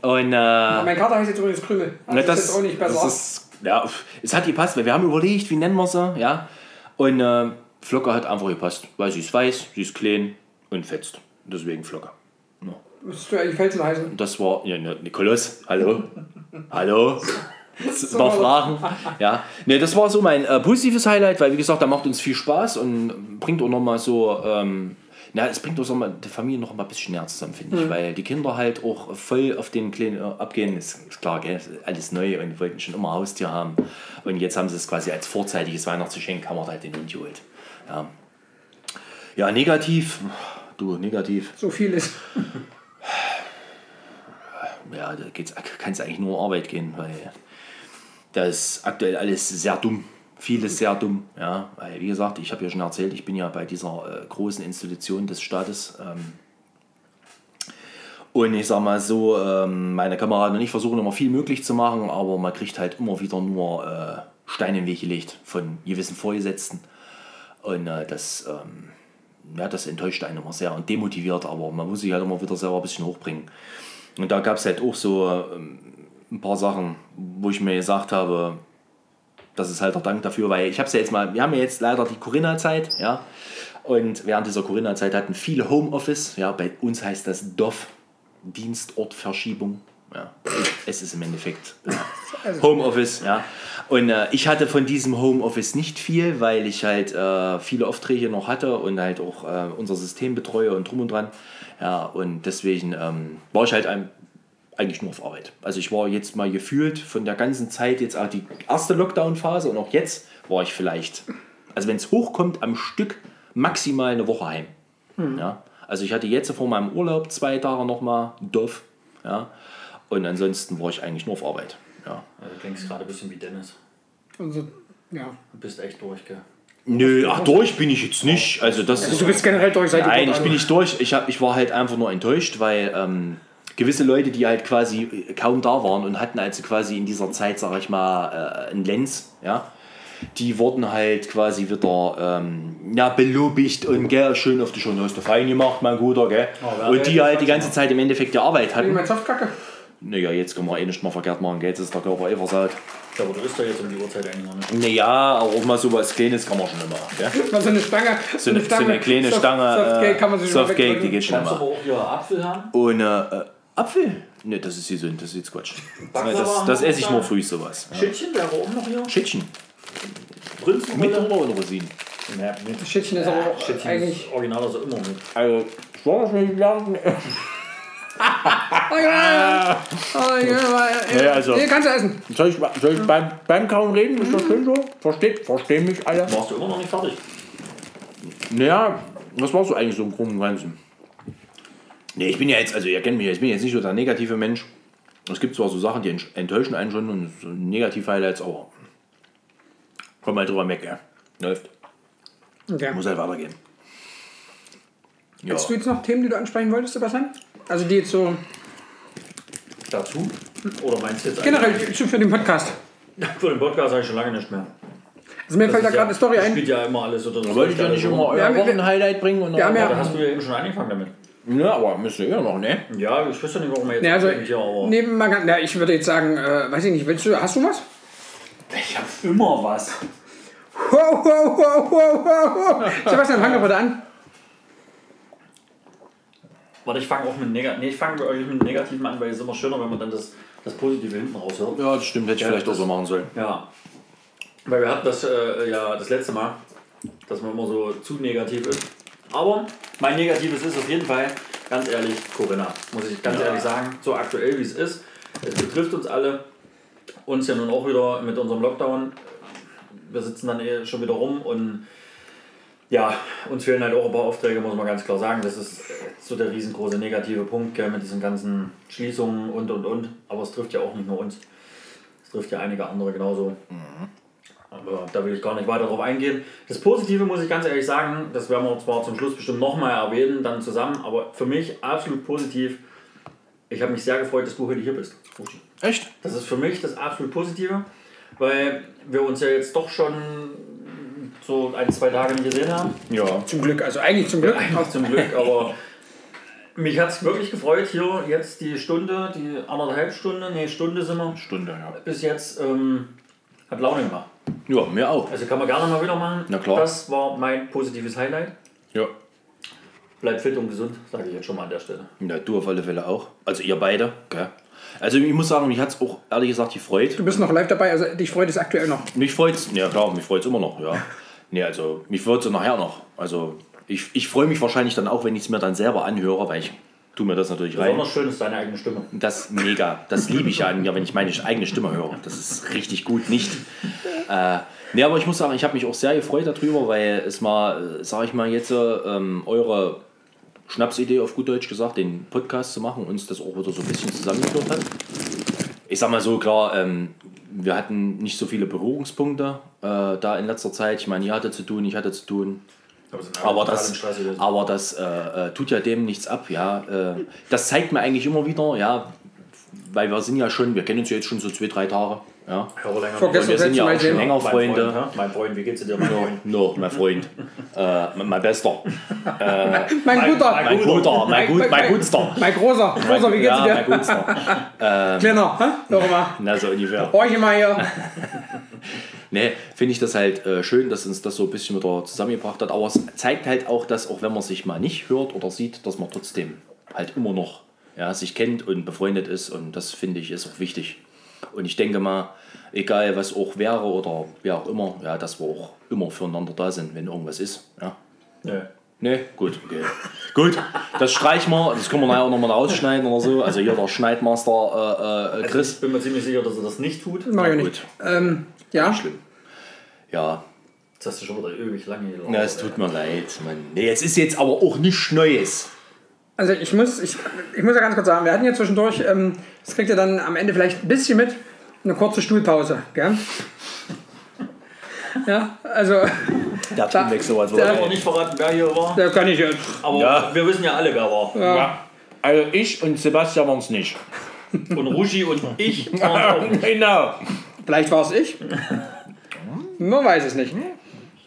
Speaker 3: Und äh,
Speaker 1: Mein Kater heißt jetzt übrigens Krümel. Also
Speaker 3: na,
Speaker 1: ist jetzt auch nicht besser.
Speaker 3: das ist, ja, es hat gepasst, weil wir haben überlegt, wie nennen wir sie, ja. Und äh, Flocke hat einfach gepasst, weil sie ist weiß, sie ist klein und fetzt. Deswegen Flocke.
Speaker 1: Müsstest du eigentlich Felsen heißen.
Speaker 3: Und das war, ja, ne, Nikolaus, hallo? hallo? Das war Fragen. Ja. Ne, das war so mein äh, positives Highlight, weil wie gesagt, da macht uns viel Spaß und bringt auch nochmal so, ähm, na, es bringt auch so mal die Familie noch mal ein bisschen näher zusammen, finde ich, weil die Kinder halt auch voll auf den Kleinen äh, abgehen. Ist, ist klar, gell? ist alles neu und wollten schon immer ein Haustier haben. Und jetzt haben sie es quasi als vorzeitiges Weihnachtsgeschenk, haben wir halt den Hund geholt. Ja. Ja, negativ. Du, negativ.
Speaker 1: So viel ist.
Speaker 3: ja, da kann es eigentlich nur um Arbeit gehen, weil da ist aktuell alles sehr dumm. Vieles sehr dumm, ja. Weil, wie gesagt, ich habe ja schon erzählt, ich bin ja bei dieser äh, großen Institution des Staates. Ähm, und ich sag mal so, ähm, meine Kameraden und ich versuchen immer viel möglich zu machen, aber man kriegt halt immer wieder nur äh, Steine in den Weg gelegt von gewissen Vorgesetzten. Und äh, das, ähm, ja, das enttäuscht einen immer sehr und demotiviert, aber man muss sich halt immer wieder selber ein bisschen hochbringen. Und da gab es halt auch so ähm, ein paar Sachen, wo ich mir gesagt habe, das ist halt der Dank dafür, weil ich habe es ja jetzt mal, wir haben ja jetzt leider die Corinna-Zeit, ja, und während dieser Corinna-Zeit hatten viele Homeoffice, ja, bei uns heißt das DOF, Dienstortverschiebung, ja, es ist im Endeffekt ja, Homeoffice, ja, und äh, ich hatte von diesem Homeoffice nicht viel, weil ich halt äh, viele Aufträge noch hatte und halt auch äh, unser System betreue und drum und dran, ja, und deswegen ähm, war ich halt ein, eigentlich nur auf Arbeit. Also ich war jetzt mal gefühlt von der ganzen Zeit, jetzt auch die erste Lockdown-Phase und auch jetzt war ich vielleicht, also wenn es hochkommt, am Stück maximal eine Woche heim. Ja? Also ich hatte jetzt vor meinem Urlaub zwei Tage nochmal Doof. Ja. Und ansonsten war ich eigentlich nur auf Arbeit. Ja.
Speaker 2: Also du klingst gerade ein bisschen wie Dennis.
Speaker 1: Also, ja.
Speaker 2: Du bist echt durch, gell?
Speaker 3: Nö, ach durch bin ich jetzt nicht. Also das ist
Speaker 1: Du bist generell durch seit
Speaker 3: Nein, ich bin nicht durch. Ich, hab, ich war halt einfach nur enttäuscht, weil ähm, gewisse Leute, die halt quasi kaum da waren und hatten also quasi in dieser Zeit, sag ich mal, äh, einen Lenz, ja, die wurden halt quasi wieder ähm, ja, belobigt und gell, schön auf die schon hast du fein gemacht, mein Guter, gell?
Speaker 2: wer
Speaker 3: und die halt die ganze Zeit im Endeffekt die Arbeit
Speaker 1: Ich
Speaker 3: hatten.
Speaker 1: mein Softkacke.
Speaker 3: Naja, jetzt können wir eh nicht mal verkehrt machen? Jetzt ist der Körper eh versaut.
Speaker 2: Ja, aber du isst doch jetzt um die Uhrzeit eigentlich noch nicht.
Speaker 3: Naja, aber auch mal so was Kleines kann man schon immer, gell?
Speaker 1: Mal so eine Stange.
Speaker 3: So eine, so eine kleine
Speaker 1: Soft-
Speaker 3: Stange,
Speaker 1: Softcake
Speaker 3: äh,
Speaker 1: kann man sich schon mal
Speaker 3: Softcake, die geht schon
Speaker 2: Kannst du
Speaker 3: immer.
Speaker 2: aber auch hier Apfel haben?
Speaker 3: Ohne äh, Apfel? Ne, das ist gesund, das ist jetzt Quatsch. Das, das esse ich nur früh sowas. Ja.
Speaker 2: Schüttchen wäre auch noch hier.
Speaker 3: Schittchen. Mit
Speaker 2: Prinzenrolle.
Speaker 3: oder ohne Rosinen?
Speaker 2: Ja, mit.
Speaker 1: Schätzchen ist aber auch
Speaker 2: Schüttchen
Speaker 1: eigentlich.
Speaker 2: ist original also immer mit.
Speaker 3: Also, ich war das nicht lernen.
Speaker 1: Oh ja! Oh ja,
Speaker 3: Nee, also-
Speaker 1: Nee, kannst du essen.
Speaker 3: Soll ich, soll ich beim, beim Kauen reden? Ist das schön so? Versteht, verstehen mich alle?
Speaker 2: Warst du immer noch nicht fertig?
Speaker 3: Naja, was warst du eigentlich so im Groben und Ganzen? Nee, ich bin ja jetzt, also ihr kennt mich, ja, ich bin jetzt nicht so der negative Mensch. Es gibt zwar so Sachen, die ent- enttäuschen einen schon und so Negativ-Highlights, aber komm mal drüber weg, ja. Läuft.
Speaker 1: Okay.
Speaker 3: Muss halt weitergehen. Ja.
Speaker 1: Hast du jetzt noch Themen, die du ansprechen wolltest, Sebastian? Also die jetzt so
Speaker 2: Dazu? Oder meinst du jetzt
Speaker 1: generell zu- für den Podcast.
Speaker 2: Für den Podcast habe ich schon lange nicht mehr.
Speaker 1: Also mir
Speaker 2: Das
Speaker 1: fällt da
Speaker 2: ist
Speaker 1: gerade eine Story
Speaker 2: das
Speaker 1: ein.
Speaker 2: spielt ja immer alles so drin.
Speaker 3: Wollte ich ja nicht immer euer
Speaker 1: haben- wir-
Speaker 3: Wochenhighlight bringen? Und
Speaker 1: wir haben
Speaker 2: Ja,
Speaker 1: ja-
Speaker 2: da hast du ja eben schon angefangen damit.
Speaker 3: ja, aber müsst ihr ja noch, ne?
Speaker 2: Ja, ich wüsste nicht, warum er jetzt
Speaker 1: Ja, also,
Speaker 2: anfängt hier, aber
Speaker 1: neben mal, na, ich würde jetzt sagen, äh, weiß ich nicht, willst du, hast du was?
Speaker 2: ich habe immer was.
Speaker 1: Wow, wow, wow, wow, wow. Sebastian, fang doch bitte an.
Speaker 2: Warte, ich fange auch mit Negativen nee, ich fange wirklich mit Negativen an, weil es ist immer schöner, wenn man dann das, das Positive hinten raushört.
Speaker 3: Ja, das stimmt, hätte ich
Speaker 2: Ja,
Speaker 3: vielleicht auch
Speaker 2: das-
Speaker 3: so machen sollen.
Speaker 2: Ja. Weil wir hatten das äh, ja das letzte Mal, dass man immer so zu negativ ist. Aber mein Negatives ist auf jeden Fall, ganz ehrlich, Corinna. Muss ich ganz
Speaker 3: Ja.
Speaker 2: ehrlich sagen, so aktuell wie es ist. Es betrifft uns alle. Uns ja nun auch wieder mit unserem Lockdown. Wir sitzen dann eh schon wieder rum und ja, uns fehlen halt auch ein paar Aufträge, muss man ganz klar sagen. Das ist äh, so der riesengroße negative Punkt gell, mit diesen ganzen Schließungen und und und. Aber es trifft ja auch nicht nur uns. Es trifft ja einige andere genauso. Aber da will ich gar nicht weiter drauf eingehen. Das Positive muss ich ganz ehrlich sagen, das werden wir zwar zum Schluss bestimmt nochmal erwähnen, dann zusammen, aber für mich absolut positiv. Ich habe mich sehr gefreut, dass du heute hier bist.
Speaker 3: Echt?
Speaker 2: Das ist für mich das absolut Positive, weil wir uns ja jetzt doch schon so ein, zwei Tage nicht gesehen haben.
Speaker 3: Ja.
Speaker 1: Zum Glück, also eigentlich zum Glück.
Speaker 2: Auch zum Glück, aber mich hat es wirklich gefreut, hier jetzt die Stunde, die anderthalb Stunde, nee, Stunde sind wir,
Speaker 3: Stunde, ja.
Speaker 2: bis jetzt ähm, hat Laune gemacht.
Speaker 3: Ja, mir auch.
Speaker 2: Also kann man gerne mal wieder machen.
Speaker 3: Na klar.
Speaker 2: Das war mein positives Highlight.
Speaker 3: Ja.
Speaker 2: Bleibt fit und gesund, sage ich jetzt schon mal an der Stelle.
Speaker 3: Ja, du auf alle Fälle auch. Also ihr beide, gell? Also ich muss sagen, mich hat es auch ehrlich gesagt gefreut.
Speaker 1: Du bist noch live dabei, also dich freut es aktuell noch.
Speaker 3: Mich freut's, ja klar, mich freut's immer noch, ja. Nee, also mich freut's nachher noch. Also ich, ich freue mich wahrscheinlich dann auch, wenn ich es mir dann selber anhöre, weil ich tu mir das natürlich rein.
Speaker 2: Besonders schön ist deine eigene Stimme.
Speaker 3: Das mega, das liebe ich ja an mir, wenn ich meine eigene Stimme höre. Das ist richtig gut, nicht? Äh, nee, aber ich muss sagen, ich habe mich auch sehr gefreut darüber, weil es mal, sage ich mal jetzt, ähm, eure Schnapsidee auf gut Deutsch gesagt, den Podcast zu machen, uns das auch wieder so ein bisschen zusammengeführt hat. Ich sag mal so, klar, ähm, wir hatten nicht so viele Berührungspunkte äh, da in letzter Zeit. Ich meine, ihr hattet zu tun, ich hatte zu tun. Aber das, aber das äh, äh, tut ja dem nichts ab, ja. Äh, das zeigt mir eigentlich immer wieder, ja, weil wir sind ja schon, wir kennen uns ja jetzt schon so zwei, drei Tage, ja.
Speaker 1: Vorgestern
Speaker 3: wir sind ja auch schon länger
Speaker 2: Mein Freund,
Speaker 3: Freunde.
Speaker 2: hä? mein Freund, wie geht's dir, mein Freund?
Speaker 3: No, mein Freund, äh, mein, mein Bester,
Speaker 1: Mein guter,
Speaker 2: mein
Speaker 3: mein Guter, mein, gut, mein
Speaker 1: mein-
Speaker 3: Gutster.
Speaker 1: mein großer, großer, wie geht's
Speaker 3: ja, mein
Speaker 1: dir?
Speaker 3: Gutster.
Speaker 1: Kleiner, hä? Doch mal.
Speaker 3: Na, so ungefähr.
Speaker 1: Horch mal hier.
Speaker 3: Ne, finde ich das halt äh, schön, dass uns das so ein bisschen wieder zusammengebracht hat. Aber es zeigt halt auch, dass auch wenn man sich mal nicht hört oder sieht, dass man trotzdem halt immer noch ja, sich kennt und befreundet ist. Und das finde ich ist auch wichtig. Und ich denke mal, egal was auch wäre oder wer auch immer, ja, dass wir auch immer füreinander da sind, wenn irgendwas ist. Ja.
Speaker 2: Nö.
Speaker 3: Ne, gut, okay. gut, das streichen wir, das können wir nachher auch nochmal rausschneiden oder so. Also hier der Schneidmaster äh, äh,
Speaker 2: Also
Speaker 3: Chris.
Speaker 2: ich bin mir ziemlich sicher, dass er das nicht tut.
Speaker 1: Mach ich nicht. Ähm, ja,
Speaker 3: Schlimm. Ja,
Speaker 2: Jetzt hast du schon wieder ewig lange gelaufen.
Speaker 3: Na, es tut mir leid, Mann. Nee, jetzt ist jetzt aber auch nichts Neues.
Speaker 1: Also ich muss, ich, ich muss ja ganz kurz sagen, wir hatten ja zwischendurch, ähm, das kriegt ihr dann am Ende vielleicht ein bisschen mit, eine kurze Stuhlpause. Gell? Ja, also
Speaker 3: Der Teamwechsel war so.
Speaker 2: Ich will nicht verraten, wer hier war.
Speaker 1: da kann ich jetzt.
Speaker 2: Aber
Speaker 3: Ja.
Speaker 2: wir wissen ja alle, wer war.
Speaker 3: Ja. Also ich und Sebastian waren es nicht.
Speaker 2: Und Rushi und ich waren auch nicht.
Speaker 3: genau.
Speaker 1: Vielleicht war es ich. Man weiß es nicht.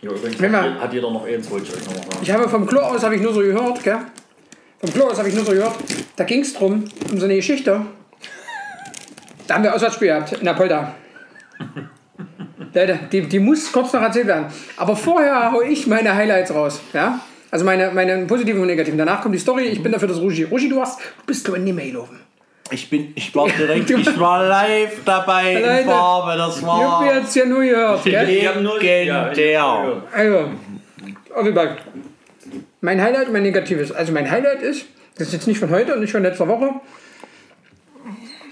Speaker 2: Ja, übrigens hat, hat jeder noch eins, wollte ich euch noch mal sagen.
Speaker 1: Ich habe vom Klo aus, habe ich nur so gehört, gell? Vom Klo aus habe ich nur so gehört, da ging es drum, um so eine Geschichte. Da haben wir Auswärtsspiel gehabt, in Apolda. Leute, die, die muss kurz noch erzählt werden. Aber vorher hau ich meine Highlights raus, ja? Also meine, meine positiven und negativen. Danach kommt die Story, ich bin dafür das Rugi. Rugi, du hast, du bist du in die Mail laufen.
Speaker 3: Ich bin, ich war direkt, ich war live dabei
Speaker 1: Alleine.
Speaker 3: in Farbe, das
Speaker 1: Ich hab
Speaker 3: war
Speaker 1: jetzt ja nur gehört, gell?
Speaker 2: Ich hab nur- ja,
Speaker 3: legendär.
Speaker 1: Also, auf jeden Fall. Mein Highlight und mein negatives. Also mein Highlight ist, das ist jetzt nicht von heute und nicht von letzter Woche,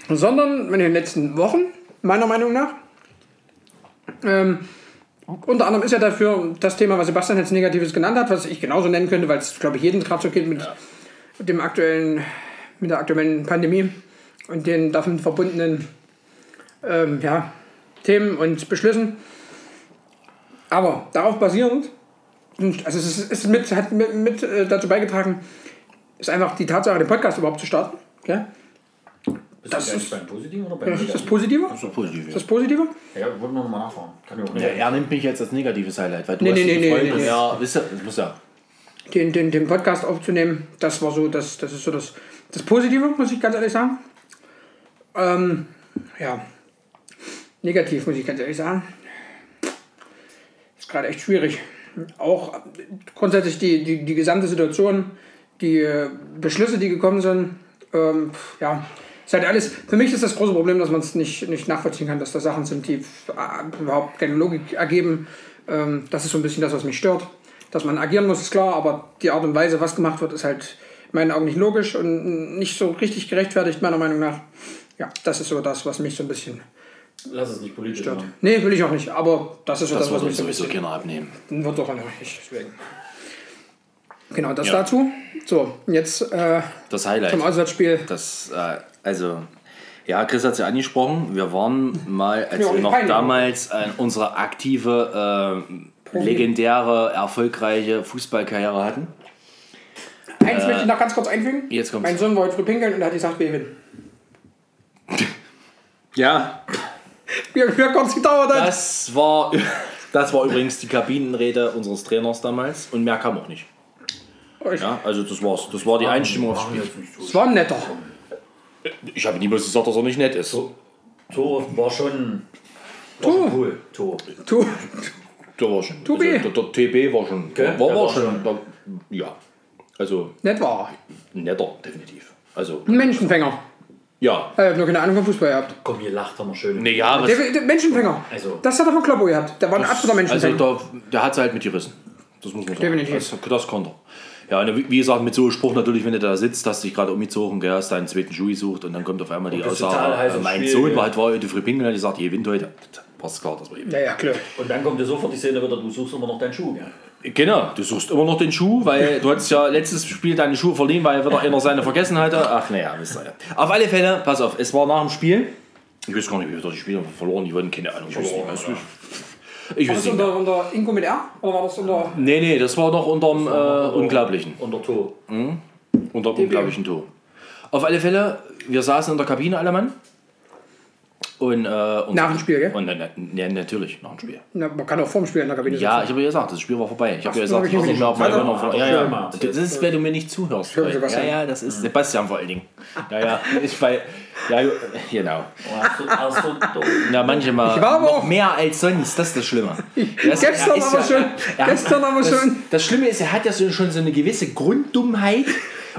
Speaker 1: sondern in den letzten Wochen, meiner Meinung nach. Ähm, unter anderem ist ja dafür das Thema, was Sebastian jetzt Negatives genannt hat, was ich genauso nennen könnte, weil es, glaube ich, jeden gerade so geht mit, mit dem aktuellen, mit der aktuellen Pandemie und den damit verbundenen ähm, ja, Themen und Beschlüssen. Aber darauf basierend, also es ist, ist mit, hat mit, mit äh, dazu beigetragen, ist einfach die Tatsache, den Podcast überhaupt zu starten. Okay?
Speaker 2: Bist
Speaker 1: Das
Speaker 2: eigentlich
Speaker 1: ist-
Speaker 2: beim Positiven oder beim
Speaker 1: Ist das
Speaker 2: Negativen?
Speaker 1: Positive?
Speaker 3: Das ist doch positiv.
Speaker 1: Ist das Positive?
Speaker 2: Ja, wollen wir nochmal nachfragen. Kann ich auch.
Speaker 3: Ja, er nimmt mich jetzt als negatives Highlight, weil du
Speaker 1: Nee,
Speaker 3: hast
Speaker 1: nee, nee, nee, nee.
Speaker 3: er, wisst ihr, das muss ja.
Speaker 1: Den, den, den Podcast aufzunehmen, das war so, das, das ist so das, das Positive, muss ich ganz ehrlich sagen. Ähm, ja, negativ, muss ich ganz ehrlich sagen. Ist gerade echt schwierig. Auch grundsätzlich die, die, die gesamte Situation, die äh, Beschlüsse, die gekommen sind, ähm, ja, ist halt alles. Für mich ist das große Problem, dass man es nicht, nicht nachvollziehen kann, dass da Sachen sind, die überhaupt keine Logik ergeben. Ähm, das ist so ein bisschen das, was mich stört. Dass man agieren muss, ist klar, aber die Art und Weise, was gemacht wird, ist halt in meinen Augen nicht logisch und nicht so richtig gerechtfertigt, meiner Meinung nach. Ja, das ist so das, was mich so ein bisschen
Speaker 2: Lass es nicht politisch
Speaker 1: stört.
Speaker 2: werden.
Speaker 1: Nee, will ich auch nicht, aber das ist so
Speaker 3: Das
Speaker 1: das, was mich so ein
Speaker 3: sowieso
Speaker 1: bisschen
Speaker 3: keiner abnehmen.
Speaker 1: wird doch nicht, deswegen. Genau, das
Speaker 3: Ja.
Speaker 1: dazu. So, jetzt äh,
Speaker 3: Das Highlight.
Speaker 1: zum Auswärtsspiel.
Speaker 3: Das, äh, also, ja, Chris hat es ja angesprochen. Wir waren mal, als
Speaker 1: Ja,
Speaker 3: wir noch
Speaker 1: keine.
Speaker 3: damals äh, unsere aktive, äh, legendäre, erfolgreiche Fußballkarriere hatten.
Speaker 1: Eins möchte ich noch ganz kurz einfügen.
Speaker 3: Jetzt kommt's.
Speaker 1: Mein Sohn wollte früh pinkeln und hat gesagt, wir gewinnen.
Speaker 3: Ja,
Speaker 1: Wie, kurz gedauert hat.
Speaker 3: das war, das war übrigens die Kabinenrede unseres Trainers damals und mehr kam auch nicht.
Speaker 1: Ich-
Speaker 3: Ja, also das war's. Das war die Einstimmung aufs Spiel.
Speaker 1: Es war ein netter.
Speaker 3: Ich habe niemals gesagt, dass er nicht nett ist.
Speaker 2: Tor war schon, war
Speaker 1: Tor.
Speaker 2: schon cool. Tor.
Speaker 3: Der war schon.
Speaker 1: Tobi.
Speaker 3: Also, der, der TB war schon.
Speaker 2: Gell?
Speaker 3: War, war,
Speaker 2: war
Speaker 3: schon.
Speaker 2: schon.
Speaker 3: Der, ja. Also
Speaker 1: nett war
Speaker 3: netter, definitiv. Also.
Speaker 1: Ein Menschenfänger.
Speaker 3: Ja.
Speaker 1: Er hat nur keine Ahnung vom Fußball gehabt.
Speaker 2: Komm, hier lacht er mal schön.
Speaker 3: Nee, ja, was,
Speaker 1: Der, der Menschenfänger.
Speaker 2: Also-
Speaker 1: das hat er von Kloppo gehabt. Der war ein absoluter
Speaker 3: also
Speaker 1: Menschenfänger.
Speaker 3: der, der hat es halt mitgerissen. Das muss man sagen.
Speaker 1: Definitiv.
Speaker 3: Das, das konnte er. Ja, und wie gesagt, mit so einem Spruch natürlich, wenn du da sitzt, hast dich gerade umgezogen, gell, hast deinen zweiten Schuh gesucht und dann kommt auf einmal die
Speaker 2: das
Speaker 3: Aussage, äh, mein
Speaker 2: Spiel,
Speaker 3: Sohn
Speaker 2: ja.
Speaker 3: war halt war heute früh pinkeln, hat gesagt, ihr gewinnt heute. Passt klar, dass wir gewinnen.
Speaker 1: ja, ja, klar.
Speaker 2: Und dann kommt dir sofort die Szene wieder, du suchst immer noch deinen Schuh. Gell?
Speaker 3: Genau, du suchst immer noch den Schuh, weil du hattest ja letztes Spiel deine Schuhe verliehen, weil wieder einer seine vergessen hatte. Ach naja, wisst ihr ja. Auf alle Fälle, pass auf, es war nach dem Spiel. Ich weiß gar nicht, wie wir die Spiele verloren, die wurden keine Ahnung. Ich weiß nicht, was- ich
Speaker 1: War das unter, unter Ingo mit R? Oder war das unter.
Speaker 3: Nee, nee, das war noch unterm äh, Unglaublichen.
Speaker 2: Unter Tor.
Speaker 3: Unter dem unglaublichen Tor. Auf alle Fälle, wir saßen in der Kabine, alle Mann. Und, äh, und,
Speaker 1: Nach dem Spiel, gell?
Speaker 3: Und, äh, ja, natürlich, nach dem Spiel.
Speaker 1: Na, man kann auch vorm Spiel in der Kabine
Speaker 3: Ja, ich habe ja gesagt, das Spiel war vorbei. Ich habe ja gesagt,
Speaker 1: ich
Speaker 3: weiß
Speaker 1: nicht
Speaker 3: mehr, ob mein
Speaker 1: gesehen.
Speaker 3: Gönner von. Ja, ja. Das ist, wenn du mir nicht zuhörst. Ja,
Speaker 1: Sebastian.
Speaker 3: ja, das ist Sebastian vor allen Dingen. Ja, ja, ich weil, ja, genau.
Speaker 2: Doch.
Speaker 3: Na, manche mal
Speaker 1: Ich war aber
Speaker 3: noch
Speaker 1: auch-
Speaker 3: mehr als sonst, das ist das Schlimme. Das,
Speaker 1: Gestern
Speaker 3: er ist
Speaker 1: aber schon.
Speaker 3: er hat-
Speaker 1: Gestern aber
Speaker 3: das,
Speaker 1: schon.
Speaker 3: Das Schlimme ist, er hat ja so, schon so eine gewisse Grunddummheit.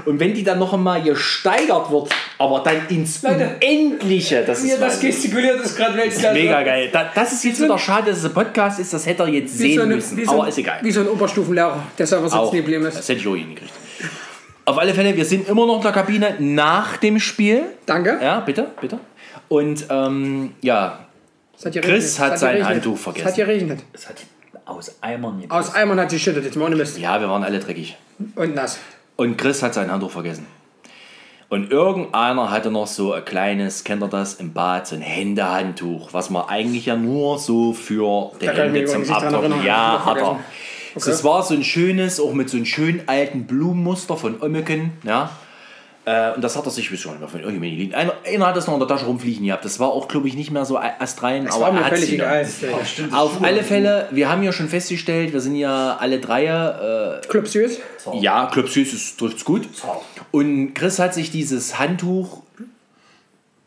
Speaker 3: Und wenn die dann noch einmal gesteigert wird, aber dann ins
Speaker 1: Leute,
Speaker 3: Unendliche, das
Speaker 1: Mir
Speaker 3: ist
Speaker 1: das gestikuliert ist gerade Weltklasse.
Speaker 3: mega geil. Da, das ist jetzt wieder schade, dass es ein Podcast ist, das hätte er jetzt sehen
Speaker 1: so, eine,
Speaker 3: müssen.
Speaker 1: so,
Speaker 3: aber ist egal.
Speaker 1: wie so ein Oberstufenlehrer, der selber sitzen geblieben ist.
Speaker 3: Das hätte ich auch hingekriegt. Auf alle Fälle, wir sind immer noch in der Kabine nach dem Spiel.
Speaker 1: Danke.
Speaker 3: Ja, bitte, bitte. Und ähm, ja,
Speaker 1: Es hat
Speaker 3: Chris
Speaker 1: geregnet.
Speaker 3: hat
Speaker 1: Es
Speaker 3: sein
Speaker 1: geregnet.
Speaker 3: Handtuch
Speaker 1: Es
Speaker 3: vergessen.
Speaker 1: hat geregnet.
Speaker 2: Es hat aus Eimern gepisst.
Speaker 1: Aus Eimern hat sie schüttet, jetzt mal ohne Mist.
Speaker 3: Ja, wir waren alle dreckig.
Speaker 1: Und nass.
Speaker 3: Und Chris hat sein Handtuch vergessen. Und irgendeiner hatte noch so ein kleines, kennt ihr das, im Bad, so ein Händehandtuch, was man eigentlich ja nur so für die
Speaker 1: Da
Speaker 3: Hände zum Abtrocknen. Ja, hat er.
Speaker 1: Okay.
Speaker 3: Das war so ein schönes, auch mit so einem schönen alten Blumenmuster von Ommeken, ja. Äh, und das hat er sich, ich weiß schon von irgendjemandem liegen. Einer, einer hat das noch in der Tasche rumfliegen gehabt. Das war auch, glaube ich, nicht mehr so astrein.
Speaker 1: Das
Speaker 3: aber
Speaker 1: war mir völlig egal.
Speaker 2: Stimmt,
Speaker 3: Auf alle Fälle, wir haben ja schon festgestellt, wir sind ja alle drei äh,
Speaker 1: Club Süß.
Speaker 3: ja, Club Süß ist, trifft's gut. Und Chris hat sich dieses Handtuch,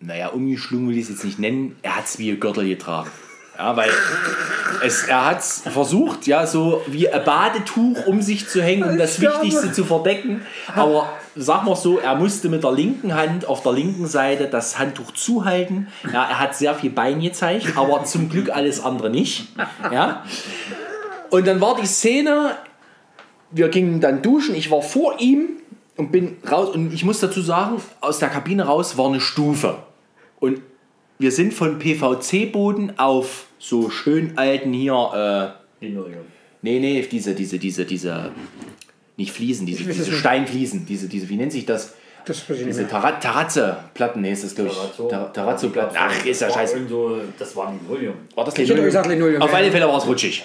Speaker 3: naja, umgeschlungen will ich es jetzt nicht nennen, er hat es wie ein Gürtel getragen. Ja, weil es, er hat es versucht, ja, so wie ein Badetuch um sich zu hängen, um das Wichtigste zu verdecken. Aber sag mal so, er musste mit der linken Hand auf der linken Seite das Handtuch zuhalten. Ja, er hat sehr viel Bein gezeigt, aber zum Glück alles andere nicht. Ja. Und dann war die Szene, wir gingen dann duschen, ich war vor ihm und bin raus. Und ich muss dazu sagen, aus der Kabine raus war eine Stufe. Und wir sind von PVC-Boden auf so schön alten hier, äh,
Speaker 2: Linoleum.
Speaker 3: nee, nee, diese, diese, diese, diese, nicht Fliesen, diese, diese. Steinfliesen, diese, diese, wie nennt sich das?
Speaker 1: Das
Speaker 3: Diese
Speaker 1: mehr.
Speaker 3: Terra Terrazze-Platten, nee, ist das, glaube ich.
Speaker 2: Terrazzo.
Speaker 3: Ter- Terrazzo-Platten. Ach, ist ja scheiße.
Speaker 2: so- Das war Linoleum.
Speaker 3: War das
Speaker 1: Ich hätte gesagt Linoleum.
Speaker 3: Auf alle Fälle war es rutschig.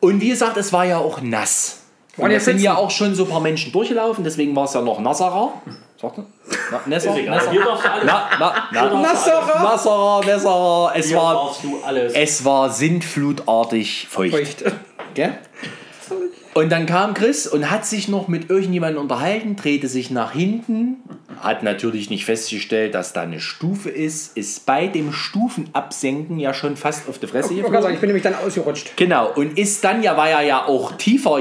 Speaker 3: Und wie gesagt, es war ja auch nass. Und
Speaker 1: ja
Speaker 3: es sind ja auch schon so ein paar Menschen durchgelaufen, deswegen war es ja noch nasserer. Sagt er? Na, Nesser. Nesser.
Speaker 2: Hier darfst du alles.
Speaker 3: Na, na, na.
Speaker 1: Nasserer.
Speaker 3: Nasserer, Nesserer. Es
Speaker 2: Hier
Speaker 3: war, es war sintflutartig feucht.
Speaker 1: Feucht.
Speaker 3: Gell? Und dann kam Chris und hat sich noch mit irgendjemandem unterhalten, drehte sich nach hinten, hat natürlich nicht festgestellt, dass da eine Stufe ist, ist bei dem Stufenabsenken ja schon fast auf die Fresse
Speaker 1: Ich wollte gerade sagen,
Speaker 3: geflogen.
Speaker 1: ich bin nämlich dann ausgerutscht.
Speaker 3: Genau, und ist dann ja, weil er ja auch tiefer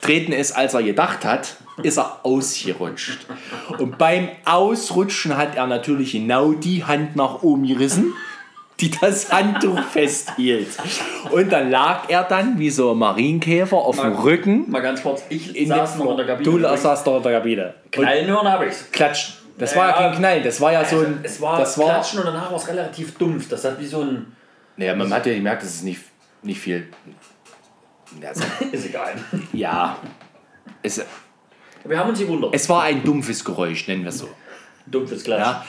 Speaker 3: getreten ist, als er gedacht hat, ist er ausgerutscht. Und beim Ausrutschen hat er natürlich genau die Hand nach oben gerissen, die das Handtuch festhielt. Und dann lag er dann wie so ein Marienkäfer auf dem
Speaker 2: Mal-
Speaker 3: Rücken.
Speaker 2: Mal ganz kurz, ich
Speaker 3: In
Speaker 2: saß
Speaker 3: der,
Speaker 2: noch in der Kabine.
Speaker 3: Du saßt doch in der Kabine.
Speaker 2: Knallen hören habe ich's.
Speaker 3: klatschen. Das war ja kein Knall, das war ja so ein.
Speaker 2: Es war
Speaker 3: das war,
Speaker 2: Klatschen und danach war es relativ dumpf. Das hat wie so ein.
Speaker 3: Naja, man hat ja gemerkt, das ist nicht, nicht viel. Also,
Speaker 2: Ist egal.
Speaker 3: Ja. Es,
Speaker 2: Wir haben uns gewundert.
Speaker 3: es war ein dumpfes Geräusch, nennen wir es so.
Speaker 2: Dumpfes Klatschen.
Speaker 3: Ja.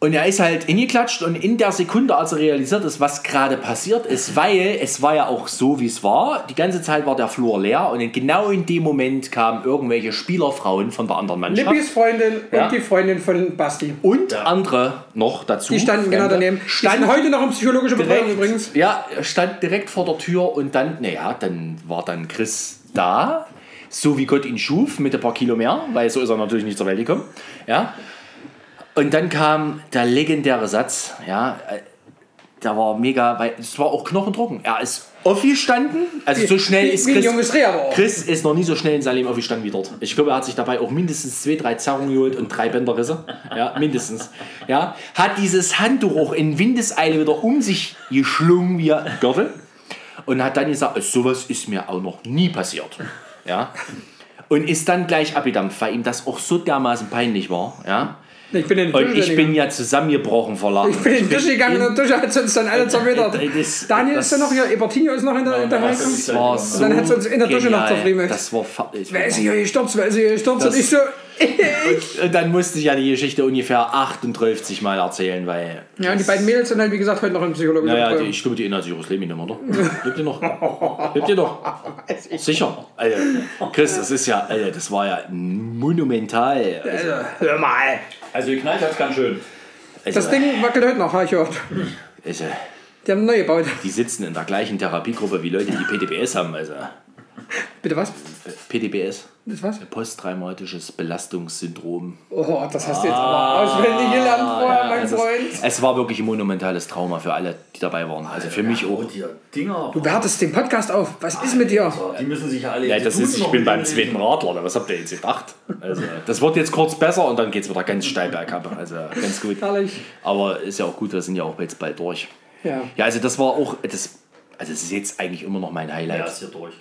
Speaker 3: Und er ist halt hingeklatscht und in der Sekunde, als er realisiert ist, was gerade passiert ist, weil es war ja auch so, wie es war, die ganze Zeit war der Flur leer und genau in dem Moment kamen irgendwelche Spielerfrauen von der anderen Mannschaft
Speaker 1: Lippis Freundin
Speaker 3: Ja.
Speaker 1: und die Freundin von Basti.
Speaker 3: und
Speaker 2: Ja.
Speaker 3: andere noch dazu.
Speaker 1: Die standen genau
Speaker 3: Fremde,
Speaker 1: daneben. Die
Speaker 3: Standen
Speaker 1: heute noch in psychologischer Betreuung
Speaker 3: direkt,
Speaker 1: übrigens.
Speaker 3: Ja, stand direkt vor der Tür und dann, naja, dann war dann Chris da, so wie Gott ihn schuf, mit ein paar Kilo mehr, weil so ist er natürlich nicht zur Welt gekommen. Ja. Und dann kam der legendäre Satz, ja, äh, der war mega, weil es war auch knochentrocken. Er ist aufgestanden, also so schnell ist Chris. Chris ist noch nie so schnell in seinem Leben aufgestanden wie dort. Ich glaube, er hat sich dabei auch mindestens zwei, drei Zerrungen geholt und drei Bänderrisse. Ja, mindestens. Ja, hat dieses Handtuch auch in Windeseile wieder um sich geschlungen wie ein Gürtel und hat dann gesagt, sowas ist mir auch noch nie passiert. Ja. Und ist dann gleich abgedampft, weil ihm das auch so dermaßen peinlich war. Ja.
Speaker 1: Ich bin in
Speaker 3: Und ich bin ja zusammengebrochen vor Lachen.
Speaker 1: Ich bin in den Tisch gegangen und der Tisch hat uns dann alle zerwittert. Daniel ist ja noch hier, Ebertinho ist noch in der, in der
Speaker 2: das
Speaker 3: war
Speaker 2: Und
Speaker 3: so
Speaker 1: dann hat sie uns in der Dusche noch zerfriemelt.
Speaker 3: Das war ich
Speaker 1: Wer ist hier gestürzt, wer ist hier gestürzt? Und ich so,
Speaker 3: Und dann musste ich ja die Geschichte ungefähr 38 Mal erzählen, weil.
Speaker 1: ja, und die beiden Mädels sind halt, wie gesagt, heute noch in psychologischer
Speaker 3: Naja, die, ich glaube, die erinnert sich das Leben oder? Lebt ihr noch? Lebt ihr noch? Sicher. Alter, Chris, das ist ja, Alter, das war ja monumental. Also,
Speaker 1: Hör mal.
Speaker 2: Also geknallt hat es ganz schön.
Speaker 3: also,
Speaker 1: Das Ding wackelt heute noch, habe ich gehört.
Speaker 3: also,
Speaker 1: Die haben neu gebaut.
Speaker 3: die sitzen in der gleichen Therapiegruppe wie Leute, die PTBS haben. Also,
Speaker 1: Bitte was?
Speaker 3: PTBS,
Speaker 1: Das was?
Speaker 3: posttraumatisches Belastungssyndrom.
Speaker 1: Oh, das hast du jetzt aber auswendig gelernt vorher, mein
Speaker 3: Also,
Speaker 1: Freund.
Speaker 3: es, es war wirklich ein monumentales Trauma für alle, die dabei waren. Also für mich auch.
Speaker 2: Und die Dinger.
Speaker 1: Du wertest den Podcast auf. Was ist mit dir?
Speaker 2: Die müssen sich ja alle.
Speaker 3: Ja, das ist, ich bin beim zweiten Radler, oder was habt ihr jetzt gedacht? Also, das wird jetzt kurz besser und dann geht es wieder ganz steil bergab. Also ganz gut.
Speaker 1: Herrlich.
Speaker 3: Aber ist ja auch gut, wir sind ja auch jetzt bald durch.
Speaker 1: Ja.
Speaker 3: Ja, also das war auch, das, also das ist jetzt eigentlich immer noch mein
Speaker 2: Ja,
Speaker 3: Highlight.
Speaker 2: ist hier durch.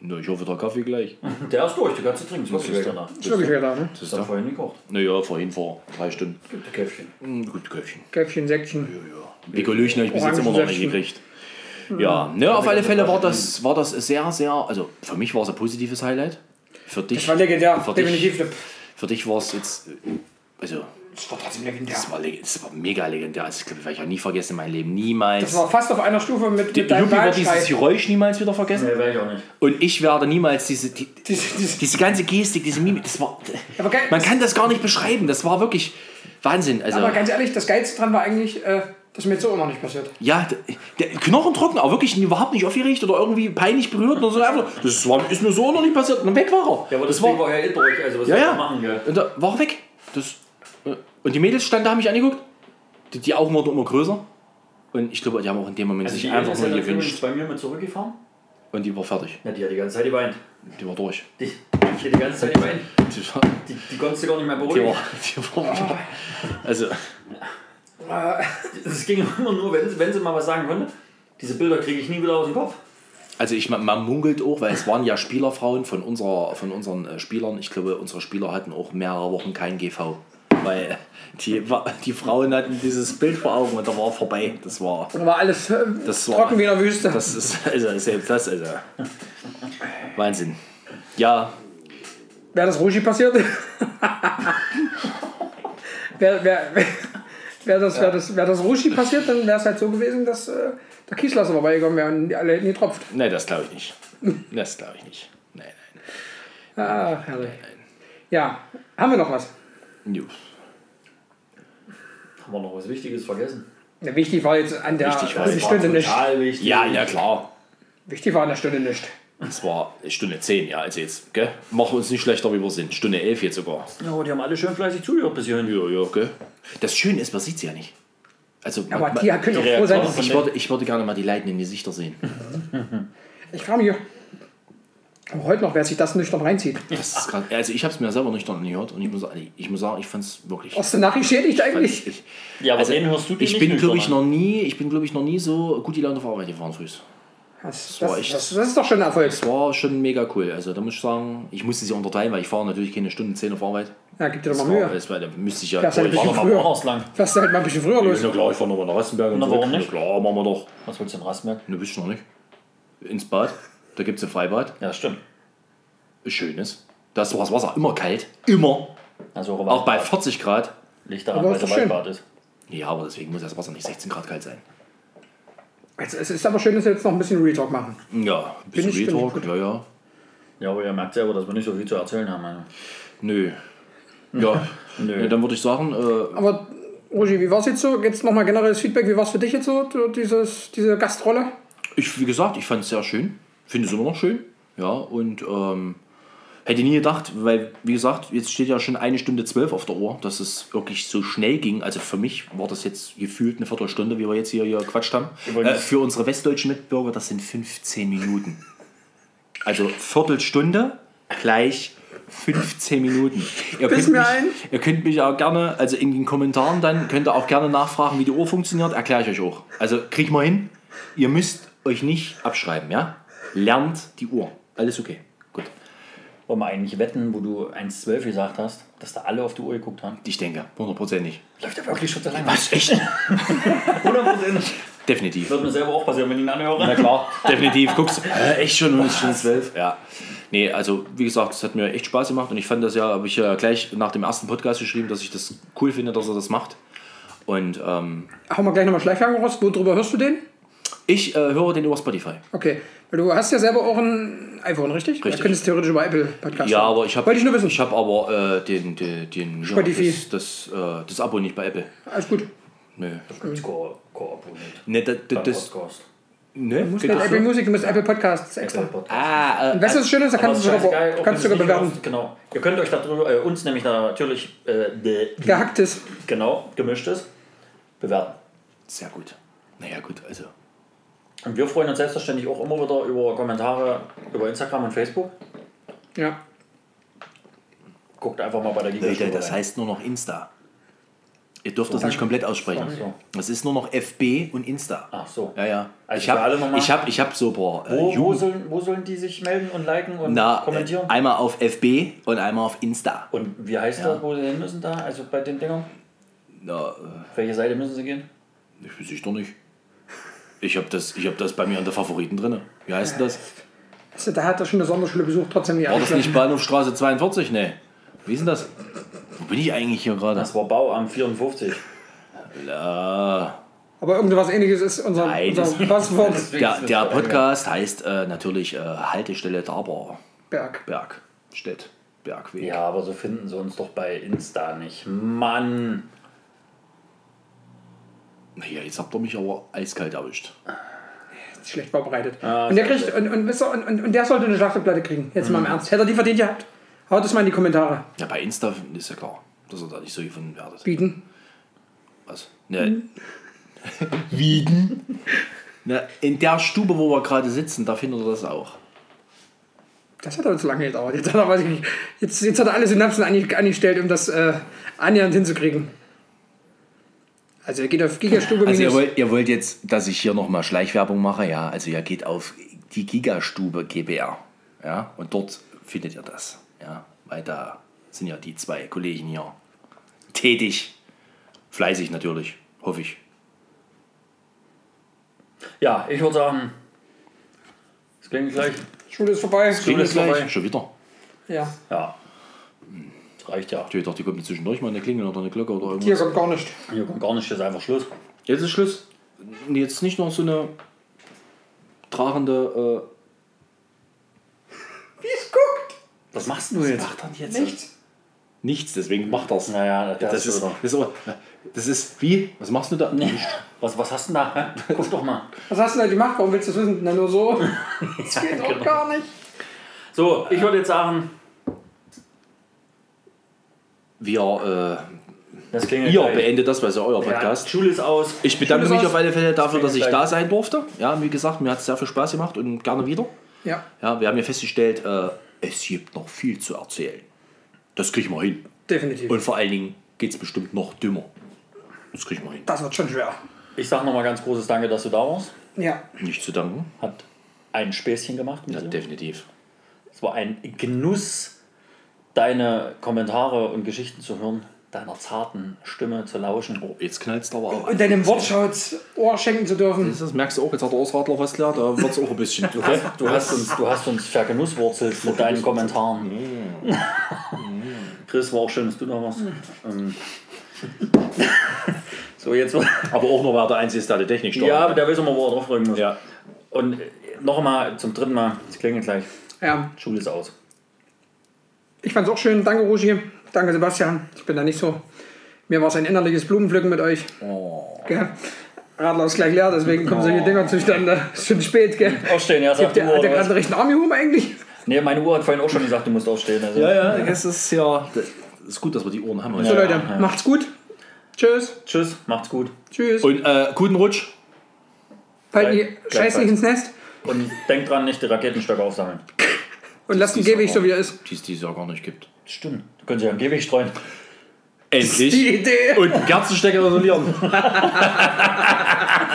Speaker 3: Na, ich hoffe, der Kaffee gleich.
Speaker 2: Der ist durch, du kannst ihn trinken. Das ist danach.
Speaker 1: Ist wirklich da, ne?
Speaker 3: Das
Speaker 2: Das
Speaker 3: ist da.
Speaker 2: vorhin gekocht.
Speaker 3: Naja, vorhin vor drei Stunden.
Speaker 2: Gibt ein Käffchen.
Speaker 3: Hm, Gut, Köpfchen.
Speaker 1: Käffchen, Säckchen.
Speaker 3: Ja, ja. Pikolöchen habe ich bis jetzt immer noch nicht gekriegt. Ja, ne, auf alle Fälle war das, war das sehr, sehr, also für mich war es ein positives Highlight. Für dich,
Speaker 1: Das war legendär,
Speaker 3: für
Speaker 1: definitiv.
Speaker 3: Dich, für dich war es jetzt, also
Speaker 1: Das war trotzdem legendär.
Speaker 3: das war, das war mega legendär. Also, ich glaube, das werde ich auch nie vergessen in meinem Leben. Niemals.
Speaker 1: Das war fast auf einer Stufe mit, mit deinem
Speaker 3: wird dieses. Geräusch niemals wieder vergessen.
Speaker 2: Nee, wäre ich auch nicht.
Speaker 3: Und ich werde niemals diese, die,
Speaker 1: Diese- diese-
Speaker 3: diese ganze Gestik, diese Mimik, das war.
Speaker 1: Aber geil-
Speaker 3: man kann das gar nicht beschreiben. Das war wirklich Wahnsinn. Also,
Speaker 1: Aber ganz ehrlich, das Geilste dran war eigentlich, äh, das ist mir jetzt so auch noch nicht passiert.
Speaker 3: ja, der Knochentrocken, aber wirklich überhaupt nicht aufgeregt oder irgendwie peinlich berührt oder so. Einfach, das war, ist mir so noch nicht passiert. Und dann weg war er.
Speaker 2: Ja, aber
Speaker 3: das
Speaker 2: das Ding
Speaker 3: war,
Speaker 2: war ja eh durch. Also, was
Speaker 3: ja,
Speaker 2: soll
Speaker 3: ja.
Speaker 2: machen, gell?
Speaker 3: Und da war er weg. Das, und die Mädels standen da, haben mich angeguckt. Die, die Augen wurden immer größer. Und ich glaube, die haben auch in dem Moment
Speaker 2: Also,
Speaker 3: sich
Speaker 2: die
Speaker 3: einfach nur gewünscht.
Speaker 2: übrigens bei mir mit zurückgefahren.
Speaker 3: Und die war fertig.
Speaker 2: Ja, die hat die ganze Zeit geweint.
Speaker 3: Die war durch.
Speaker 2: Die, die hat die ganze Zeit geweint.
Speaker 3: Die war,
Speaker 2: Die, die konntest du gar nicht mehr
Speaker 3: die
Speaker 2: beruhigen.
Speaker 3: war, die war, also,
Speaker 2: Es ging immer nur, wenn, wenn sie mal was sagen konnte. Diese Bilder kriege ich nie wieder aus dem Kopf.
Speaker 3: also ich, man, man munkelt auch, weil es waren ja Spielerfrauen von, unserer, von unseren äh, Spielern. Ich glaube, unsere Spieler hatten auch mehrere Wochen kein GV. Weil die, die Frauen hatten dieses Bild vor Augen und da war vorbei. Das war.
Speaker 1: Da war alles äh,
Speaker 3: Das war-
Speaker 1: trocken wie in der Wüste.
Speaker 3: Das ist, also selbst das, also. Wahnsinn. Ja,
Speaker 1: Wäre das Rushi passiert? Wäre wär, wär, wär das, wär das, wär das Rushi passiert, dann wäre es halt so gewesen, dass äh, der Kieslasser vorbeigekommen wäre und alle hätten getropft.
Speaker 3: ne, das glaube ich nicht. Das glaube ich nicht. Nein,
Speaker 1: Ach, herrlich. Ja, haben wir noch was?
Speaker 3: nein.
Speaker 2: Haben wir noch was Wichtiges vergessen?
Speaker 1: Ja, wichtig war jetzt an der
Speaker 3: Wichtig war
Speaker 1: Stunde nicht.
Speaker 2: Wichtig.
Speaker 3: Ja, ja, klar.
Speaker 1: Wichtig war an der Stunde nicht.
Speaker 3: Es war Stunde 10, ja, also jetzt, gell? Machen wir uns nicht schlechter, wie wir sind. Stunde 11 jetzt sogar.
Speaker 2: Oh, die haben alle schön fleißig zugehört bis hierhin.
Speaker 3: Ja, ja, gell? Das Schöne ist, man sieht sie ja nicht. Also,
Speaker 1: Aber
Speaker 3: man,
Speaker 1: die können auch froh sein.
Speaker 3: Ich, würde, ich würde gerne mal die leidenden Gesichter sehen.
Speaker 1: Ich frage mich heute noch, wer sich das nüchtern reinzieht.
Speaker 3: Das ist grad, also ich habe es mir selber nicht noch gehört und ich muss, ich muss sagen, ich fand es wirklich.
Speaker 1: Hast du nachgeschädigt eigentlich?
Speaker 3: Ich,
Speaker 2: Ja, aber
Speaker 3: also,
Speaker 2: den hörst du dir
Speaker 3: ich
Speaker 2: nicht
Speaker 3: bin,
Speaker 2: nüchtern
Speaker 3: glaube ich, noch nie, ich bin, glaube ich, noch nie so gut die Laune auf Arbeit gefahren früh.
Speaker 1: Das,
Speaker 3: war
Speaker 1: das,
Speaker 3: echt-
Speaker 1: das, das ist doch schon ein Erfolg.
Speaker 3: Das war schon mega cool. Also da muss ich sagen, ich musste sie unterteilen, weil ich fahre natürlich keine Stunden 10 auf Arbeit.
Speaker 1: Ja, gib dir doch mal
Speaker 3: war,
Speaker 1: Mühe.
Speaker 3: das war, da müsste ich ja.
Speaker 1: Das ist halt ein
Speaker 2: War.
Speaker 1: Fährst du halt mal ein bisschen früher los.
Speaker 3: Na klar, ich fahre nochmal nach Rastenberg und
Speaker 2: Na,
Speaker 3: zurück.
Speaker 2: warum nicht?
Speaker 3: Na klar, machen wir doch.
Speaker 2: Was willst du in Rassenberg?
Speaker 3: Ne, wisst ihr noch nicht. Ins Bad. Da gibt es ein Freibad.
Speaker 2: Ja, stimmt.
Speaker 3: Schönes. Da ist das Wasser immer kalt. Immer.
Speaker 2: Also
Speaker 3: Auch bei 40 Grad.
Speaker 2: Liegt daran, weil
Speaker 1: doch schön.
Speaker 2: Waldbad ist.
Speaker 3: Ja, aber deswegen muss das Wasser nicht 16 Grad kalt sein.
Speaker 1: Es, es ist aber schön, dass wir jetzt noch ein bisschen Retalk machen.
Speaker 3: Ja, ein bisschen
Speaker 1: ich- bin ich
Speaker 3: Retalk.
Speaker 1: gut.
Speaker 3: Ja, ja.
Speaker 2: Ja, aber ihr merkt selber, dass wir nicht so viel zu erzählen haben. Also.
Speaker 3: Nö. Ja,
Speaker 2: Nö.
Speaker 3: Ne, dann würde ich sagen, äh,
Speaker 1: Aber, Rogi, wie war es jetzt so? Jetzt nochmal generelles Feedback. Wie war es für dich jetzt so, du- dieses, diese Gastrolle?
Speaker 3: ich, wie gesagt, ich fand es sehr schön. Finde es immer noch schön. Ja, und ähm, hätte nie gedacht, weil, wie gesagt, jetzt steht ja schon eine Stunde zwölf auf der Uhr, dass es wirklich so schnell ging. Also für mich war das jetzt gefühlt eine Viertelstunde, wie wir jetzt hier, hier quatscht haben. Äh, für unsere westdeutschen Mitbürger, das sind 15 Minuten. Also Viertelstunde gleich 15 Minuten. Ihr
Speaker 1: Bis
Speaker 3: könnt,
Speaker 1: mir
Speaker 3: mich,
Speaker 1: ein.
Speaker 3: ihr könnt mich auch gerne, also in den Kommentaren dann, könnt ihr auch gerne nachfragen, wie die Uhr funktioniert, erkläre ich euch auch. Also kriegt mal hin, ihr müsst euch nicht abschreiben, ja? Lernt die Uhr. Alles okay. Gut.
Speaker 2: Wollen wir eigentlich wetten, wo du 1,12 gesagt hast, dass da alle auf die Uhr geguckt haben?
Speaker 3: Ich denke, hundertprozentig.
Speaker 2: Läuft ja wirklich schon so lange.
Speaker 3: Was? Echt?
Speaker 2: 100%.
Speaker 3: Definitiv.
Speaker 2: Wird mir selber auch passieren, wenn ich ihn anhöre.
Speaker 3: Na klar, definitiv. Guckst du, äh, echt schon, ist schon zwölf. Ja. Nee, also wie gesagt, es hat mir echt Spaß gemacht und ich fand das ja, habe ich ja gleich nach dem ersten Podcast geschrieben, dass ich das cool finde, dass er das macht. Und ähm,
Speaker 1: Hauen wir gleich nochmal Schleichwagen raus. Worüber hörst du den?
Speaker 3: Ich äh, höre den über Spotify.
Speaker 1: Okay. Weil du hast ja selber auch ein iPhone, richtig?
Speaker 3: Richtig.
Speaker 1: Du könntest theoretisch über Apple Podcast
Speaker 3: Ja, aber ich habe
Speaker 1: Wollte ich nur wissen.
Speaker 3: Ich habe aber äh, den, den, den ja,
Speaker 1: Spotify.
Speaker 3: das, das, äh, das Abo nicht bei Apple.
Speaker 1: Alles gut.
Speaker 3: Nö.
Speaker 2: Das Ko Koop nicht.
Speaker 3: Ne, das, das, das,
Speaker 2: Podcast.
Speaker 3: ne?
Speaker 1: Du musst nicht
Speaker 3: das
Speaker 1: Apple
Speaker 3: so?
Speaker 1: Music, du musst Apple Podcasts extra.
Speaker 2: Apple Podcast.
Speaker 3: Ah,
Speaker 1: Und
Speaker 3: äh,
Speaker 1: weißt du, das Schöne ist, da kannst du
Speaker 2: ist
Speaker 1: sogar,
Speaker 2: auch
Speaker 1: kannst sogar bewerten.
Speaker 2: aus- Genau. Ihr könnt euch darüber, äh, uns nämlich natürlich äh,
Speaker 1: Gehacktes.
Speaker 2: genau gemischtes bewerten.
Speaker 3: sehr gut. Naja, gut, also.
Speaker 2: Und wir freuen uns selbstverständlich auch immer wieder über Kommentare über Instagram und Facebook.
Speaker 1: Ja.
Speaker 2: Guckt einfach mal bei der Giga
Speaker 3: Leute, das heißt nur noch Insta. Ihr dürft das nicht komplett aussprechen.
Speaker 2: So.
Speaker 3: Das ist nur noch FB und Insta.
Speaker 2: Ach so.
Speaker 3: Ja, ja.
Speaker 2: Also
Speaker 3: ich habe
Speaker 2: alle nochmal-
Speaker 3: ich hab, ich hab so ein paar äh,
Speaker 2: Wo, wo, sollen, wo sollen die sich melden und liken und
Speaker 3: Na,
Speaker 2: kommentieren?
Speaker 3: äh, einmal auf FB und einmal auf Insta.
Speaker 2: und wie heißt das, wo sie hin müssen da? Also bei den Dingern?
Speaker 3: Na, äh,
Speaker 2: Auf welche Seite müssen sie gehen?
Speaker 3: ich weiß ich doch nicht. Ich habe das, ich hab das bei mir in der Favoriten drin. Wie heißt denn das?
Speaker 1: Also, da hat er schon eine Sonderschule besucht, trotzdem nicht
Speaker 3: War das nicht Bahnhofstraße 42? Nee. Wie ist denn das? Wo bin ich eigentlich hier gerade?
Speaker 2: Das war Bauamt 54.
Speaker 3: Ja.
Speaker 1: Aber irgendwas ähnliches ist unser,
Speaker 3: Nein,
Speaker 1: unser Passwort.
Speaker 3: Der, der Podcast heißt äh, natürlich äh, Haltestelle Daber.
Speaker 1: Berg.
Speaker 3: Berg. Stedt. Bergweg.
Speaker 2: Ja, aber so finden sie uns doch bei Insta nicht. Mann.
Speaker 3: Naja, jetzt habt ihr mich aber eiskalt erwischt.
Speaker 1: Schlecht vorbereitet.
Speaker 2: Ah,
Speaker 1: und, der kriegt, und, und, und, und, und der sollte eine Schlachterplatte kriegen. Jetzt
Speaker 3: Mhm.
Speaker 1: mal im Ernst. Hätte er die verdient gehabt? Haut es mal in die Kommentare.
Speaker 3: Ja, bei Insta ist ja klar, dass ihr da nicht so gefunden werdet.
Speaker 1: Bieten.
Speaker 3: Was? Ne. Wieden? Na, in der Stube, wo wir gerade sitzen, da findet ihr das auch.
Speaker 1: Das hat aber zu lange gedauert. Jetzt hat er, weiß ich nicht, jetzt, jetzt hat er alle Synapsen ange- angestellt, um das äh, annähernd hinzukriegen. Also er geht auf Gigastube
Speaker 3: Also ihr wollt, ihr wollt jetzt, dass ich hier nochmal Schleichwerbung mache, ja? Also ihr geht auf die Gigastube GBR, ja? Und dort findet ihr das, ja? Weil da sind ja die zwei Kollegen hier tätig. Fleißig natürlich, hoffe ich.
Speaker 2: Ja, ich würde sagen, es klingt gleich.
Speaker 1: Schule ist vorbei.
Speaker 2: Schule ist vorbei.
Speaker 3: Schon wieder.
Speaker 1: Ja.
Speaker 2: Ja. Reicht ja.
Speaker 3: Ich dachte, die kommt zwischendurch mal eine Klingel oder eine Glocke oder
Speaker 1: Hier
Speaker 3: irgendwas.
Speaker 1: kommt gar nicht.
Speaker 2: Hier kommt gar nicht, das ist einfach Schluss.
Speaker 3: Jetzt ist Schluss. Jetzt nicht noch so eine tragende.
Speaker 1: Wie es guckt.
Speaker 2: Was machst du jetzt?
Speaker 3: macht er jetzt?
Speaker 1: Nichts.
Speaker 3: Nichts, deswegen macht das.
Speaker 2: Naja, das,
Speaker 3: Das
Speaker 2: ist
Speaker 3: das, ist aber, das ist wie? Was machst du da?
Speaker 2: Was, was hast du denn da? Guck doch mal.
Speaker 1: Was hast du denn da gemacht? Warum willst du das wissen? Na, nur so. Das geht
Speaker 3: Genau.
Speaker 1: doch gar nicht.
Speaker 2: So, ich würde jetzt sagen,
Speaker 3: Wir,
Speaker 2: das
Speaker 3: äh,
Speaker 2: klingelt
Speaker 3: ihr
Speaker 2: gleich.
Speaker 3: beendet das, weil es ja euer
Speaker 2: Ja,
Speaker 3: Podcast.
Speaker 2: Schule ist aus.
Speaker 3: Ich bedanke
Speaker 1: Schule
Speaker 3: mich auf alle Fälle dafür, dass ich
Speaker 2: gleich.
Speaker 3: da sein durfte. Ja, wie gesagt, mir hat es sehr viel Spaß gemacht und gerne wieder.
Speaker 1: Ja.
Speaker 3: Ja, wir haben ja festgestellt, äh, es gibt noch viel zu erzählen. Das kriegen wir hin.
Speaker 1: Definitiv.
Speaker 3: Und vor allen Dingen geht es bestimmt noch dümmer. Das kriegen wir hin.
Speaker 1: das wird schon schwer.
Speaker 2: Ich sage nochmal ganz großes Danke, dass du da warst.
Speaker 1: Ja.
Speaker 3: Nicht zu danken.
Speaker 2: Hat ein Späßchen gemacht mit
Speaker 3: Ja,
Speaker 2: dir.
Speaker 3: definitiv.
Speaker 2: Es war ein Genuss, deine Kommentare und Geschichten zu hören, deiner zarten Stimme zu lauschen.
Speaker 3: Oh, jetzt knallt es aber auch.
Speaker 1: Und deinem Wortschatz Ohr schenken zu dürfen.
Speaker 3: Das merkst du auch, jetzt hat der Ausradler fast leer, da wird es auch ein bisschen. Okay?
Speaker 2: Du hast uns, du hast uns vergenusswurzelt mit deinen Kommentaren. Chris, war auch schön, dass du da warst. Ähm. So, jetzt war.
Speaker 3: Aber auch nur, wer der Einzige ist, der die Technik steuert.
Speaker 2: Ja, aber der weiß immer, wo er draufdrücken muss.
Speaker 3: Ja.
Speaker 2: Und äh, noch einmal zum dritten Mal, es klingelt gleich.
Speaker 1: Ja.
Speaker 2: Schule ist aus.
Speaker 1: Ich fand's auch schön. Danke, Rogi. Danke, Sebastian. Ich bin da nicht so. Mir war es ein innerliches Blumenpflücken mit euch.
Speaker 3: Oh.
Speaker 1: Gell? Radler ist gleich leer, deswegen kommen solche Dinger zustande. Ist schon spät, gell?
Speaker 2: Aufstehen, ja, sagt
Speaker 1: hat der
Speaker 2: oder
Speaker 1: gerade
Speaker 2: was?
Speaker 1: einen rechten Arm gehoben eigentlich?
Speaker 2: Nee, meine Uhr hat vorhin auch schon gesagt, du musst aufstehen. Also.
Speaker 3: Ja, ja, das ist ja. Das ist gut, dass wir die Ohren haben.
Speaker 1: So,
Speaker 3: heute.
Speaker 1: Leute, macht's gut. Tschüss.
Speaker 2: Tschüss, macht's gut.
Speaker 1: Tschüss.
Speaker 3: Und äh, guten Rutsch.
Speaker 1: Fallt die Scheiß nicht ins Nest
Speaker 2: Und denkt dran, nicht die Raketenstöcke aufsammeln.
Speaker 1: Und lasst ihn Gehweg so wie er ist.
Speaker 3: Die es dieses Jahr gar nicht gibt.
Speaker 2: Stimmt. Du könnt ja am Gehweg streuen.
Speaker 3: Endlich.
Speaker 1: Die Idee.
Speaker 3: Und einen Kerzenstecker isolieren.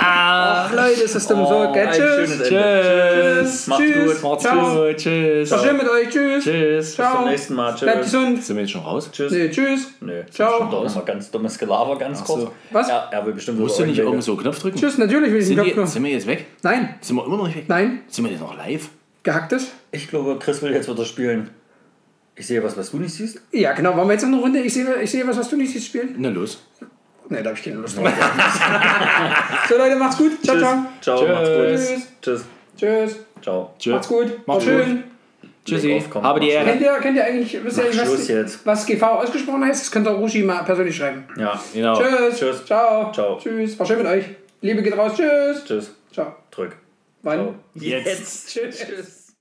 Speaker 1: Ach, Leute, ist das dumm so. Gell?
Speaker 2: ein
Speaker 1: Tschüss.
Speaker 3: Tschüss.
Speaker 2: Macht's
Speaker 1: Tschüss.
Speaker 2: gut.
Speaker 3: Macht's
Speaker 1: Ciao.
Speaker 3: gut. Tschüss.
Speaker 1: War schön mit euch. Tschüss.
Speaker 3: Tschüss.
Speaker 1: Ciao.
Speaker 2: Zum nächsten Mal. Tschüss.
Speaker 1: Bleibt gesund.
Speaker 3: Sind wir jetzt schon raus?
Speaker 2: Tschüss.
Speaker 1: Nee, tschüss.
Speaker 2: Nee,
Speaker 1: Ciao.
Speaker 2: Ciao. Doch mal ganz dummes Gelaber, ganz
Speaker 3: Ach
Speaker 2: kurz.
Speaker 3: so.
Speaker 1: Was?
Speaker 2: Ja, er will bestimmt
Speaker 3: Musst du nicht irgendwo so einen Knopf drücken?
Speaker 1: Tschüss, natürlich will ich
Speaker 3: die,
Speaker 1: Knopf.
Speaker 3: sind wir jetzt weg?
Speaker 1: Nein,
Speaker 3: Sind wir immer noch nicht weg?
Speaker 1: nein.
Speaker 3: Sind wir jetzt noch live?
Speaker 1: Gehacktes?
Speaker 2: Ich glaube, Chris will jetzt wieder spielen. Ich sehe was, was du nicht siehst.
Speaker 1: Ja, genau. Wollen wir jetzt noch eine Runde? Ich sehe, ich sehe was, was du nicht siehst, spielen?
Speaker 3: Na los.
Speaker 1: Nee, da habe ich keine Lust drauf. so, Leute, macht's gut. Ciao, ciao.
Speaker 2: Ciao,
Speaker 3: Tschüss.
Speaker 2: macht's gut.
Speaker 1: Tschüss.
Speaker 2: Tschüss.
Speaker 1: Tschüss.
Speaker 2: Ciao.
Speaker 3: Tschüss.
Speaker 1: Macht's gut.
Speaker 3: Macht's
Speaker 1: schön.
Speaker 3: Tschüssi.
Speaker 2: aufkommen.
Speaker 3: Habe die Ehre.
Speaker 1: Kennt ihr, kennt ihr eigentlich, wisst ihr eigentlich, was,
Speaker 2: jetzt.
Speaker 1: was GV ausgesprochen heißt? Das könnt ihr Rushi mal persönlich schreiben.
Speaker 2: Ja.
Speaker 3: Genau.
Speaker 1: Tschüss.
Speaker 2: Tschüss.
Speaker 1: Ciao.
Speaker 2: Ciao.
Speaker 1: Tschüss. War schön mit euch. Liebe geht raus. Tschüss.
Speaker 2: Tschüss.
Speaker 1: Ciao.
Speaker 2: Drück.
Speaker 1: Wann?
Speaker 2: Jetzt.
Speaker 1: Jetzt. Tschüss.
Speaker 4: tschüss.